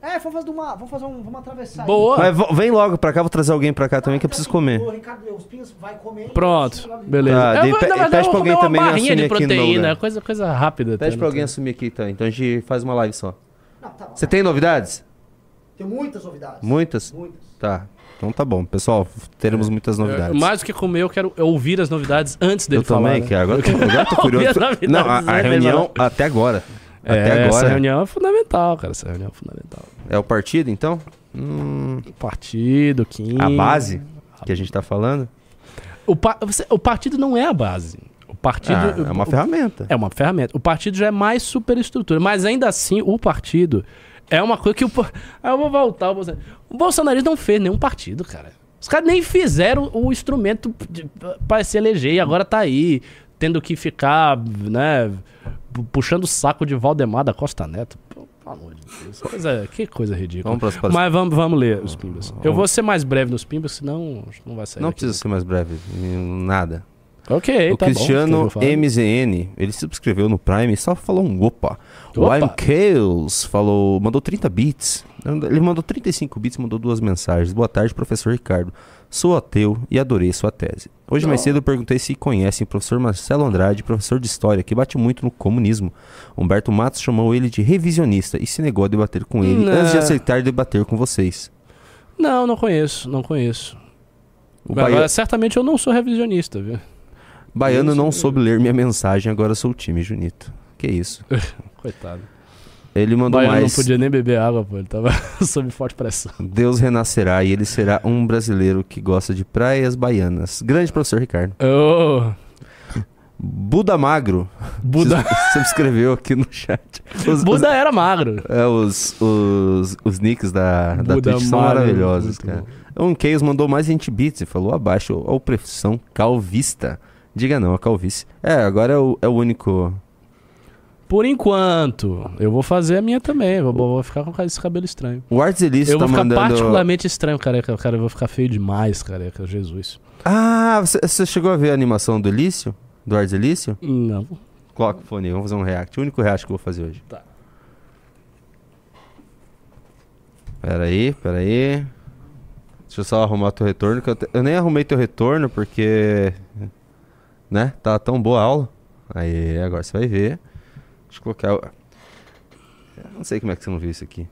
É, vamos fazer uma... Vamos fazer um... Vamos atravessar. aí. Boa. Mas vo- vem logo pra cá, vou trazer alguém pra cá também que eu preciso comer. O Ricardo os pimbas, vai comer. Pronto, beleza. Tá, vou- pe- pede pra alguém também me barrinha de assumir aqui no proteína, lugar. coisa, coisa rápida. Pede pra não alguém assumir aqui então. Então a gente faz uma live só. Não, tá bom. Você tem novidades? Tem muitas novidades. Muitas? Muitas. Tá. Então tá bom. Pessoal, teremos muitas novidades. Eu- mais do que comer, eu quero ouvir as novidades antes dele eu também, falar. né? que agora, agora eu tô curioso. Novidades Não, a, a reunião até agora. É, até Essa agora. reunião é fundamental, cara. Essa reunião é fundamental. É o partido, então? Hum, Partido, Kim. a base que a gente tá falando? O, pa- o partido não é a base. O partido. Ah, é uma o- ferramenta. É uma ferramenta. O partido já é mais superestrutura. Mas ainda assim, o partido é uma coisa que o. Aí eu vou voltar. ao Bolsonaro. O não fez nenhum partido, cara. Os caras nem fizeram o instrumento pra se eleger e agora tá aí, tendo que ficar, né, pu- puxando o saco de Valdemar da Costa Neto. Pô, Pelo amor de Deus. Coisa, que coisa ridícula. Vamos pras- Mas vamos, vamos ler os pimbas. Eu vou ser mais breve nos pimbas, senão não vai sair. Não precisa ser mais breve. em Nada. Ok, o tá bom, Cristiano falo. MZN, ele se subscreveu no Prime e só falou um opa. O. I'm Chaos falou, mandou 30 bits. Ele mandou 35 bits, mandou duas mensagens. Boa tarde, professor Ricardo. Sou ateu e adorei sua tese. Hoje mais cedo eu perguntei se conhecem o professor Marcelo Andrade, professor de história, que bate muito no comunismo. Humberto Matos chamou ele de revisionista e se negou a debater com ele Não. antes de aceitar debater com vocês. Não, não conheço, não conheço. Agora, certamente eu não sou revisionista, viu? Baiano não soube ler minha mensagem, agora sou o time, Junito. Que isso. Coitado. Ele mandou Baiano mais. não podia nem beber água, pô. Ele tava sob forte pressão. Deus renascerá e ele será um brasileiro que gosta de praias baianas. Grande professor Ricardo. Ô, Buda Magro Buda, subscreveu aqui no chat. Os, Buda era magro. os, é, os, os, os nicks da, da Buda Twitch são Magro, maravilhosos, cara. O Chaos mandou mais 20 bits e falou abaixo a opressão calvista. Diga não, a calvície. É, agora é o, é o único. Por enquanto, eu vou fazer a minha também. Vou, vou ficar com esse cabelo estranho. O Arts Elício eu tá vou ficar mandando. particularmente estranho, careca. Cara, eu vou ficar feio demais, careca. Jesus. Ah, você, você chegou a ver a animação do Elício? Do Arts Elício? Não. Coloca o fone vamos fazer um react. O único react que eu vou fazer hoje. Tá. Pera aí, pera aí. Deixa eu só arrumar teu retorno. Que eu, te- eu nem arrumei teu retorno porque. Né? Tá tão boa a aula. Aí, agora você vai ver. Deixa eu colocar. o- Eu não sei como é que você não viu isso aqui.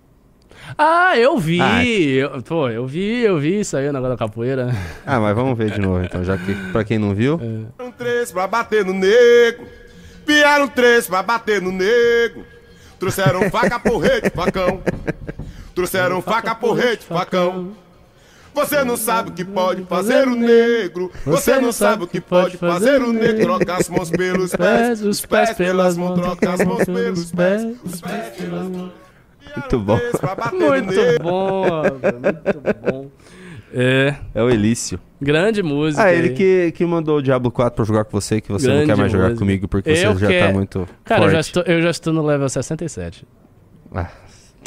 Ah, eu vi. Ah. Eu- pô, eu vi, eu vi isso aí, o negócio da capoeira. Ah, mas vamos ver de novo então, já que pra quem não viu. É. Vieram três pra bater no nego. Vieram três pra bater no nego. Trouxeram faca, porrete, facão. Trouxeram faca, porrete, facão. Você não sabe o que pode fazer o negro. Você não sabe o que pode fazer o negro. Troca as mãos pelos pés, os pés pelas mãos. Troca as mãos pelos pés, os pés pelas mãos. Muito bom. Muito bom, muito bom. É, É o Elício. grande música. Ah, ele aí. que, que mandou o Diablo 4 pra jogar com você, que você não Grande quer mais jogar música. comigo porque você Eu já quero- tá muito Cara, eu já, forte. estou, eu já estou no level 67. Ah.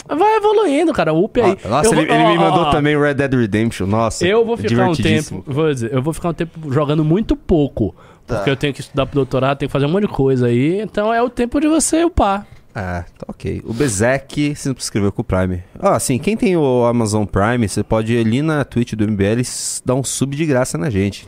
Vai evoluindo, cara. Up aí. Nossa, Eu ele, ele me ó, mandou ó. também Red Dead Redemption. Nossa, Eu vou ficar um tempo, vou dizer, eu vou ficar um tempo jogando muito pouco. Tá. Porque eu tenho que estudar pro doutorado, tenho que fazer um monte de coisa aí. Então é o tempo de você upar. Ah, tá ok. O Bezek se inscreveu com o Prime. Ah, assim, quem tem o Amazon Prime, você pode ir ali na Twitch do MBL e dar um sub de graça na gente.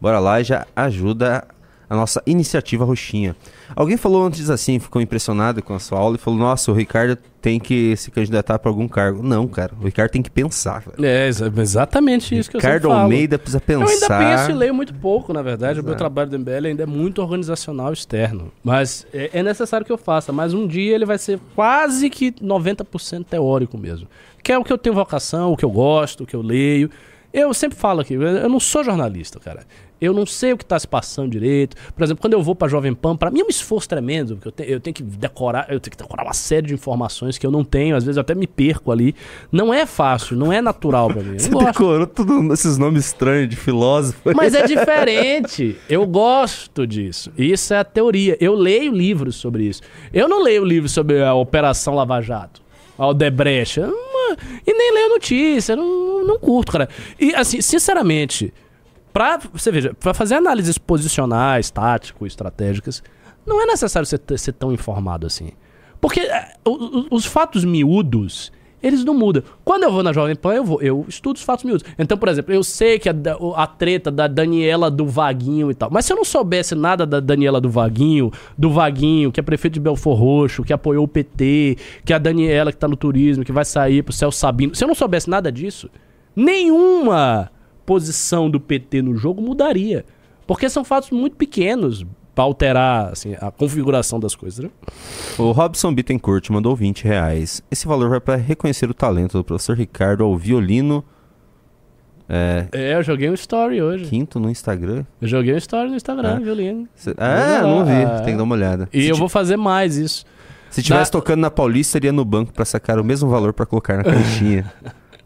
Bora lá e já ajuda a nossa iniciativa roxinha. Alguém falou antes assim, ficou impressionado com a sua aula e falou: Nossa, o Ricardo tem que se candidatar para algum cargo. Não, cara, o Ricardo tem que pensar. velho. É exa- exatamente isso que eu Ricardo sempre falo. Almeida precisa Eu ainda pensar. penso e leio muito pouco, na verdade. O meu Exato. trabalho do MBL ainda é muito organizacional externo. Mas é, é necessário que eu faça. Mas um dia ele vai ser quase que 90% teórico mesmo. Que é o que eu tenho vocação, o que eu gosto, o que eu leio. Eu sempre falo aqui, eu não sou jornalista, cara. Eu não sei o que está se passando direito. Por exemplo, quando eu vou para Jovem Pan, para mim é um esforço tremendo, porque eu, te- eu tenho que decorar, eu tenho que decorar uma série de informações que eu não tenho, às vezes eu até me perco ali. Não é fácil, não é natural para mim. Você gosto. decorou tudo esses nomes estranhos de filósofo. Mas é diferente. Eu gosto disso. Isso é a teoria. Eu leio livros sobre isso. Eu não leio livros sobre a Operação Lava Jato. A Odebrecht. Eu não- E nem leio notícia. Não, não curto, cara. E, assim, sinceramente, pra, você veja, pra fazer análises posicionais, tático, estratégicas, não é necessário ter- ser tão informado assim. Porque é, o- o- os fatos miúdos, eles não mudam. Quando eu vou na Jovem Pan, eu, vou, eu estudo os fatos miúdos. Então, por exemplo, eu sei que a, a treta da Daniela do Vaguinho e tal. Mas se eu não soubesse nada da Daniela do Vaguinho, do Vaguinho, que é prefeito de Belfor Roxo, que apoiou o PT, que é a Daniela que tá no turismo, que vai sair pro Celso Sabino. Se eu não soubesse nada disso, nenhuma posição do PT no jogo mudaria. Porque são fatos muito pequenos pra alterar assim, a configuração das coisas. Né? O Robson Bittencourt mandou 20 reais. Esse valor vai para reconhecer o talento do professor Ricardo ao violino. É, É, eu joguei um story hoje. quinto no Instagram. Eu joguei um story no Instagram, Ah. viu, Lino? Cê- Ah, não vi. Ah. Tem que dar uma olhada. E se, eu ti- vou fazer mais isso. se tivesse Na- tocando na Paulista, seria no banco pra sacar o mesmo valor pra colocar na caixinha.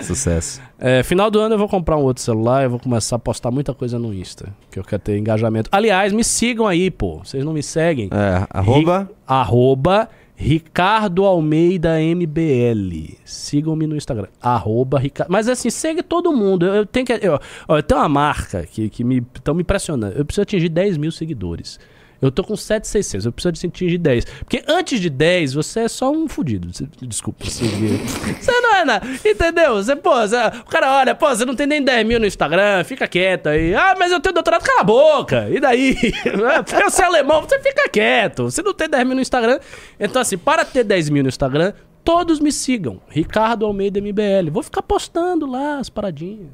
Sucesso. É, final do ano eu vou comprar um outro celular e vou começar a postar muita coisa no Insta. Que eu quero ter engajamento. Aliás, me sigam aí, pô. Vocês não me seguem? É, arroba. Ri- arroba Ricardo Almeida MBL. Sigam-me no Instagram. Arroba Ricardo. Mas assim, segue todo mundo. Eu, eu tenho que. Eu, eu tenho uma marca que, que me estão me impressionando. Eu preciso atingir 10 mil seguidores. Eu tô com 7,600. Eu preciso de atingir 10. Porque antes de 10, você é só um fudido. Desculpa. Você, você não é nada. Entendeu? Você, pô, você- o cara olha, pô, você não tem nem 10 mil no Instagram, fica quieto aí. Ah, mas eu tenho doutorado, cala a boca. E daí? Porque você é alemão, você fica quieto. Você não tem 10 mil no Instagram. Então, assim, para ter 10 mil no Instagram, todos me sigam. Ricardo Almeida MBL. Vou ficar postando lá as paradinhas.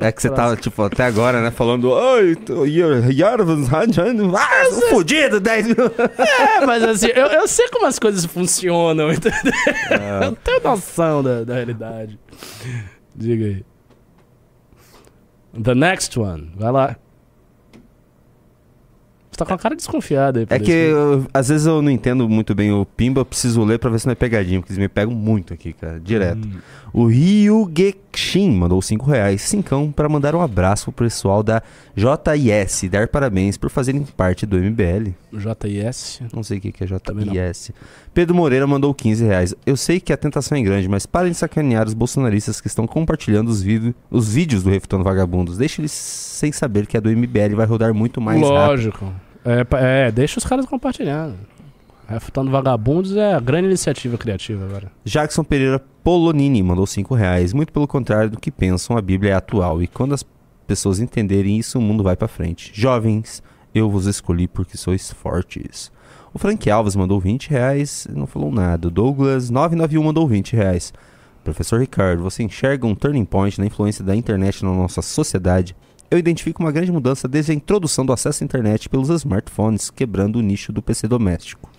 É que você tava, tipo, até agora, né? Falando. Oi, you're- ah, sou fudido, 10 mil. É, mas assim, eu, eu sei como as coisas funcionam, entendeu? Eu tenho noção da, da realidade. Diga aí. The next one. Vai lá. Você tá com a cara desconfiada aí. É que isso. eu- às vezes eu não entendo muito bem o Pimba, eu preciso ler pra ver se não é pegadinha, porque eles me pegam muito aqui, cara, direto. Hum. O Ryugekshin mandou 5 reais, cincão, pra mandar um abraço pro pessoal da JIS, dar parabéns por fazerem parte do MBL. JIS. Não sei o que que é. JIS. Pedro Moreira mandou 15 reais. Eu sei que a tentação é grande, mas parem de sacanear os bolsonaristas que estão compartilhando os, os vídeos do Refutando Vagabundos. Deixe eles sem saber que a do MBL vai rodar muito mais rápido. Lógico. É, é, deixa os caras compartilhando. Refutando Vagabundos é a grande iniciativa criativa agora. Jackson Pereira Polonini mandou 5 reais. Muito pelo contrário do que pensam, a Bíblia é atual. E quando as pessoas entenderem isso, o mundo vai pra frente. Jovens, eu vos escolhi porque sois fortes. O Frank Alves mandou 20 reais, não falou nada. O Douglas 991 mandou 20 reais. Professor Ricardo, você enxerga um turning point na influência da internet na nossa sociedade? Eu identifico uma grande mudança desde a introdução do acesso à internet pelos smartphones, quebrando o nicho do PC doméstico.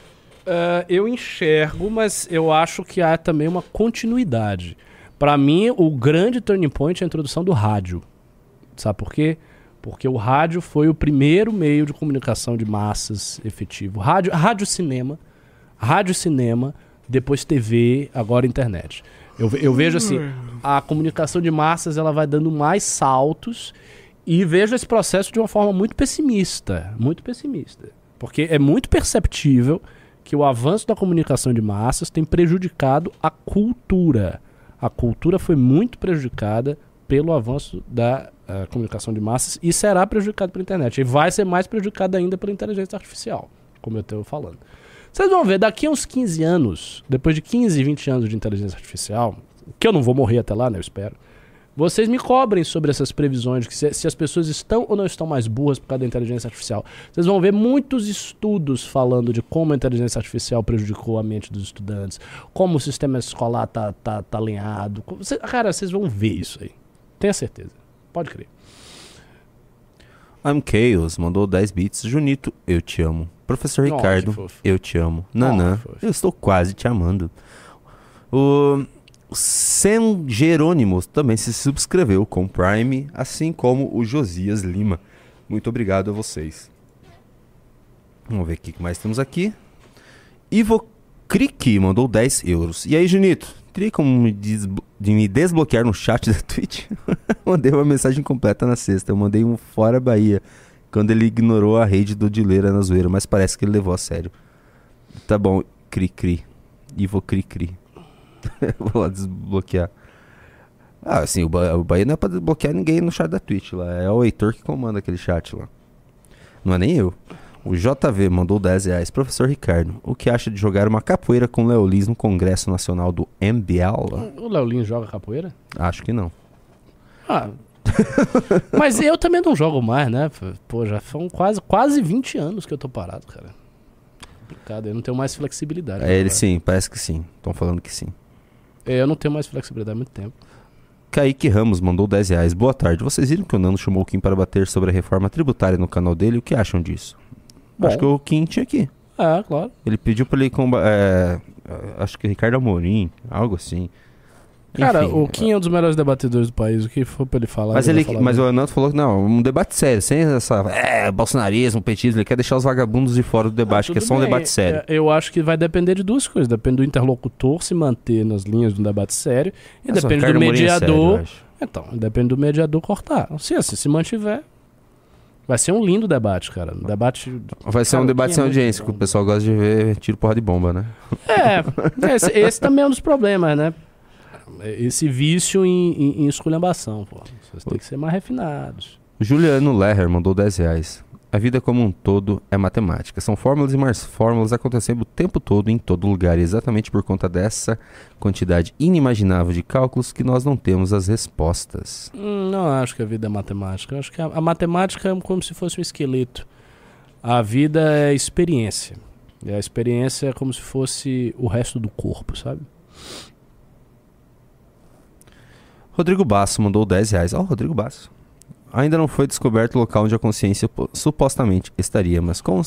É, eu enxergo, mas eu acho que há também uma continuidade. Pra mim, o grande turning point é a introdução do rádio. Sabe por quê? Porque o rádio foi o primeiro meio de comunicação de massas efetivo. Rádio, rádio cinema, rádio cinema, depois TV, agora internet. Eu, eu vejo assim, a comunicação de massas ela vai dando mais saltos e vejo esse processo de uma forma muito pessimista, muito pessimista. Porque é muito perceptível que o avanço da comunicação de massas tem prejudicado a cultura. A cultura foi muito prejudicada pelo avanço da eh, comunicação de massas e será prejudicada pela internet. E vai ser mais prejudicada ainda pela inteligência artificial, como eu estou falando. Vocês vão ver, daqui a uns 15 anos, depois de 15, 20 anos de inteligência artificial, que eu não vou morrer até lá, né? Eu espero. Vocês me cobrem sobre essas previsões, de que se, se as pessoas estão ou não estão mais burras por causa da inteligência artificial. Vocês vão ver muitos estudos falando de como a inteligência artificial prejudicou a mente dos estudantes, como o sistema escolar tá, tá, tá alinhado. Cê- cara, vocês vão ver isso aí. Tenha certeza. Pode crer. I'm Chaos mandou 10 bits. Junito, eu te amo. Professor Ricardo, eu te amo. Nanã, eu estou quase te amando. O Sen Jerônimo também se subscreveu com Prime, assim como o Josias Lima. Muito obrigado a vocês. Vamos ver o que mais temos aqui. Ivo Crick mandou 10 euros. E aí, Junito? Teria como me, desblo- de me desbloquear no chat da Twitch? mandei uma mensagem completa na sexta. Eu mandei um fora Bahia. Quando ele ignorou a rede do Dileira na zoeira, mas parece que ele levou a sério. Tá bom, Cri Cri. Ivo Cri Cri. Vou lá desbloquear. Ah, assim, o, ba o Bahia não é pra desbloquear ninguém no chat da Twitch lá. É o Heitor que comanda aquele chat lá. Não é nem eu. O JV mandou 10 reais. Professor Ricardo, o que acha de jogar uma capoeira com Leolis no Congresso Nacional do MBL? O Leolinho joga capoeira? Acho que não. Ah. Mas eu também não jogo mais, né? Pô, já são quase, quase 20 anos que eu tô parado, cara. Complicado, eu não tenho mais flexibilidade. É, ele sim, parece que sim. Estão falando que sim. É, eu não tenho mais flexibilidade há muito tempo. Kaique Ramos mandou 10 reais. Boa tarde. Vocês viram que o Nando chamou o Kim para bater sobre a reforma tributária no canal dele? O que acham disso? Bom. Acho que o Kim tinha aqui. É, claro. Ele pediu para ele combater. acho que o Ricardo Amorim, algo assim. Cara, Enfim, o Kim é um dos melhores debatedores do país. O que for pra ele falar. Mas, ele, falar mas o Renato falou que não, um debate sério, sem essa. É, bolsonarismo, petismo, ele quer deixar os vagabundos de fora do debate, que é só um bem, debate sério. é, Eu acho que vai depender de duas coisas. Depende do interlocutor se manter nas linhas de um debate sério. E Mas depende do Amorim é sério, mediador. então, depende do mediador cortar. Se assim se mantiver, vai ser um lindo debate, cara. Um debate. Vai ser Cara, um debate é sem muito audiência, que o pessoal gosta de ver tiro porra de bomba, né? É, esse, esse também é um dos problemas, né? Esse vício em, em, em esculhambação, pô. Vocês têm que ser mais refinados. Juliano Lerrer mandou 10 reais. A vida como um todo é matemática. São fórmulas e mais fórmulas acontecendo o tempo todo, em todo lugar. E exatamente por conta dessa quantidade inimaginável de cálculos que nós não temos as respostas. Hum, não acho que a vida é matemática. Eu acho que a, a matemática é como se fosse um esqueleto. A vida é experiência. E a experiência é como se fosse o resto do corpo, sabe? Rodrigo Basso mandou 10 reais. Ó, Rodrigo Basso. Ainda não foi descoberto o local onde a consciência po- supostamente estaria, mas como,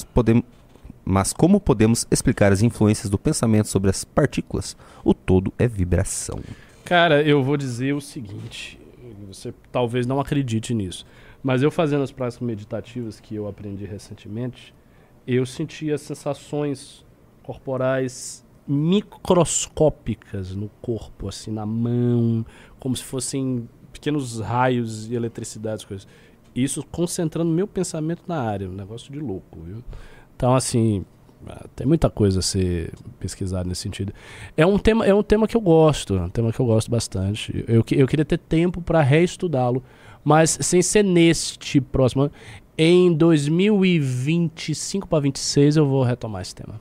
mas como podemos explicar as influências do pensamento sobre as partículas? O todo é vibração. Cara, eu vou dizer o seguinte. Você talvez não acredite nisso. Mas eu fazendo as práticas meditativas que eu aprendi recentemente, eu sentia sensações corporais microscópicas no corpo, assim, na mão, como se fossem pequenos raios e eletricidades, coisas. Isso concentrando meu pensamento na área, um negócio de louco, viu? Então, assim, ah, tem muita coisa a ser pesquisada nesse sentido. É um tema, é um tema que eu gosto, é um tema que eu gosto bastante. Eu, eu queria ter tempo para reestudá-lo, mas sem ser neste próximo ano. Em 2025 para 26 eu vou retomar esse tema.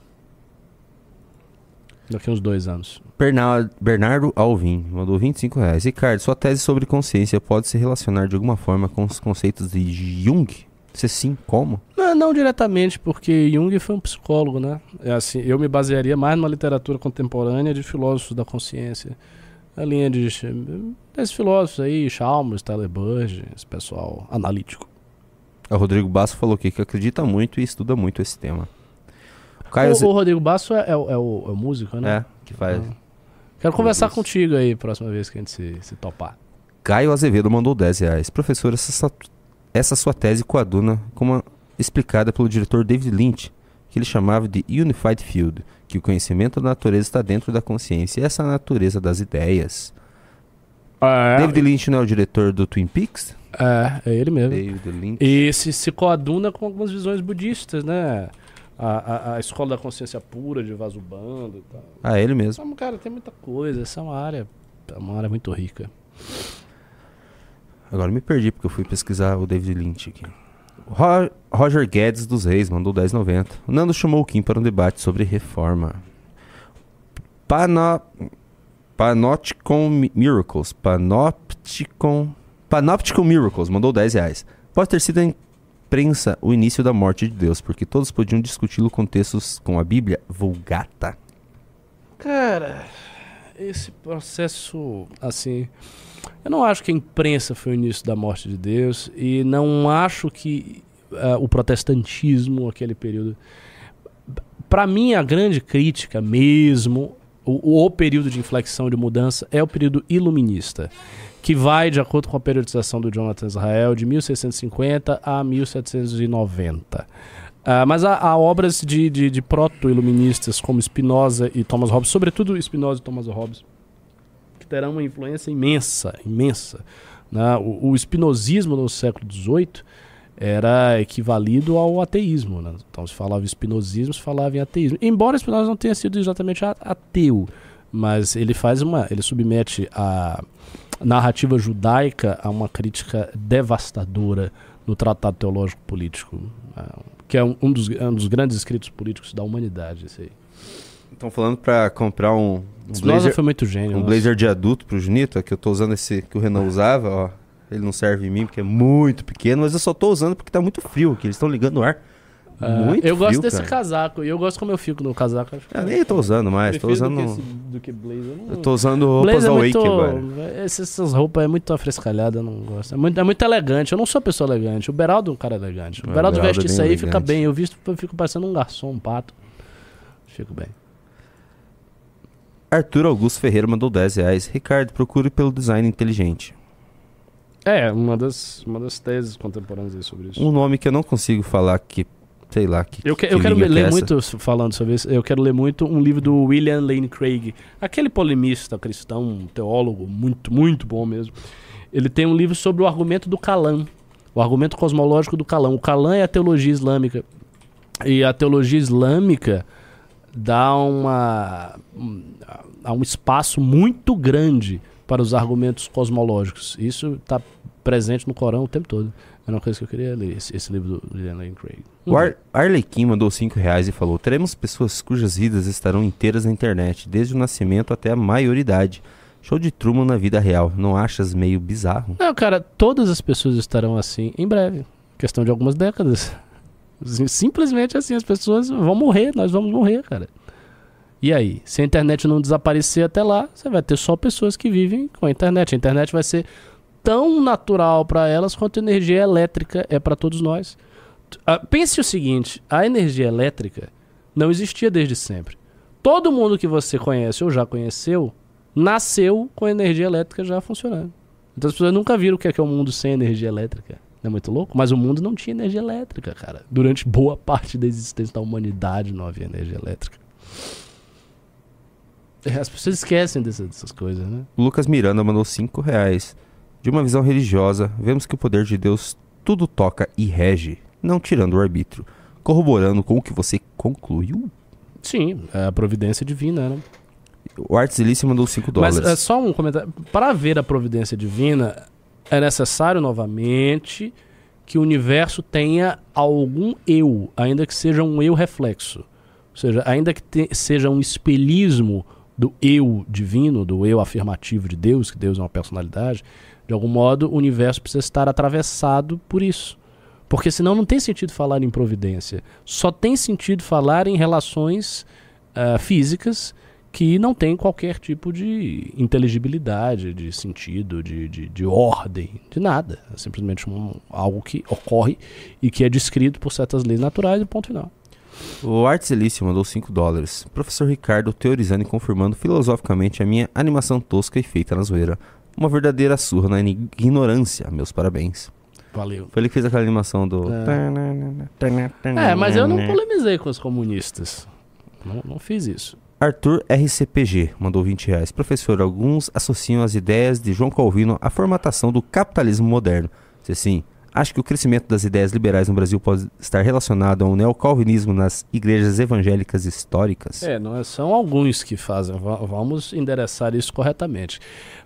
Daqui uns dois anos. Berna- Bernardo Alvim mandou 25 reais. Ricardo, sua tese sobre consciência pode se relacionar de alguma forma com os conceitos de Jung? Se sim, como? Não, não diretamente, porque Jung foi um psicólogo, né? É assim, eu me basearia mais numa literatura contemporânea de filósofos da consciência. A linha de desses filósofos aí, Chalmers, Tyler Burge, esse pessoal analítico. O Rodrigo Basso falou aqui que acredita muito e estuda muito esse tema. Caio O, o Rodrigo Basso é, é o, é o- é o músico, né? É, que faz. Ah. Quero conversar Deus. contigo aí próxima vez que a gente se, se topar. Caio Azevedo mandou 10 reais. Professor, essa, sua- essa sua tese coaduna como explicada pelo diretor David Lynch, que ele chamava de Unified Field, que o conhecimento da natureza está dentro da consciência e essa é natureza das ideias. David Lynch não é o diretor do Twin Peaks? É, é ele mesmo. David Lynch. E se, se coaduna com algumas visões budistas, né? A, a, a escola da consciência pura de Vasubandhu e tal. Ah, ele mesmo. Então, cara, tem muita coisa. Essa é uma área, é uma área muito rica. Agora me perdi porque eu fui pesquisar o David Lynch aqui. Ro- Roger Guedes dos Reis mandou 10,90. O Nando chamou o Kim para um debate sobre reforma. Pano... Panopticon Mi- Miracles. Panopticon... Panopticon Miracles mandou 10 reais. Pode ter sido a imprensa o início da morte de Deus, porque todos podiam discuti-lo com textos com a Bíblia vulgata. Cara, esse processo, assim. Eu não acho que a imprensa foi o início da morte de Deus e não acho que ah, o protestantismo, aquele período. Para mim, a grande crítica mesmo, o, o período de inflexão de mudança, é o período iluminista, que vai, de acordo com a periodização do Jonathan Israel, de 1650 a 1790. Ah, mas há, há obras de, de, de proto-iluministas como Spinoza e Thomas Hobbes, sobretudo Spinoza e Thomas Hobbes, que terão uma influência imensa, imensa. né? O, o espinosismo no século XVIII era equivalido ao ateísmo. né? Então se falava espinosismo, se falava em ateísmo. Embora Spinoza não tenha sido exatamente ateu, mas ele faz uma, ele submete a narrativa judaica a uma crítica devastadora no Tratado Teológico Político, né? que é um, um dos, é um dos grandes escritos políticos da humanidade. Estão falando para comprar um, um blazer, foi muito gênio. um nossa. blazer de adulto pro Junito, que eu tô usando esse que o Renan usava, ó. Ele não serve em mim porque é muito pequeno, mas eu só tô usando porque tá muito frio aqui. Eles estão ligando o ar. Ah, muito eu gosto desse cara. casaco. E eu gosto como eu fico no casaco. que Eu nem tô usando mais, tô usando. Do que, esse- do que blazer. Não- Eu tô usando roupas blazer é awake muito, agora. Essas, roupas é muito afrescalhada, eu não gosto. É muito, é muito elegante. Eu não sou pessoa elegante. O Beraldo é um cara elegante. O É, o Beraldo Beraldo veste é isso aí e fica bem. Eu visto, eu fico parecendo um garçom, um pato. Fico bem. Arthur Augusto Ferreira mandou 10 reais. Ricardo, procure pelo design inteligente. É, uma das, uma das teses contemporâneas aí sobre isso. Um nome que eu não consigo falar que, sei lá, que Eu, que- que eu quero é ler essa. muito, falando sobre isso, eu quero ler muito um livro do William Lane Craig, aquele polemista cristão, um teólogo muito, muito bom mesmo. Ele tem um livro sobre o argumento do Calam, o argumento cosmológico do Calam. O Calam é a teologia islâmica. E a teologia islâmica dá uma, um, há um espaço muito grande para os argumentos cosmológicos. Isso está presente no Corão o tempo todo. É uma coisa que eu queria ler, esse, esse livro do William Lane Craig. O Ar Arlequim mandou 5 reais e falou: Teremos pessoas cujas vidas estarão inteiras na internet, desde o nascimento até a maioridade. Show de Truman na vida real. Não achas meio bizarro? Não, cara, todas as pessoas estarão assim em breve. Questão de algumas décadas. Sim- Simplesmente assim, as pessoas vão morrer, nós vamos morrer, cara. E aí? Se a internet não desaparecer até lá, você vai ter só pessoas que vivem com a internet. A internet vai ser tão natural para elas quanto energia elétrica é para todos nós. Ah, pense o seguinte: a energia elétrica não existia desde sempre. Todo mundo que você conhece ou já conheceu nasceu com a energia elétrica já funcionando. Então as pessoas nunca viram o que é, que é um mundo sem energia elétrica. Não é muito louco? Mas o mundo não tinha energia elétrica, cara. Durante boa parte da existência da humanidade não havia energia elétrica. É, As pessoas esquecem dessa- dessas coisas, né? Lucas Miranda mandou 5 reais. De uma visão religiosa, vemos que o poder de Deus tudo toca e rege, não tirando o arbítrio. Corroborando com o que você concluiu. Sim, é a providência divina, né? O Arts Elício mandou 5 dólares. Mas é só um comentário. Para ver a providência divina, é necessário novamente que o universo tenha algum eu, ainda que seja um eu reflexo. Ou seja, ainda que te- seja um espelhismo do eu divino, do eu afirmativo de Deus, que Deus é uma personalidade, de algum modo o universo precisa estar atravessado por isso. Porque senão não tem sentido falar em providência. Só tem sentido falar em relações ah, físicas que não tem qualquer tipo de inteligibilidade, de sentido, de, de, de ordem, de nada. É simplesmente um- algo que ocorre e que é descrito por certas leis naturais e ponto final. O Arts Elício mandou 5 dólares. Professor Ricardo teorizando e confirmando filosoficamente a minha animação tosca e feita na zoeira. Uma verdadeira surra na ignorância. Meus parabéns. Valeu. Foi ele que fez aquela animação do. É, mas eu não polemizei com os comunistas. Não, não fiz isso. Arthur RCPG mandou 20 reais. Professor, alguns associam as ideias de João Calvino à formatação do capitalismo moderno. Se sim, acho que o crescimento das ideias liberais no Brasil pode estar relacionado ao neocalvinismo nas igrejas evangélicas históricas. É, não é- são alguns que fazem. Va- vamos endereçar isso corretamente.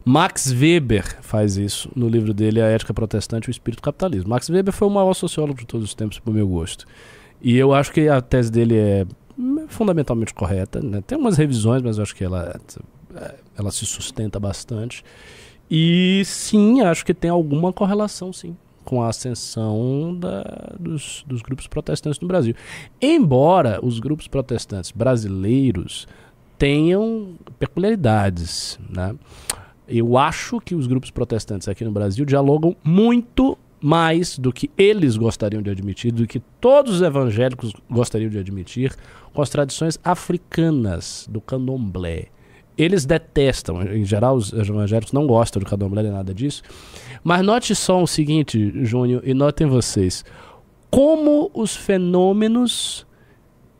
Max Weber faz isso no livro dele A Ética Protestante e o Espírito Capitalismo. Max Weber foi o maior sociólogo de todos os tempos, pro meu gosto. E eu acho que a tese dele é hum, fundamentalmente correta. né? Tem umas revisões, mas eu acho que ela, é, ela se sustenta bastante. E sim, acho que tem alguma correlação, sim, com a ascensão da- dos, dos grupos protestantes no Brasil. Embora os grupos protestantes brasileiros tenham peculiaridades, né? Eu acho que os grupos protestantes aqui no Brasil dialogam muito mais do que eles gostariam de admitir, do que todos os evangélicos gostariam de admitir, com as tradições africanas do candomblé. Eles detestam, em geral, os evangélicos não gostam do candomblé nem nada disso. Mas note só o seguinte, Júnior, e notem vocês: como os fenômenos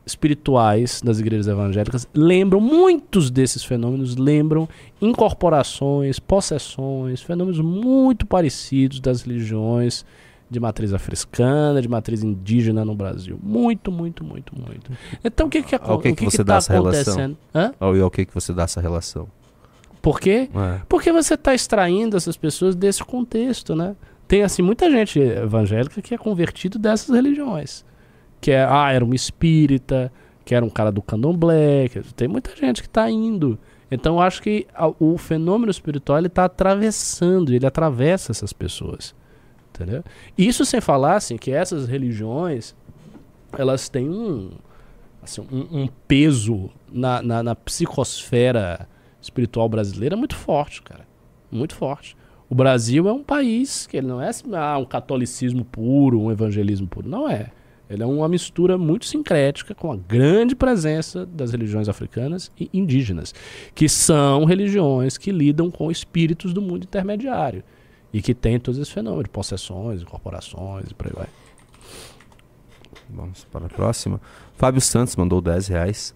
espirituais das igrejas evangélicas lembram, muitos desses fenômenos lembram incorporações, possessões, fenômenos muito parecidos das religiões de matriz africana, de matriz indígena no Brasil. Muito, muito, muito, muito. Então o que que, Ao que o que você que dá tá essa relação? acontecendo? Hã? Ao- E ao que, que você dá essa relação? Por quê? É. Porque você está extraindo essas pessoas desse contexto, né? Tem, assim, muita gente evangélica que é convertido dessas religiões. Que é, ah, era um espírita, que era um cara do candomblé. que- tem muita gente que está indo. Então, eu acho que a- o fenômeno espiritual, está atravessando, ele atravessa essas pessoas. Entendeu? Isso sem falar, assim, que essas religiões, elas têm um, assim, um, um peso na, na, na psicosfera espiritual brasileira muito forte, cara. Muito forte. O Brasil é um país que ele não é ah, um catolicismo puro, um evangelismo puro. Não é. Ele é uma mistura muito sincrética com a grande presença das religiões africanas e indígenas, que são religiões que lidam com espíritos do mundo intermediário e que tem todos esses fenômenos, possessões, incorporações e por aí vai. Vamos para a próxima. Fábio Santos mandou 10 reais.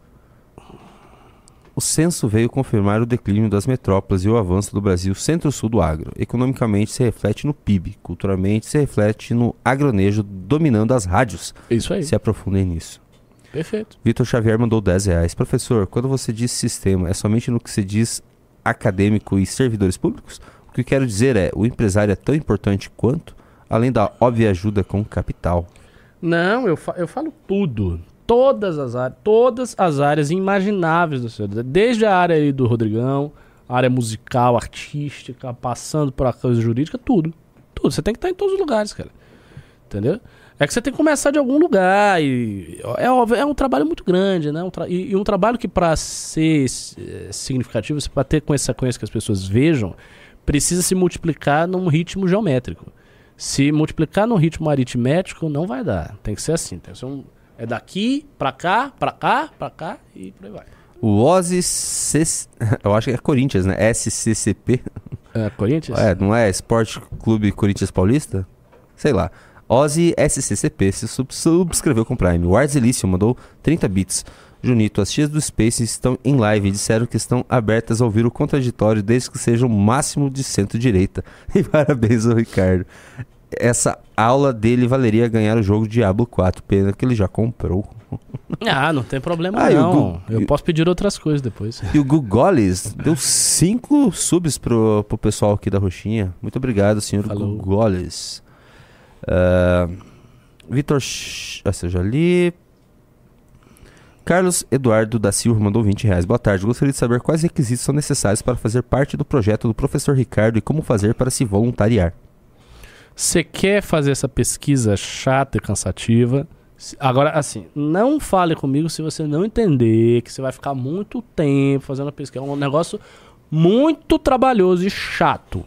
O censo veio confirmar o declínio das metrópoles e o avanço do Brasil centro-sul do agro. Economicamente se reflete no PIB, culturalmente se reflete no agronejo dominando as rádios. Isso aí. Se aprofundem nisso. Perfeito. Vitor Xavier mandou 10 reais. Professor, quando você diz sistema, é somente no que se diz acadêmico e servidores públicos? O que quero dizer é, o empresário é tão importante quanto, além da óbvia ajuda com capital. Não, eu, fa eu falo tudo. Todas as áreas, todas as áreas imagináveis da sociedade. Desde a área aí do Rodrigão, área musical, artística, passando por a coisa jurídica, tudo. Tudo. Você tem que estar em todos os lugares, cara. Entendeu? É que você tem que começar de algum lugar. E é, óbvio, é um trabalho muito grande, né? Um e, e, um trabalho que, para ser é, significativo, para ter consequência que as pessoas vejam, precisa se multiplicar num ritmo geométrico. Se multiplicar num ritmo aritmético, não vai dar. Tem que ser assim. Tem que ser um é daqui pra cá, pra cá, pra cá e por aí vai. O Ozzy C... Eu acho que é Corinthians, né? SCCP. É, Corinthians? É, não é Esporte Clube Corinthians Paulista? Sei lá. Ozzy SCCP se sub subscreveu com Prime. O Arzelício mandou 30 bits. Junito, as tias do Space estão em live e disseram que estão abertas a ouvir o contraditório desde que seja o máximo de centro-direita. E parabéns ao Ricardo essa aula dele valeria ganhar o jogo Diablo 4. Pena que ele já comprou. Ah, não tem problema ah, não. Eu posso pedir outras coisas depois. E o Gugoles deu 5 subs pro, pro pessoal aqui da Roxinha. Muito obrigado, senhor Falou. Gugoles. Uh, Vitor... Ah, eu já li. Carlos Eduardo da Silva mandou 20 reais. Boa tarde. Gostaria de saber quais requisitos são necessários para fazer parte do projeto do professor Ricardo e como fazer para se voluntariar. Você quer fazer essa pesquisa chata e cansativa? Agora, assim, não fale comigo se você não entender que você vai ficar muito tempo fazendo a pesquisa. É um negócio muito trabalhoso e chato.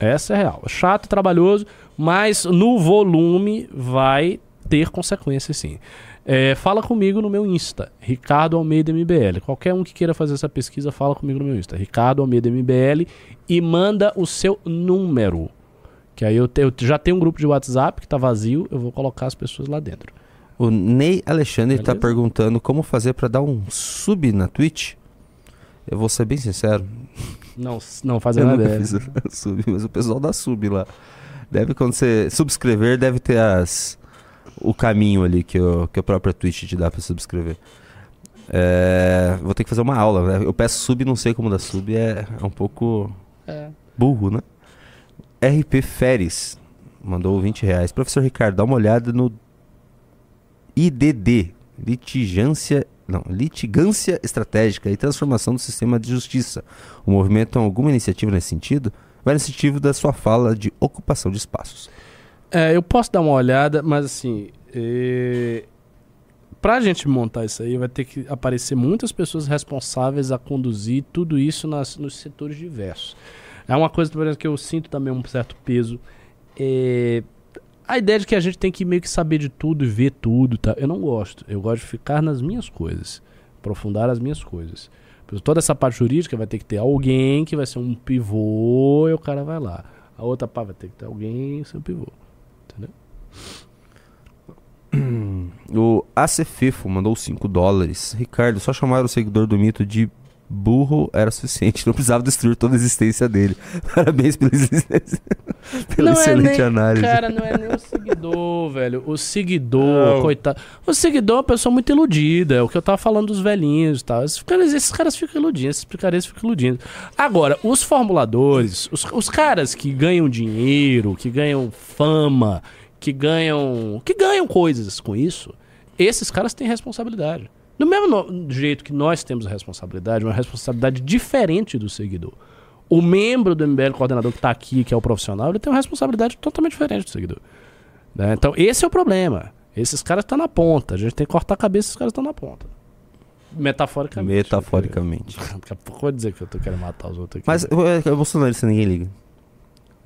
Essa é real. Chato e trabalhoso, mas no volume vai ter consequências sim. É, fala comigo no meu Insta, Ricardo Almeida MBL. Qualquer um que queira fazer essa pesquisa, fala comigo no meu Insta, Ricardo Almeida MBL, e manda o seu número. Que aí eu, te, eu já tenho um grupo de WhatsApp que tá vazio, eu vou colocar as pessoas lá dentro. O Ney Alexandre está perguntando como fazer para dar um sub na Twitch. Eu vou ser bem sincero. Não, não fazer nada. Eu fiz sub, mas o pessoal dá sub lá. Deve quando você subscrever, deve ter as o caminho ali que, o, que a própria Twitch te dá para subscrever. É, vou ter que fazer uma aula. Né? Eu peço sub, não sei como dar sub, é, é um pouco é. burro, né? RP Feres mandou 20 reais. Professor Ricardo, dá uma olhada no IDD, litigância, não, litigância estratégica e transformação do sistema de justiça. O movimento tem alguma iniciativa nesse sentido? Vai no sentido da sua fala de ocupação de espaços. É, eu posso dar uma olhada, mas assim, é... para a gente montar isso aí, vai ter que aparecer muitas pessoas responsáveis a conduzir tudo isso nas, nos setores diversos. É uma coisa, por exemplo, que eu sinto também um certo peso. É a ideia de que a gente tem que meio que saber de tudo e ver tudo, tá? Eu não gosto. Eu gosto de ficar nas minhas coisas, aprofundar as minhas coisas. Toda essa parte jurídica vai ter que ter alguém que vai ser um pivô e o cara vai lá. A outra parte vai ter que ter alguém ser um pivô. Entendeu? O ACFIFO mandou 5 dólares. Ricardo, só chamar o seguidor do mito de burro era suficiente, não precisava destruir toda a existência dele. Parabéns pela, pela não é excelente é nem, análise. Cara, não é nem o seguidor, velho. O seguidor, não. coitado. O seguidor é uma pessoa muito iludida. É o que eu tava falando dos velhinhos e tal. Esses caras, esses caras ficam iludindo, esses picaretes ficam iludindo. Agora, os formuladores, os, os caras que ganham dinheiro, que ganham fama, que ganham. que ganham coisas com isso, esses caras têm responsabilidade. Do mesmo jeito que nós temos a responsabilidade, uma responsabilidade diferente do seguidor. O membro do MBL coordenador que está aqui, que é o profissional, ele tem uma responsabilidade totalmente diferente do seguidor. Né? Então, esse é o problema. Esses caras estão na ponta. A gente tem que cortar a cabeça, esses caras estão na ponta. Metaforicamente. Metaforicamente. Daqui a pouco eu vou dizer que eu tô querendo matar os outros aqui. Mas é, é se ninguém liga.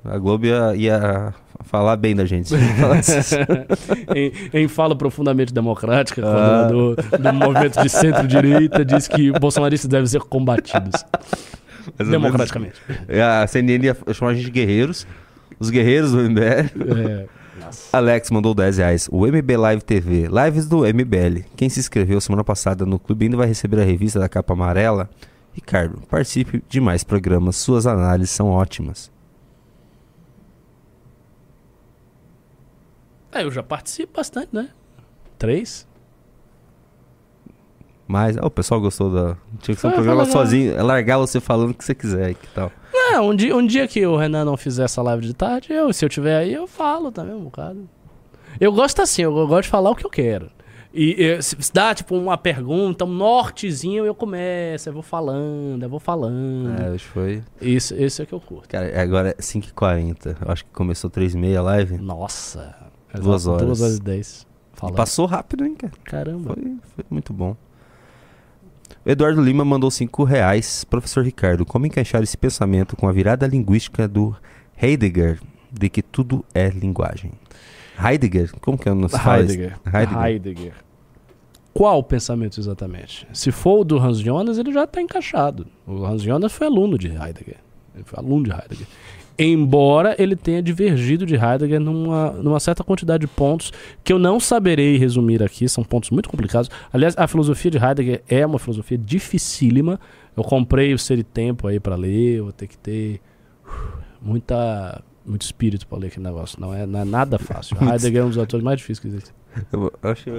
A Globo ia, ia falar bem da gente. em, em fala profundamente democrática, Ah. quando do, do movimento de centro-direita, diz que bolsonaristas devem ser combatidos menos. democraticamente. É, A CNN ia chamar a gente de guerreiros. Os guerreiros do MBL. É, Alex mandou 10 reais. O MB Live TV. Lives do MBL. Quem se inscreveu semana passada no clube ainda vai receber a revista da capa amarela. Ricardo, participe de mais programas. Suas análises são ótimas. É, eu já participo bastante, né? Três? Mas, ah, o pessoal gostou da. Tinha que ser um foi programa legal. sozinho. É largar você falando o que você quiser. Que tal? É, um dia, um dia que o Renan não fizer essa live de tarde, eu, se eu tiver aí, eu falo também um bocado. Eu gosto assim, eu, gosto de falar o que eu quero. E, e se dá, tipo, uma pergunta, um nortezinho, eu começo, eu vou falando, eu vou falando. É, acho que foi. Isso, esse é que eu curto. Cara, agora é 5h40. Eu acho que começou 3h30 a live. Nossa. Duas horas. Duas horas e dez. E passou rápido, hein, cara? Caramba. Foi, foi muito bom. O Eduardo Lima mandou 5 reais. Professor Ricardo, como encaixar esse pensamento com a virada linguística do Heidegger de que tudo é linguagem? Heidegger? Como que é fala isso? Heidegger. Heidegger. Heidegger. Qual o pensamento exatamente? Se for o do Hans Jonas, ele já está encaixado. O Hans Jonas foi aluno de Heidegger. Ele foi aluno de Heidegger. Embora ele tenha divergido de Heidegger numa, numa certa quantidade de pontos que eu não saberei resumir aqui, são pontos muito complicados. Aliás, a filosofia de Heidegger é uma filosofia dificílima. Eu comprei o Ser e Tempo aí para ler, vou ter que ter uh, muita, muito espírito para ler aquele negócio. Não é, não é nada fácil. Heidegger é um dos autores mais difíceis que existem. Eu, acho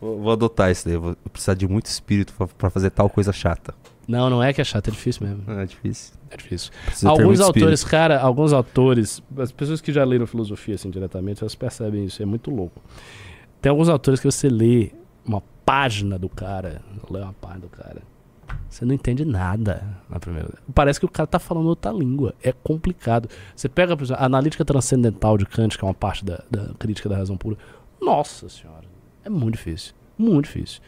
vou, vou adotar isso daí. Vou precisar de muito espírito pra- pra fazer tal coisa chata. Não, não é que é chato, é difícil mesmo. É difícil. É difícil. Precisa alguns autores, cara, alguns autores, as pessoas que já leram filosofia assim diretamente, elas percebem isso, é muito louco. Tem alguns autores que você lê uma página do cara, lê uma página do cara, você não entende nada na primeira. Parece que o cara tá falando outra língua, é complicado. Você pega, por exemplo, a analítica transcendental de Kant, que é uma parte da, da crítica da razão pura. Nossa senhora, é muito difícil, muito difícil.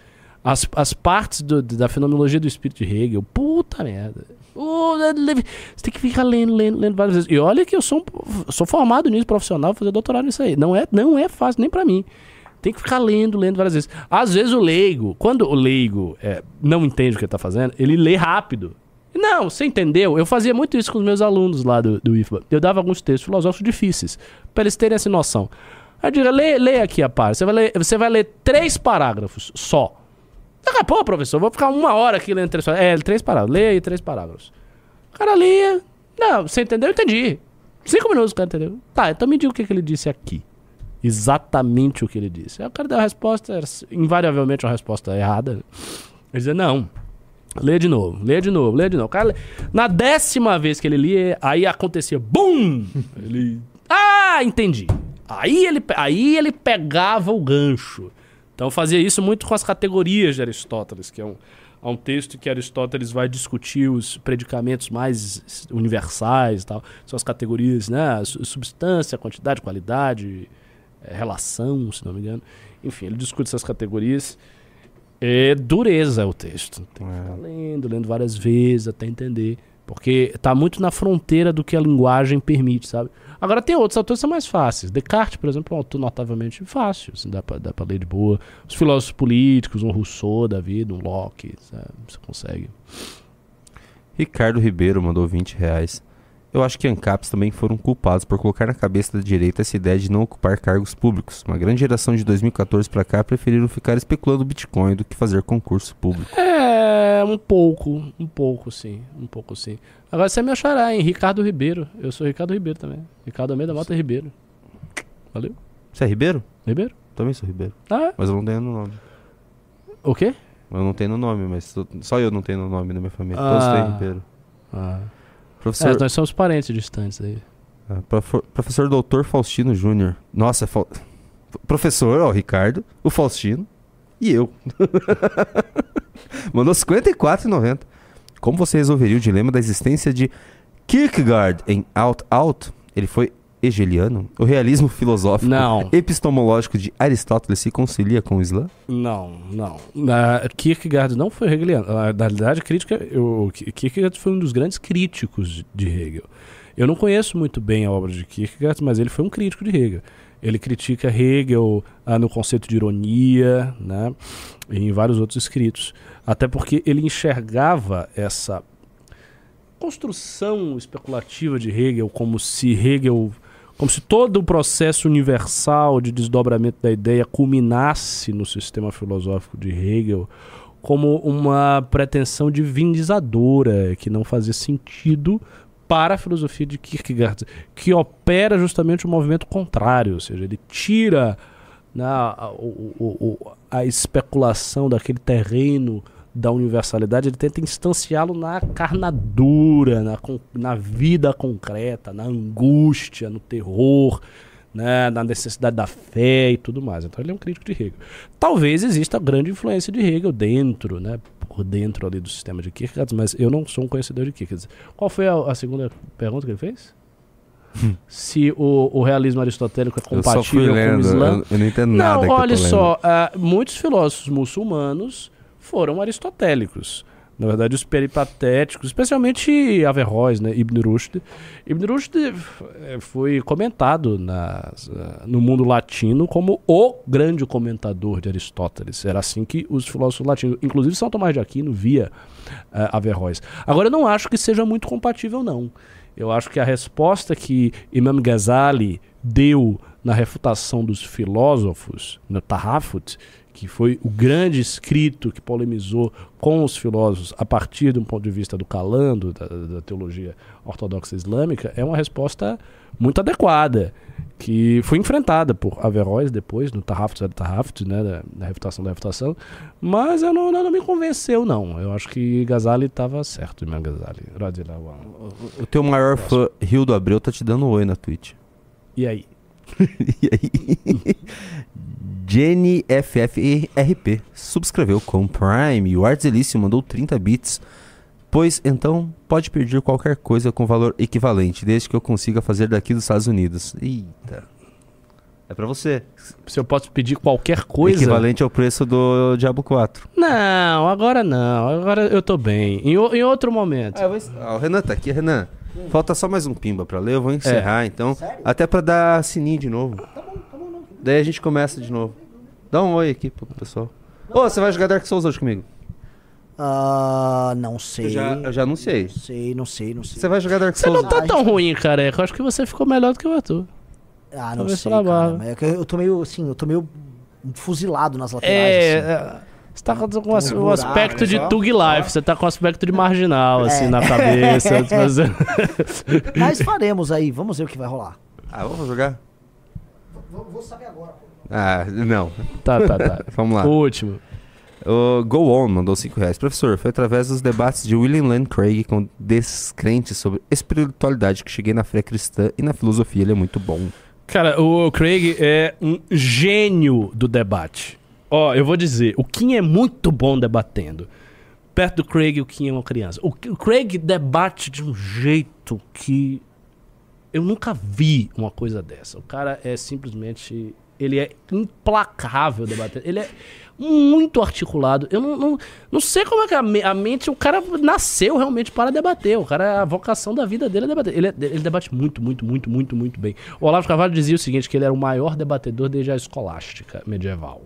As, as partes do- da fenomenologia do espírito de Hegel, puta merda. Você tem que ficar lendo, lendo, lendo várias vezes. E olha que eu sou, um- sou formado nisso, profissional, fazer doutorado nisso aí. Não é, não é fácil nem pra mim. Tem que ficar lendo, lendo várias vezes. Às vezes o leigo, quando o leigo é, não entende o que ele tá fazendo, ele lê rápido. Não, você entendeu? Eu fazia muito isso com os meus alunos lá do, do IFBA. Eu dava alguns textos filosóficos difíceis, pra eles terem essa noção. Aí eu digo, lê, lê aqui a parte. Você vai ler, você vai ler três parágrafos só. Daqui a pouco, professor, vou ficar uma hora aqui lendo três parágrafos. É, três parágrafos. Lê aí três parágrafos. O cara lia. Não, você entendeu? Eu entendi. Cinco minutos o cara entendeu. Tá, então me diga o que, que ele disse aqui. Exatamente o que ele disse. Aí o cara deu a resposta, invariavelmente uma resposta errada. Ele dizia, não. Lê de novo, lê de novo, lê de novo. Cara, na décima vez que ele lia, aí acontecia, BUM! Ele. Ah, entendi. Aí ele, aí ele pegava o gancho. Então eu fazia isso muito com as categorias de Aristóteles, que é um, é um texto que Aristóteles vai discutir os predicamentos mais universais e tal. São as categorias, né? Su- Substância, quantidade, qualidade, eh, relação, se não me engano. Enfim, ele discute essas categorias. É dureza o texto. Tem que ficar lendo, lendo várias vezes até entender. Porque tá muito na fronteira do que a linguagem permite, sabe? Agora tem outros autores que são mais fáceis. Descartes, por exemplo, é um autor notavelmente fácil. Assim, dá, pra ler de boa. Os filósofos políticos, um Rousseau da vida, um Locke, sabe? Você consegue. Ricardo Ribeiro mandou 20 reais. Eu acho que ANCAPs também foram culpados por colocar na cabeça da direita essa ideia de não ocupar cargos públicos. Uma grande geração de 2014 pra cá preferiram ficar especulando Bitcoin do que fazer concurso público. É, um pouco, um pouco sim, um pouco sim. Agora você me achará, hein? Ricardo Ribeiro. Eu sou Ricardo Ribeiro também. Ricardo Almeida Mota Ribeiro. Valeu? Você é Ribeiro? Ribeiro? Também sou Ribeiro. Ah, Mas eu não tenho no nome. o quê? Eu não tenho no nome, mas só eu não tenho no nome da minha família. Ah. Todos têm Ribeiro. Ah. Professor, É, nós somos parentes distantes aí. ah, prof- professor Doutor Faustino Júnior. Nossa, Fal- professor, ó, o Ricardo, o Faustino e eu. Mandou 54,90. Como você resolveria o dilema da existência de Kierkegaard em Out Out? Ele foi hegeliano? O realismo filosófico Não. epistemológico de Aristóteles se concilia com o Islã? Não, não. Na, Kierkegaard não foi hegeliano. Na realidade, a crítica, o Kierkegaard foi um dos grandes críticos de Hegel. Eu não conheço muito bem a obra de Kierkegaard, mas ele foi um crítico de Hegel. Ele critica Hegel ah, no conceito de ironia, né, e em vários outros escritos. Até porque ele enxergava essa construção especulativa de Hegel como se Hegel como se todo o processo universal de desdobramento da ideia culminasse no sistema filosófico de Hegel como uma pretensão divinizadora que não fazia sentido para a filosofia de Kierkegaard, que opera justamente o movimento contrário, ou seja, ele tira né, a, a especulação daquele terreno da universalidade, ele tenta instanciá-lo na carnadura, na, na vida concreta, na angústia, no terror, né, na necessidade da fé e tudo mais. Então ele é um crítico de Hegel. Talvez exista grande influência de Hegel dentro, né, por dentro ali do sistema de Kierkegaard, mas eu não sou um conhecedor de Kierkegaard. Qual foi a, a segunda pergunta que ele fez? Se o, o realismo aristotélico é compatível com o Islã? eu, eu não entendo nada Não, tô olha só, ah, muitos filósofos muçulmanos foram aristotélicos. Na verdade, os peripatéticos, especialmente Averroes, né, Ibn Rushd. Ibn Rushd eh, foi comentado ah, no mundo latino como o grande comentador de Aristóteles. Era assim que os filósofos latinos, inclusive São Tomás de Aquino, via ah, Averroes. Agora, eu não acho que seja muito compatível, não. Eu acho que a resposta que Imam Ghazali deu na refutação dos filósofos, no Tahafut, que foi o grande escrito que polemizou com os filósofos a partir de um ponto de vista do calando, da, da teologia ortodoxa islâmica, é uma resposta muito adequada, que foi enfrentada por Averroes depois, no Tahafut al-Tahafut, né, da, da refutação da refutação, mas eu não, não, não me convenceu, não. Eu acho que Ghazali estava certo, Imam Ghazali. Anhu. O teu maior fã, Rio do Abreu, tá te dando um oi na Twitch. E aí? E aí? Jenny FFRP subscreveu com Prime e o Artzelício mandou 30 bits. Pois então pode pedir qualquer coisa com valor equivalente, desde que eu consiga fazer daqui dos Estados Unidos. Eita. É pra você. Se eu posso pedir qualquer coisa. Equivalente ao preço do Diablo 4. Não, agora não. Agora eu tô bem. Em, o- em outro momento. Ah, o Renan tá aqui, Renan. Falta só mais um pimba pra ler, eu vou encerrar então. Até pra dar sininho de novo. Daí a gente começa de novo. Dá um oi aqui pro pessoal. Ô, você vai jogar Dark Souls hoje comigo? Ah, não sei. Eu já, eu já anunciei. Não sei, não sei, não sei. Você vai jogar Dark Você Souls? não tá tão ruim, careca. Eu acho que você ficou melhor do que o Arthur. Ah, não Talvez sei, pela cara. Mas é que eu tô meio, assim, eu tô meio fuzilado nas laterais, É. assim. é, Você tá com um buraco, aspecto de só. Tug Life, você tá com o aspecto de marginal, assim, É. na cabeça. Mas- Mas faremos aí, vamos ver o que vai rolar. Ah, vamos jogar? Vou saber agora. Ah, não. tá, tá, tá. Vamos lá. O último. O Go On mandou 5 reais. Professor, foi através dos debates de William Lane Craig com descrentes sobre espiritualidade que cheguei na fé cristã e na filosofia. Ele é muito bom. Cara, o Craig é um gênio do debate. Ó, eu vou dizer, o Kim é muito bom debatendo. Perto do Craig, o Kim é uma criança. O Craig debate de um jeito que eu nunca vi uma coisa dessa. O cara é simplesmente. Ele é implacável debatendo. Ele é muito articulado. Eu não, não, não sei como é que a, me- a mente. O cara nasceu realmente para debater. O cara, a vocação da vida dele é debater. Ele, é- ele debate muito, muito, muito, muito, muito bem. O Olavo Carvalho dizia o seguinte: que ele era o maior debatedor desde a escolástica medieval.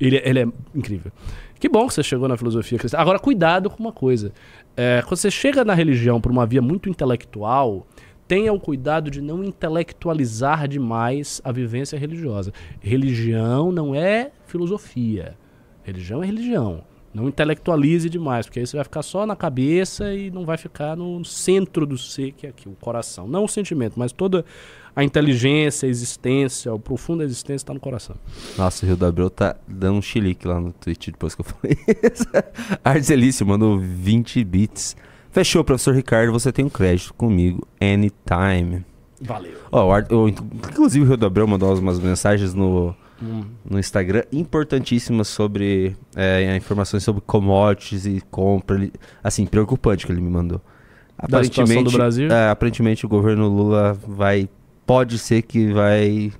Ele, ele é incrível. Que bom que você chegou na filosofia cristã. Agora, cuidado com uma coisa. É, quando você chega na religião por uma via muito intelectual, tenha o cuidado de não intelectualizar demais a vivência religiosa. Religião não é filosofia. Religião é religião. Não intelectualize demais, porque aí você vai ficar só na cabeça e não vai ficar no centro do ser, que é aqui, o coração. Não o sentimento, mas toda a inteligência, a existência, a profunda existência está no coração. Nossa, o Rio do Abreu tá dando um chilique lá no Twitch depois que eu falei isso. Arzelício mandou 20 bits. Fechou, professor Ricardo. Você tem um crédito comigo anytime. Valeu. Ó, o Ar- o- inclusive o Rio do Abreu mandou umas mensagens no, no Instagram importantíssimas sobre é, informações sobre commodities e compra. Assim, preocupante que ele me mandou. Situação do Brasil? é, aparentemente o governo Lula vai pode ser que vai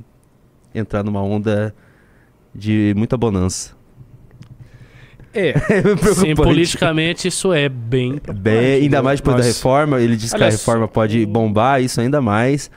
entrar numa onda de muita bonança. É, preocupante. sim, politicamente isso é bem preocupante, Bem, ainda mais depois da Nós- reforma, ele diz que a Aliás, reforma pode bombar isso ainda mais.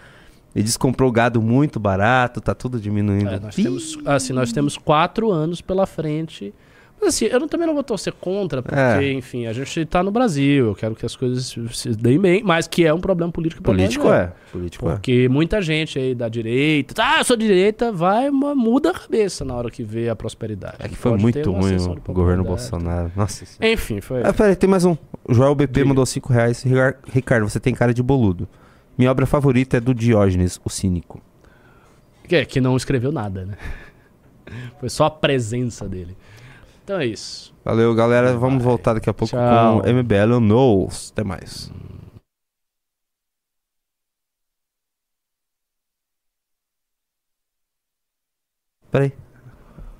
Ele diz que comprou gado muito barato, tá tudo diminuindo. É, nós temos, assim, nós temos quatro anos pela frente. Mas assim, eu não- também não vou torcer contra, porque, É. enfim, a gente tá no Brasil, eu quero que as coisas se- deem bem, mas que é um problema político nós, político é, político é. Porque muita gente aí da direita, ah, eu sou direita, vai, muda a cabeça na hora que vê a prosperidade. É que foi Pode muito ruim o governo. Bolsonaro. Nossa senhora. Enfim, foi. Ah, peraí, tem mais um. O Joel BP mandou 5 reais. Ricardo, você tem cara de boludo. Minha obra favorita é do Diógenes, o cínico. Que, é, que não escreveu nada, né? Foi só a presença dele. Então é isso. Valeu, galera. Vamos voltar daqui a pouco Tchau. com MBL Knows. Até mais. Peraí.